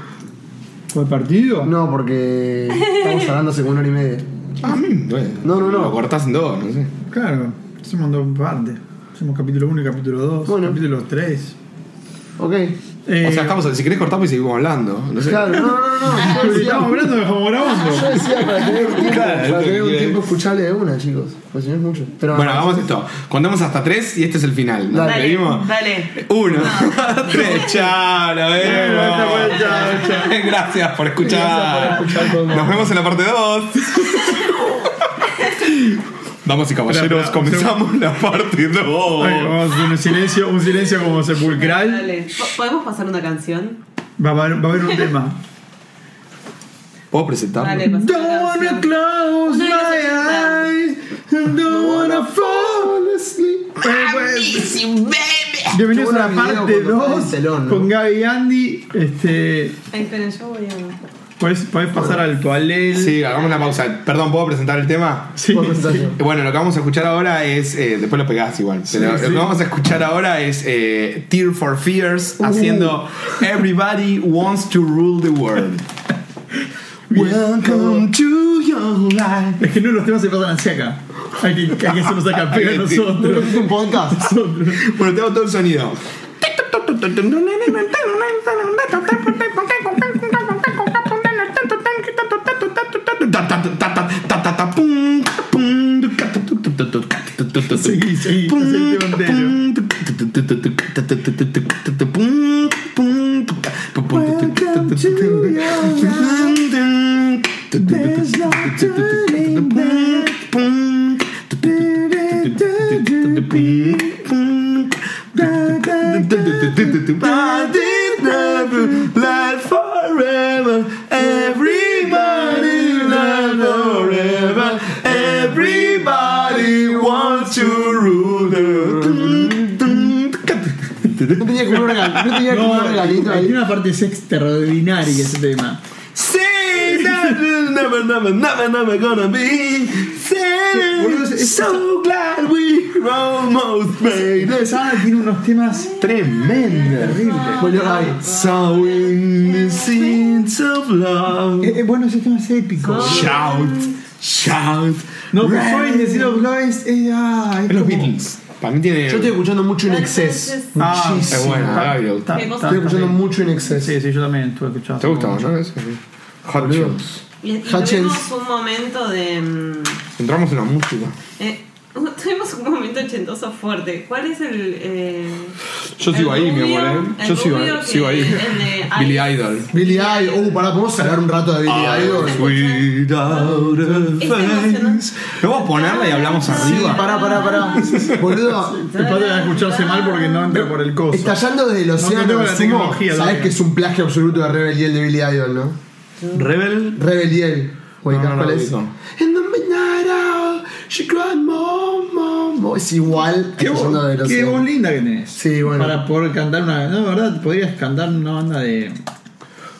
¿Fue el partido? No, porque estamos hablando hace como una hora y media. A mí, bueno, No, no, no. Lo cortás en dos, no sé. Claro, hacemos dos partes. Hacemos capítulo 1 y capítulo 2, Bueno. capítulo 3. Ok. Eh, O sea, estamos, si querés cortamos y seguimos hablando. No sé. Claro, no, no, no. no. Yo decía, estamos hablando, dejamos grabando. yo decía para tener un tiempo, Claro, para tener un tiempo escuchable de una, chicos. Pues si no es mucho. Pero, Bueno, hagamos esto. Contemos hasta tres y este es el final. ¿Nos Dale. Dale. Uno, tres, chao, nos vemos. Chao, Gracias por escuchar. Gracias por escuchar. Nos vemos en la parte 2. Damas y caballeros, comenzamos la parte 2. Ay, vamos a hacer un silencio, un silencio como sepulcral. Dale. Po- ¿Podemos pasar una canción? Va, a haber, va a haber un tema. ¿Puedo presentarlo? Dale, Don't wanna close my eyes. Don't wanna fall asleep. Bienvenidos a la parte cuando está 2 el telón, ¿no? con Gaby y Andy. Este, Ay, esperen, yo voy a. ¿podés, podés pasar al toalel. Sí, hagamos una pausa. Perdón, ¿puedo presentar el tema? Sí, sí. Bueno, lo que vamos a escuchar ahora es. eh, después lo pegás igual. Pero sí. lo que vamos a escuchar ahora es eh, Tear for Fears haciendo Everybody Wants to Rule the World. Welcome to your life. Es que no los temas se pasan hacia acá. Hay que, hay que hacerlos acá, pero Hay que- ¿No nosotros. es un podcast? nosotros. Bueno, tengo todo el sonido. Capum, capum, Seguí, seguí, aceite bandero. Welcome to your London. There's no turning back. Du-du-du-du-du-du. Da, da, da. Tenía como un regalito hay ahí. una parte extraordinaria ese tema. Say that it's never, never, never, never gonna be. So glad we almost made it. Banda tiene unos temas Tremendo. terribles. Sowing the seeds of love. Eh, eh, bueno, ese tema es épico. Shout, shout. No, pero Soy decir of Love es. eh, ah, es Los como- Beatles. Para mí tiene. Yo estoy escuchando mucho en exceso. Ah, Muchísimo. es bueno, Estoy escuchando mucho en exceso. Sí, sí, yo también estuve escuchando. ¿Te gusta, no? Eso. Hot Boludo. Shoes. Y, y Hutchins. tuvimos un momento de. mm, Entramos en la música. eh, tuvimos un momento ochentoso fuerte. ¿Cuál es el. eh, Yo el sigo ahí, mi amor, ¿eh? Yo sigo, rubio que- sigo ahí. el de Billy. Idol. Billy Idol. Uh, pará, podemos hablar un rato de Billy Idol. Without a Es emocionante. ¿No vamos a ponerla y hablamos Sí, arriba? pará, pará, pará. Boludo, El padre va a escucharse mal porque no entra por el coso. estallando desde el No océano la sumo, tecnología sabes que es un plagio absoluto de Rebel Yell de Billy Idol, ¿no? Rebel. Rebel Yell. ¿Ubicás No, no cuál es? ubico. In the midnight hour, she cried, mom, mom, mom. Es igual Qué, voz linda que tenés. Sí, bueno. Para poder cantar una. No, ¿verdad? Podrías cantar una banda de.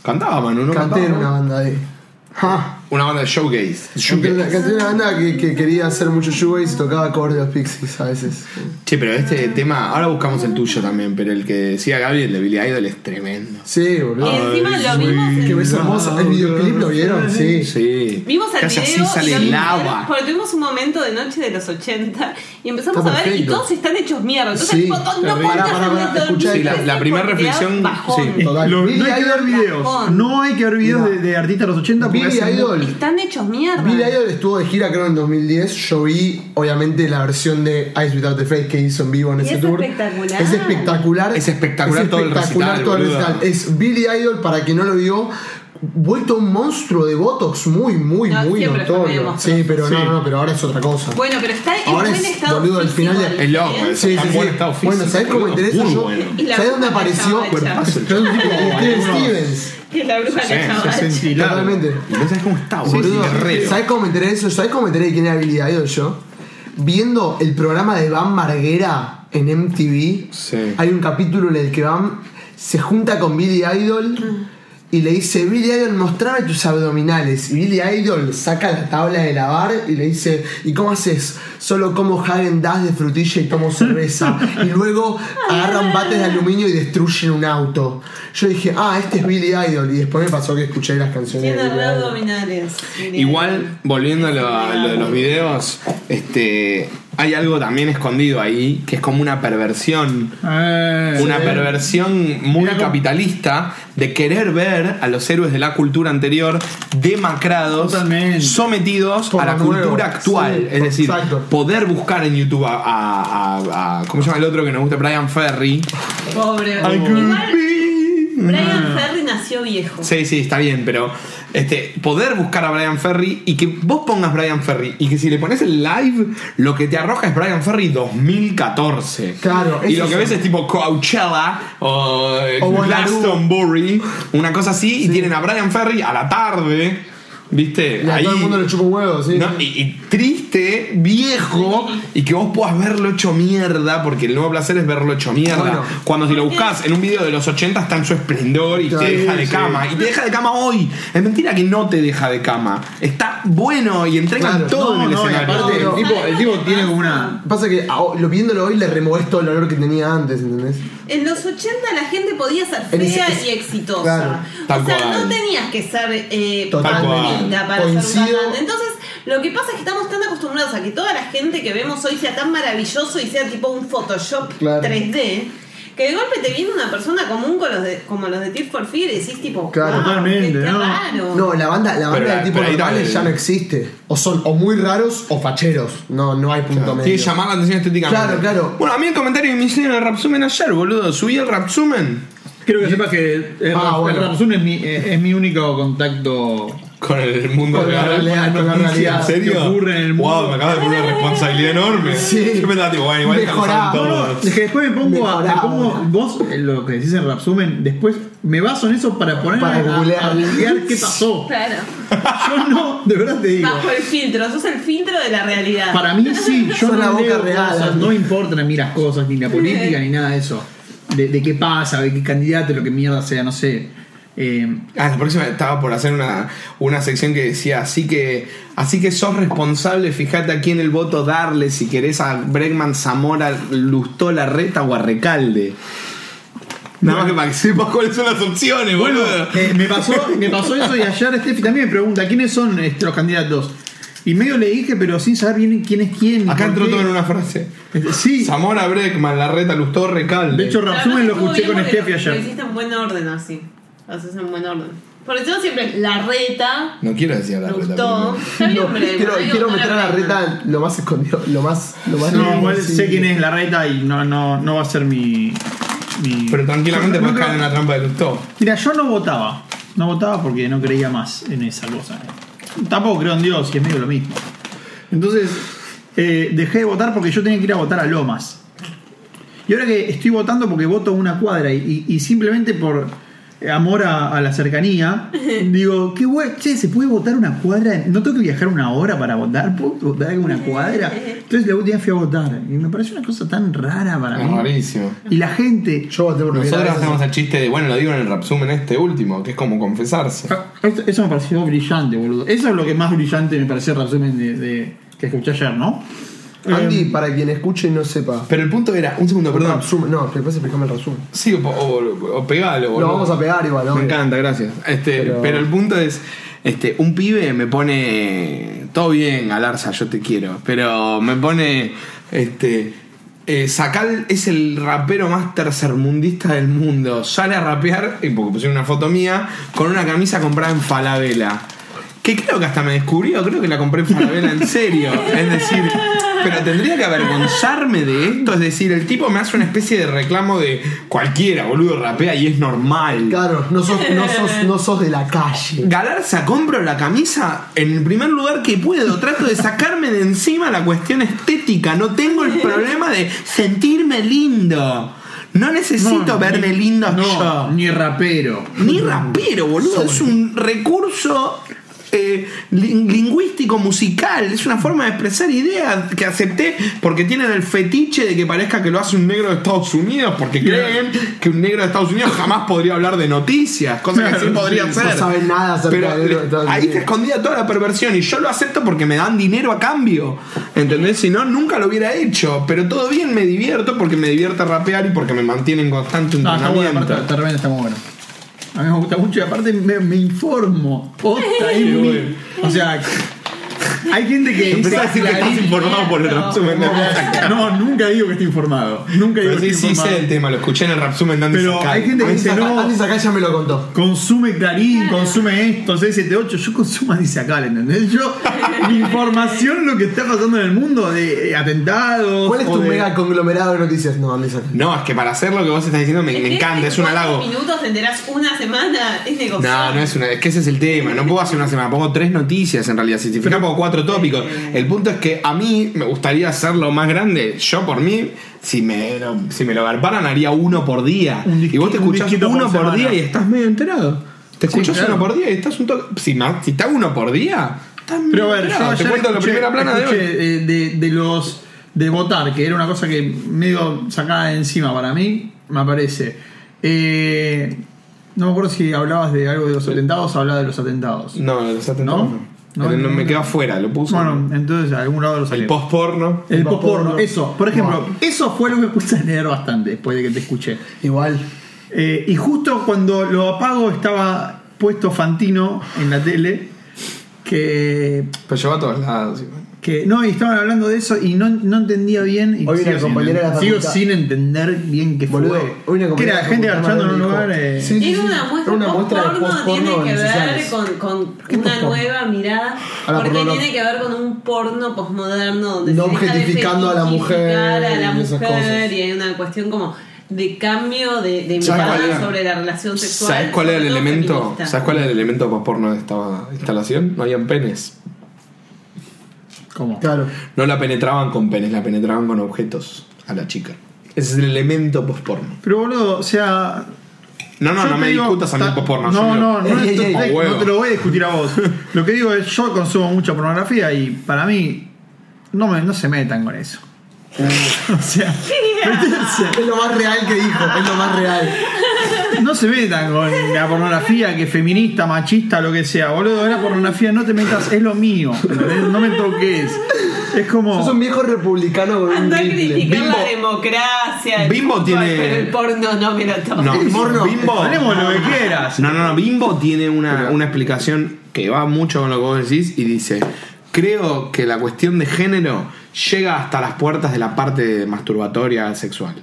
Cantaba Manu, ¿no? Canté en una banda de. Ja. Una banda de una, Showcase. canté una banda que, que quería hacer mucho shoegaze y tocaba covers de los Pixies a veces. Che, pero este tema, ahora buscamos el tuyo también, pero el que decía Gaby, el de Billy Idol, es tremendo. Sí, boludo. Y encima lo vimos en- Que es hermoso. ¿El videoclip lo vieron? Sí. Sí. Vimos el Casi video así sale y lo vimos lava. porque tuvimos un momento de noche de los 80 y empezamos Está a ver y perfecto. todos están hechos mierda. Entonces, Sí, tipo, no terrible. Pará, pará, pará, escuchá, Sí, la- la primera reflexión, sí. Total. Lo- Billy no hay que ver videos. Bajón. No hay que ver videos de, de artistas de los 80 porque Billy hacen- Idol. Están hechos mierda. Billy Idol estuvo de gira creo en 2010. Yo vi obviamente la versión de Ice Without the Face que hizo en vivo en Y ese es tour. espectacular. Es espectacular. Es espectacular todo el recital, todo el recital. Es Billy Idol, para quien no lo vio, vuelto un monstruo de Botox muy, muy, No, muy notorio. Sí, pero no, Sí. no, pero ahora es otra cosa. Bueno, pero está en Ahora buen es, estado boludo, el físico, final de- Es loco, Sí, sí, tan sí. buen estado físico. Bueno, ¿sabes cómo interesa Muy yo? bueno. ¿Sabes dónde apareció? Steven Stevens. Que la bruja Sí, le echaba 60 y largo. Totalmente. No sabes cómo está, boludo. Boludo, guerrero. ¿Sabes cómo me enteré de eso? ¿Sabes cómo me enteré de quién era Billy Idol yo? Viendo el programa de Van Marguera en MTV, Sí. hay un capítulo en el que Van se junta con Billy Idol y le dice, Billy Idol, mostrame tus abdominales. Y Billy Idol saca la tabla de lavar y le dice, ¿y cómo haces? Solo como Hagen Dazs de frutilla y tomo cerveza. y luego agarran bates de aluminio y destruyen un auto. Yo dije, ah, este es Billy Idol. Y después me pasó que escuché las canciones Tiene abdominales. Igual, volviendo a lo, a lo de los videos, este, hay algo también escondido ahí, que es como una perversión. Eh, Una perversión muy Mira cómo- capitalista de querer ver a los héroes de la cultura anterior demacrados, Totalmente. sometidos Por a la nuevo. cultura actual. Sí, es decir, exacto. poder buscar en YouTube a, a- a- a- ¿Cómo se llama el otro que nos gusta? Brian Ferry. Pobre. Brian Ferry nació viejo. Sí, sí, está bien, pero este, poder buscar a Brian Ferry y que vos pongas Brian Ferry y que si le pones el live, lo que te arroja es Brian Ferry 2014. Claro, Y lo que ves es tipo Coachella o, O. Glastonbury, una cosa así, y tienen a Brian Ferry a la tarde, ¿viste? Y a todo el mundo le chupa un huevo, sí. ¿no? y, y triste, viejo, y que vos puedas verlo hecho mierda, porque el nuevo placer es verlo hecho mierda. Bueno. Cuando si lo buscas en un video de los 80 está en su esplendor y te deja de sí. cama. Y te deja de cama hoy. Es mentira que no te deja de cama. Está bueno y entregan Claro. todo No, en el no, escenario. aparte el tipo, el tipo tiene como una. Pasa que lo viéndolo hoy le removés todo el olor que tenía antes, ¿entendés? En los 80 la gente podía ser ese- fea es- y exitosa. claro, o sea, cual. no tenías que ser eh, Totalmente. Para Coincido. ser un cantante. Entonces, lo que pasa es que estamos tan acostumbrados a que toda la gente que vemos hoy sea tan maravilloso y sea tipo un Photoshop Claro. 3D. Que de golpe te viene una persona común con los de, como los de Tears for Fear y decís tipo, Claro. wow, Totalmente, qué, qué ¿no? raro. No, la banda, la banda Pero- de tipo normales ya no existe. O son o muy raros o facheros. No, no hay punto medio. Tiene que llamar la atención estéticamente. Claro, claro. Bueno, a mí el comentario que me hicieron el Rapsumen ayer, boludo. Subí el Rapsumen Quiero que sepas que el, Ah, rap- bueno. el Rapsun es mi, eh, es mi único contacto. Con el mundo Con la real. realidad, con la Noticias, realidad. ¿En serio? ¿Qué ocurre en el mundo? Wow, me acaba de poner una responsabilidad enorme. Sí. Yo pensaba, tipo, bueno, igual Mejorá. todos. Es que después me pongo a. Me pongo, vos, lo que decís en Rapsumen, después me baso en eso para poner Para a, googlear. a googlear qué pasó. Claro. Yo no, de verdad te digo. Bajo el filtro, sos el filtro de la realidad. Para mí sí, yo no la boca leo real, cosas, no importan a mí las cosas, ni la política, ni nada de eso. De, de qué pasa, de qué candidato, lo que mierda sea, no sé. Eh, Ah, la próxima estaba por hacer una, una sección que decía, así que, así que sos responsable, fíjate a quién el voto darle, si querés a Bregman, Zamora, Lustó, Larreta o a Recalde. Nada más que para que sepas cuáles son las opciones, bueno, boludo. eh, me, pasó, me pasó eso y ayer Steffi también me pregunta quiénes son los candidatos. Y medio le dije, pero sin saber bien quién es quién. Acá entró qué. todo en una frase. Este, Sí, Zamora, Bregman, Larreta, Lustó, Recalde. de hecho, La Rapsumen verdad lo escuché con Steffi lo- Lo ayer. hiciste en buen orden así. Haces en buen orden. Porque yo siempre la reta. No quiero decir la reta. gustó. primero. Está bien, No, hombre, quiero, quiero meter a la reta. reta lo más escondido, lo más, lo más No, igual sí. sé quién es la reta y no, no, no va a ser mi. mi- Pero tranquilamente puedes caer en la trampa de Lustó. Mira, yo no votaba. No votaba porque no creía más en esa cosa. Tampoco creo en Dios y es medio lo mismo. Entonces, eh, dejé de votar porque yo tenía que ir a votar a Lomas. Y ahora que estoy votando porque voto una cuadra y, y- y simplemente por amor a, a la cercanía, digo, qué bueno, che, ¿se puede votar una cuadra? ¿No tengo que viajar una hora para votar? ¿Puedo votar una cuadra? Entonces la última vez fui a votar y me pareció una cosa tan rara para Es mí. rarísimo. Y la gente, Yo voté por Nosotros hacemos el chiste de, bueno, lo digo en el rapsumen este último, que es como confesarse. Ah, Eso eso me pareció brillante, boludo. Eso es lo que más brillante me pareció el resumen de, de- que escuché ayer, ¿no? Andy, Eh, para quien escuche y no sepa. Pero el punto era, un segundo, perdón. Resumen- no, después explicame el resumen. Sí, o, o, o pegalo, boludo. Lo vamos a pegar igual, Me obvio. encanta, gracias. Este, pero... Pero- el punto es, este, un pibe me pone todo bien, Galarza, yo te quiero, pero me pone, este, eh, Sacal es el rapero más tercermundista del mundo. Sale a rapear, y porque pusieron una foto mía, con una camisa comprada en Falabella. Que creo que hasta me descubrió, creo que la compré en Falabella en serio. Es decir, pero tendría que avergonzarme de esto. Es decir, el tipo me hace una especie de reclamo de cualquiera, boludo, rapea y es normal. Claro, no sos, no sos, no sos de la calle. Galarza, compro la camisa en el primer lugar que puedo. Trato de sacarme de encima la cuestión estética. No tengo el problema de sentirme lindo. No necesito no, verme ni- lindo no, yo. Ni rapero. Ni rapero, boludo. Es un recurso eh, lin- lingüístico musical. Es una forma de expresar ideas que acepté porque tienen el fetiche de que parezca que lo hace un negro de Estados Unidos. Porque creen que un negro de Estados Unidos jamás podría hablar de noticias. Cosa que sí podría No ser. saben nada acerca de Estados ahí Unidos. te escondía toda la perversión y yo lo acepto porque me dan dinero a cambio. ¿Entendés? Si no, nunca lo hubiera hecho. Pero todo bien, me divierto porque me divierte rapear y porque me mantiene en constante No, está bueno, entrenamiento. repente está muy bueno. A mí me gusta mucho y aparte me, me informo. Posta, mi- O sea, hay gente que dice Empezás a decir que estás informado por el resumen de No, nunca digo que estoy informado. Nunca digo Pero que sí, estoy sí sé informado. el tema, lo escuché en el Rapsumen de Andy Pero Sakai. hay gente que dice no. Andy Sakai ya me lo contó. Consume Clarín, consume esto, 678. Yo consumo a Disacal, ¿entendés? Yo, mi información, lo que está pasando en el mundo de eh, atentados. ¿Cuál es o tu de- mega conglomerado de noticias? No, Andy Sakai. No, es que para hacer lo que vos estás diciendo me, encanta, en es un halago. minutos te enterás una semana, es negocio. No, no es una, es que ese es el tema. No puedo hacer una semana, pongo tres noticias en realidad. Si te fijas, pongo cuatro tópicos. El punto es que a mí me gustaría hacerlo más grande. Yo por mí, si me si me lo garparan, haría uno por día. Y vos te escuchás uno por día y estás medio enterado. Te Sí, escuchás claro. uno por día y estás un toque. Si, si te hago uno por día, estás Pero a ver, yo enterado. Te cuento la escuché- primera plana de hoy. eh, de, de los de votar, que era una cosa que medio sacada de encima para mí, me parece. Eh, no me acuerdo si hablabas de algo de los atentados o hablabas de los atentados. No, los atentados ¿No? No. Pero me quedo afuera, lo puse. Bueno, entonces a algún lado lo saqué. el post-porno. El El eso. Por ejemplo, eso fue lo que me puse a leer bastante después de que te escuché. Igual. Eh, y justo cuando lo apago estaba puesto Fantino en la tele que Pero lleva a todos lados. igual. Que no y estaban hablando de eso y no, no entendía bien y Hoy sigo, una sin, compañera de la sigo sin entender bien qué fue hoy una que compañera era gente garchando en un lugar eh, Sí, sí, Es sí. una muestra, una muestra post-porno tiene que ver con, con ¿Qué una nueva mirada, porque tiene que ver con un porno posmoderno donde No se deja de objetificando a la mujer a la mujer y hay una cuestión como de cambio de, de ¿Sabes cuál mirada sobre la relación sexual. ¿Sabes cuál era el elemento? ¿Sabes cuál era el elemento post-porno de esta instalación? No habían penes. ¿Cómo? Claro. No la penetraban con penes, la penetraban con objetos a la chica. Ese es el elemento post-porno. pero boludo o sea No, no, no me digo, discutas a mí post-porno. no me lo- no no, Ey, ey, no, ey. no, te lo voy a discutir a vos lo que digo es yo consumo mucha pornografía y para mí no me no se metan con eso o sea Es lo más real que dijo, es lo más real. No se metan con la pornografía que feminista, machista, lo que sea. Boludo, la pornografía no te metas, es lo mío. No me toques. Es como. Sos un viejo republicano con un Anda a rifle. criticar Bimbo- la democracia. el Bimbo fútbol, tiene- Pero el porno no me lo toco. No, porno. Bimbo. Hablemos lo que quieras. No, no, no. Bimbo tiene una, una explicación que va mucho con lo que vos decís y dice: Creo que la cuestión de género llega hasta las puertas de la parte masturbatoria sexual.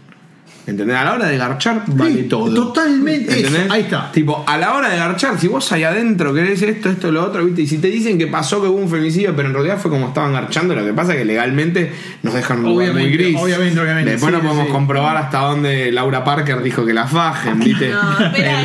¿Entendés? A la hora de garchar vale Sí, todo. totalmente eso, ¿Entendés? ahí está. Tipo, a la hora de garchar, si vos ahí adentro querés esto, esto, lo otro, ¿viste? Y si te dicen que pasó que hubo un femicidio, pero en realidad fue como estaban garchando, lo que pasa es que legalmente nos dejan un lugar muy gris. obviamente, obviamente, Después sí, no podemos sí. comprobar hasta dónde Laura Parker dijo que la fajen, ¿viste? No,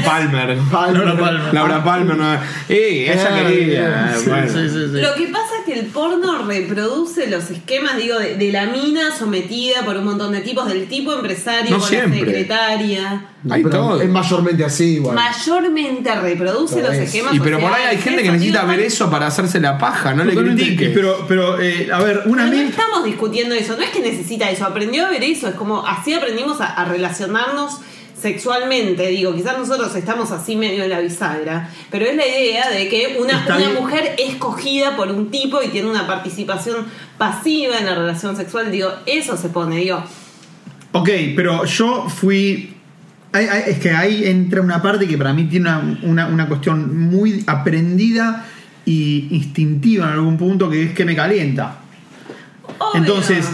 Palmer. Laura Palmer. Laura Palmer no. ¡Eh! Ella Eh, quería. sí, bueno. Sí, sí, sí. Lo que pasa es que el porno reproduce los esquemas, digo, de, de la mina sometida por un montón de tipos, del tipo empresario No siempre. la secretaria. Hay Pero todo. Es mayormente así, igual. Mayormente reproduce Lo los es. esquemas. Y pero por ahí hay gente que necesita ver eso para hacerse la paja, no le Totalmente, critiques. Pero, pero eh, a ver, una Pero no estamos discutiendo eso, no es que necesita eso, aprendió a ver eso, es como así aprendimos a, a relacionarnos sexualmente, digo, quizás nosotros estamos así medio en la bisagra, pero es la idea de que una, una mujer es cogida por un tipo y tiene una participación pasiva en la relación sexual, digo, eso se pone, digo, Ok, pero yo fui. hay- hay- es que ahí entra una parte que para mí tiene una, una- una cuestión muy aprendida y instintiva en algún punto que es que me calienta. obvio. Entonces,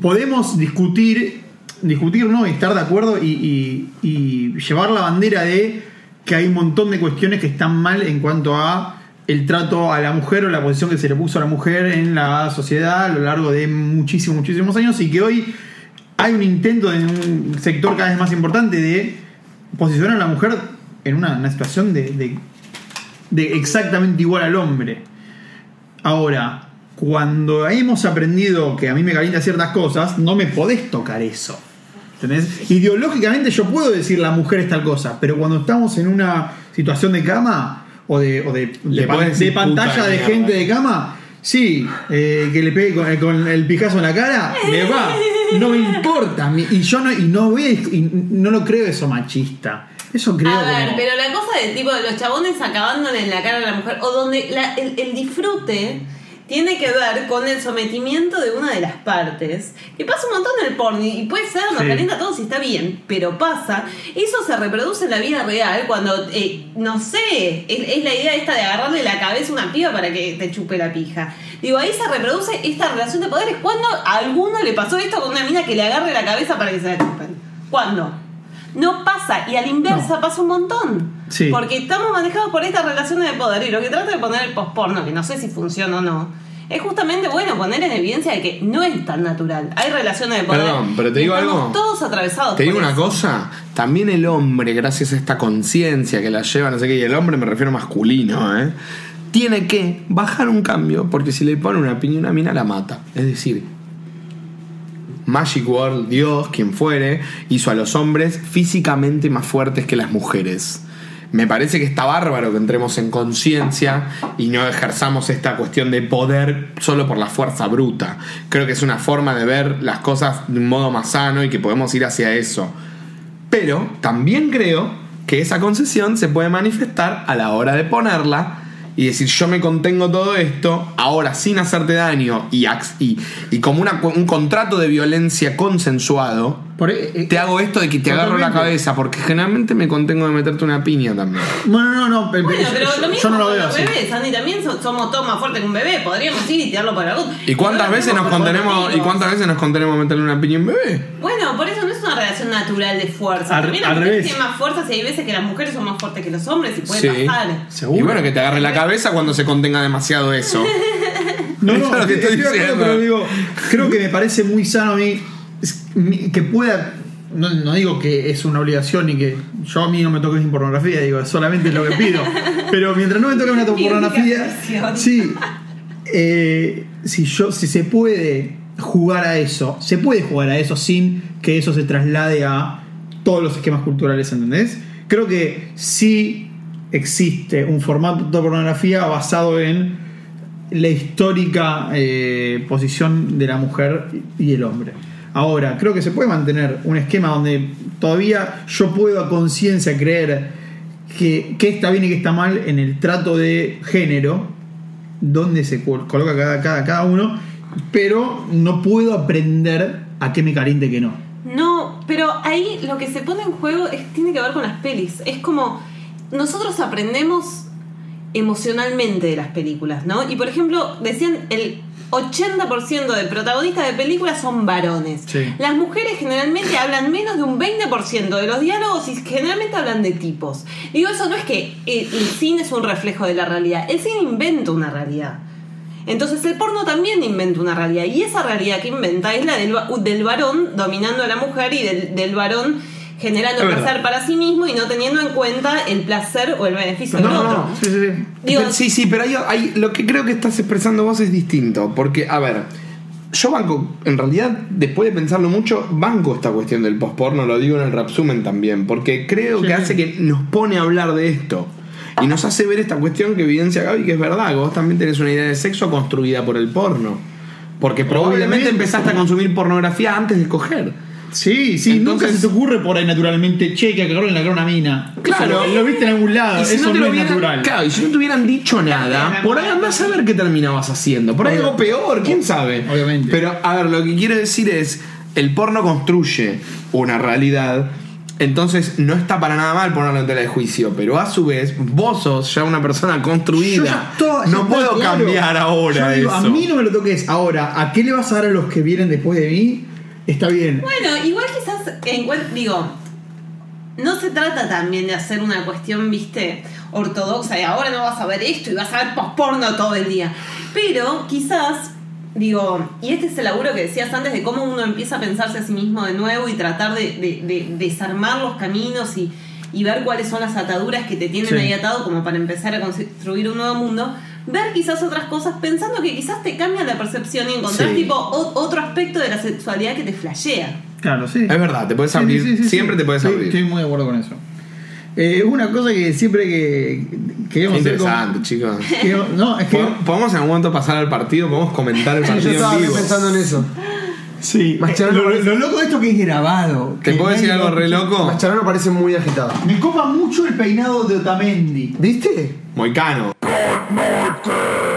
podemos discutir, discutir, ¿no? Y estar de acuerdo y, y- y llevar la bandera de que hay un montón de cuestiones que están mal en cuanto a el trato a la mujer o la posición que se le puso a la mujer en la sociedad a lo largo de muchísimos, muchísimos años y que hoy hay un intento en un sector cada vez más importante de posicionar a la mujer en una, una situación de- de, de exactamente igual al hombre. Ahora, cuando hemos aprendido que a mí me calienta ciertas cosas, no me podés tocar eso. ¿Entendés? Ideológicamente yo puedo decir la mujer es tal cosa, pero cuando estamos en una situación de cama o de, o de, Le de pan- podés decir de pantalla de gente de cama, sí, eh, que le pegue con, con el pijazo en la cara, me va, no me importa. mi- Y yo no, y no, voy a- y no lo creo eso machista. Eso creo A ver, como- pero la cosa de tipo de los chabones acabándole en la cara a la mujer, o donde la- el, el disfrute tiene que ver con el sometimiento de una de las partes, que pasa un montón en el porno, y puede ser, nos Sí. calienta a todos y está bien, pero pasa, eso se reproduce en la vida real cuando, eh, no sé, es, es la idea esta de agarrarle la cabeza a una piba para que te chupe la pija. Digo, ahí se reproduce esta relación de poderes. ¿Cuándo a alguno le pasó esto con una mina que le agarre la cabeza para que se la chupen? ¿Cuándo? No pasa, y a la inversa pasa un montón. Sí. Porque estamos manejados por estas relaciones de poder. Y lo que trata de poner el posporno, que no sé si funciona o no, es justamente, bueno, poner en evidencia de que no es tan natural. Hay relaciones de poder. Perdón, pero te digo algo. todos atravesados. Te digo una eso. cosa, también el hombre, gracias a esta conciencia que la lleva, no sé qué, y el hombre me refiero masculino, ¿eh? Tiene que bajar un cambio, porque si le pone una piña una mina la mata. Es decir, Magic World, Dios, quien fuere, hizo a los hombres físicamente más fuertes que las mujeres. Me parece que está bárbaro que entremos en conciencia y no ejerzamos esta cuestión de poder solo por la fuerza bruta. Creo que es una forma de ver las cosas de un modo más sano y que podemos ir hacia eso. Pero también creo que esa concesión se puede manifestar a la hora de ponerla y decir yo me contengo todo esto, ahora sin hacerte daño y, y, y como una- un contrato de violencia consensuado, Por- eh, eh, te hago esto de que te agarro la cabeza, porque generalmente me contengo de meterte una piña también. Bueno, no, no, Bueno, yo, pero yo- lo mismo yo no lo veo los así. bebés, Andy, también so- somos todos más fuertes que un bebé. Podríamos ir y tirarlo por la luz. ¿Y cuántas veces nos contenemos, y cuántas veces nos contenemos a meterle una piña a un bebé? Bueno, por eso no es una relación natural de fuerza. Al- También al las mujeres revés. tienen más fuerza y hay veces que las mujeres son más fuertes que los hombres y puede Sí. pasar. Seguro. Y bueno, que te agarre la cabeza cuando se contenga demasiado eso. No, no, es lo que estoy acuerdo, diciendo. pero digo, creo que me parece muy sano a mí que pueda. No, no digo que es una obligación y que yo a mí no me toques sin pornografía, digo, solamente es lo que pido. Pero mientras no me toque una pornografía, sí. eh, si yo, si se puede jugar a eso, se puede jugar a eso sin que eso se traslade a todos los esquemas culturales, ¿entendés? Creo que sí existe un formato de pornografía basado en la histórica eh, posición de la mujer y el hombre. Ahora, creo que se puede mantener un esquema donde todavía yo puedo a conciencia creer que, que está bien y que está mal en el trato de género, donde se col- coloca cada, cada, cada uno, pero no puedo aprender a qué me caliente y qué no. No, pero ahí lo que se pone en juego es, tiene que ver con las pelis. Es como nosotros aprendemos emocionalmente de las películas, ¿no? Y por ejemplo, decían el 80% de protagonistas de películas son varones. Sí. Las mujeres generalmente hablan menos de un 20% de los diálogos y generalmente hablan de tipos. Digo, eso no es que el, el cine es un reflejo de la realidad, el cine inventa una realidad. Entonces el porno también inventa una realidad y esa realidad que inventa es la del, del varón dominando a la mujer y del, del varón generando placer para sí mismo y no teniendo en cuenta el placer o el beneficio del otro. Sí, sí, sí. Digo, Pero- sí, sí, pero hay, hay- lo que creo que estás expresando vos es distinto. Porque, a ver, yo banco, en realidad, después de pensarlo mucho, banco esta cuestión del postporno, lo digo en el Rapsumen también. Porque creo Sí. que hace que nos pone a hablar de esto. Y nos hace ver esta cuestión que evidencia Gaby, que es verdad, que vos también tenés una idea de sexo construida por el porno. Porque probablemente Obviamente. empezaste a consumir pornografía antes de coger. Sí, sí, nunca Entonces- se te ocurre por ahí naturalmente, che, que agarró en la cara una mina. Claro. Lo, lo viste en algún lado, si eso no no, te lo es hubieran, natural. Claro, y si no te hubieran dicho nada, por ahí andás a ver qué terminabas haciendo. Por ahí algo peor, quién sabe. Obviamente. Pero, a ver, lo que quiero decir es: el porno construye una realidad. Entonces no está para nada mal ponerlo en tela de juicio, pero a su vez vos sos ya una persona Yo construida. ya todo- ya no puedo claro. cambiar ahora Yo digo, eso. A mí no me lo toques. Ahora, ¿a qué le vas a dar a los que vienen después de mí? Está bien. Bueno, igual quizás encuent- digo, no se trata también de hacer una cuestión, viste, ortodoxa de ahora no vas a ver esto y vas a ver posporno todo el día. Pero quizás, digo, y este es el laburo que decías antes de cómo uno empieza a pensarse a sí mismo de nuevo y tratar de, de- de desarmar los caminos y, y ver cuáles son las ataduras que te tienen Sí. ahí atado como para empezar a construir un nuevo mundo. Ver quizás otras cosas pensando que quizás te cambian la percepción y encontrar Sí. tipo o- otro aspecto de la sexualidad que te flashea. Claro, sí. Es verdad, te puedes abrir. sí, sí, sí, siempre sí. te puedes abrir. Estoy muy de acuerdo con eso. Eh, una cosa que siempre que que íbamos a hacer con- Interesante, chicos. que no, es que ¿Podemos- ¿Podemos en algún momento pasar al partido? ¿Podemos comentar el Yo partido estaba en vivo? pensando en eso. sí, Mascherano lo, lo loco de esto que es grabado. ¿Te puedo decir algo re loco? Mascherano parece muy agitado. Me copa mucho el peinado de Otamendi. ¿Viste? Moicano. Good morning.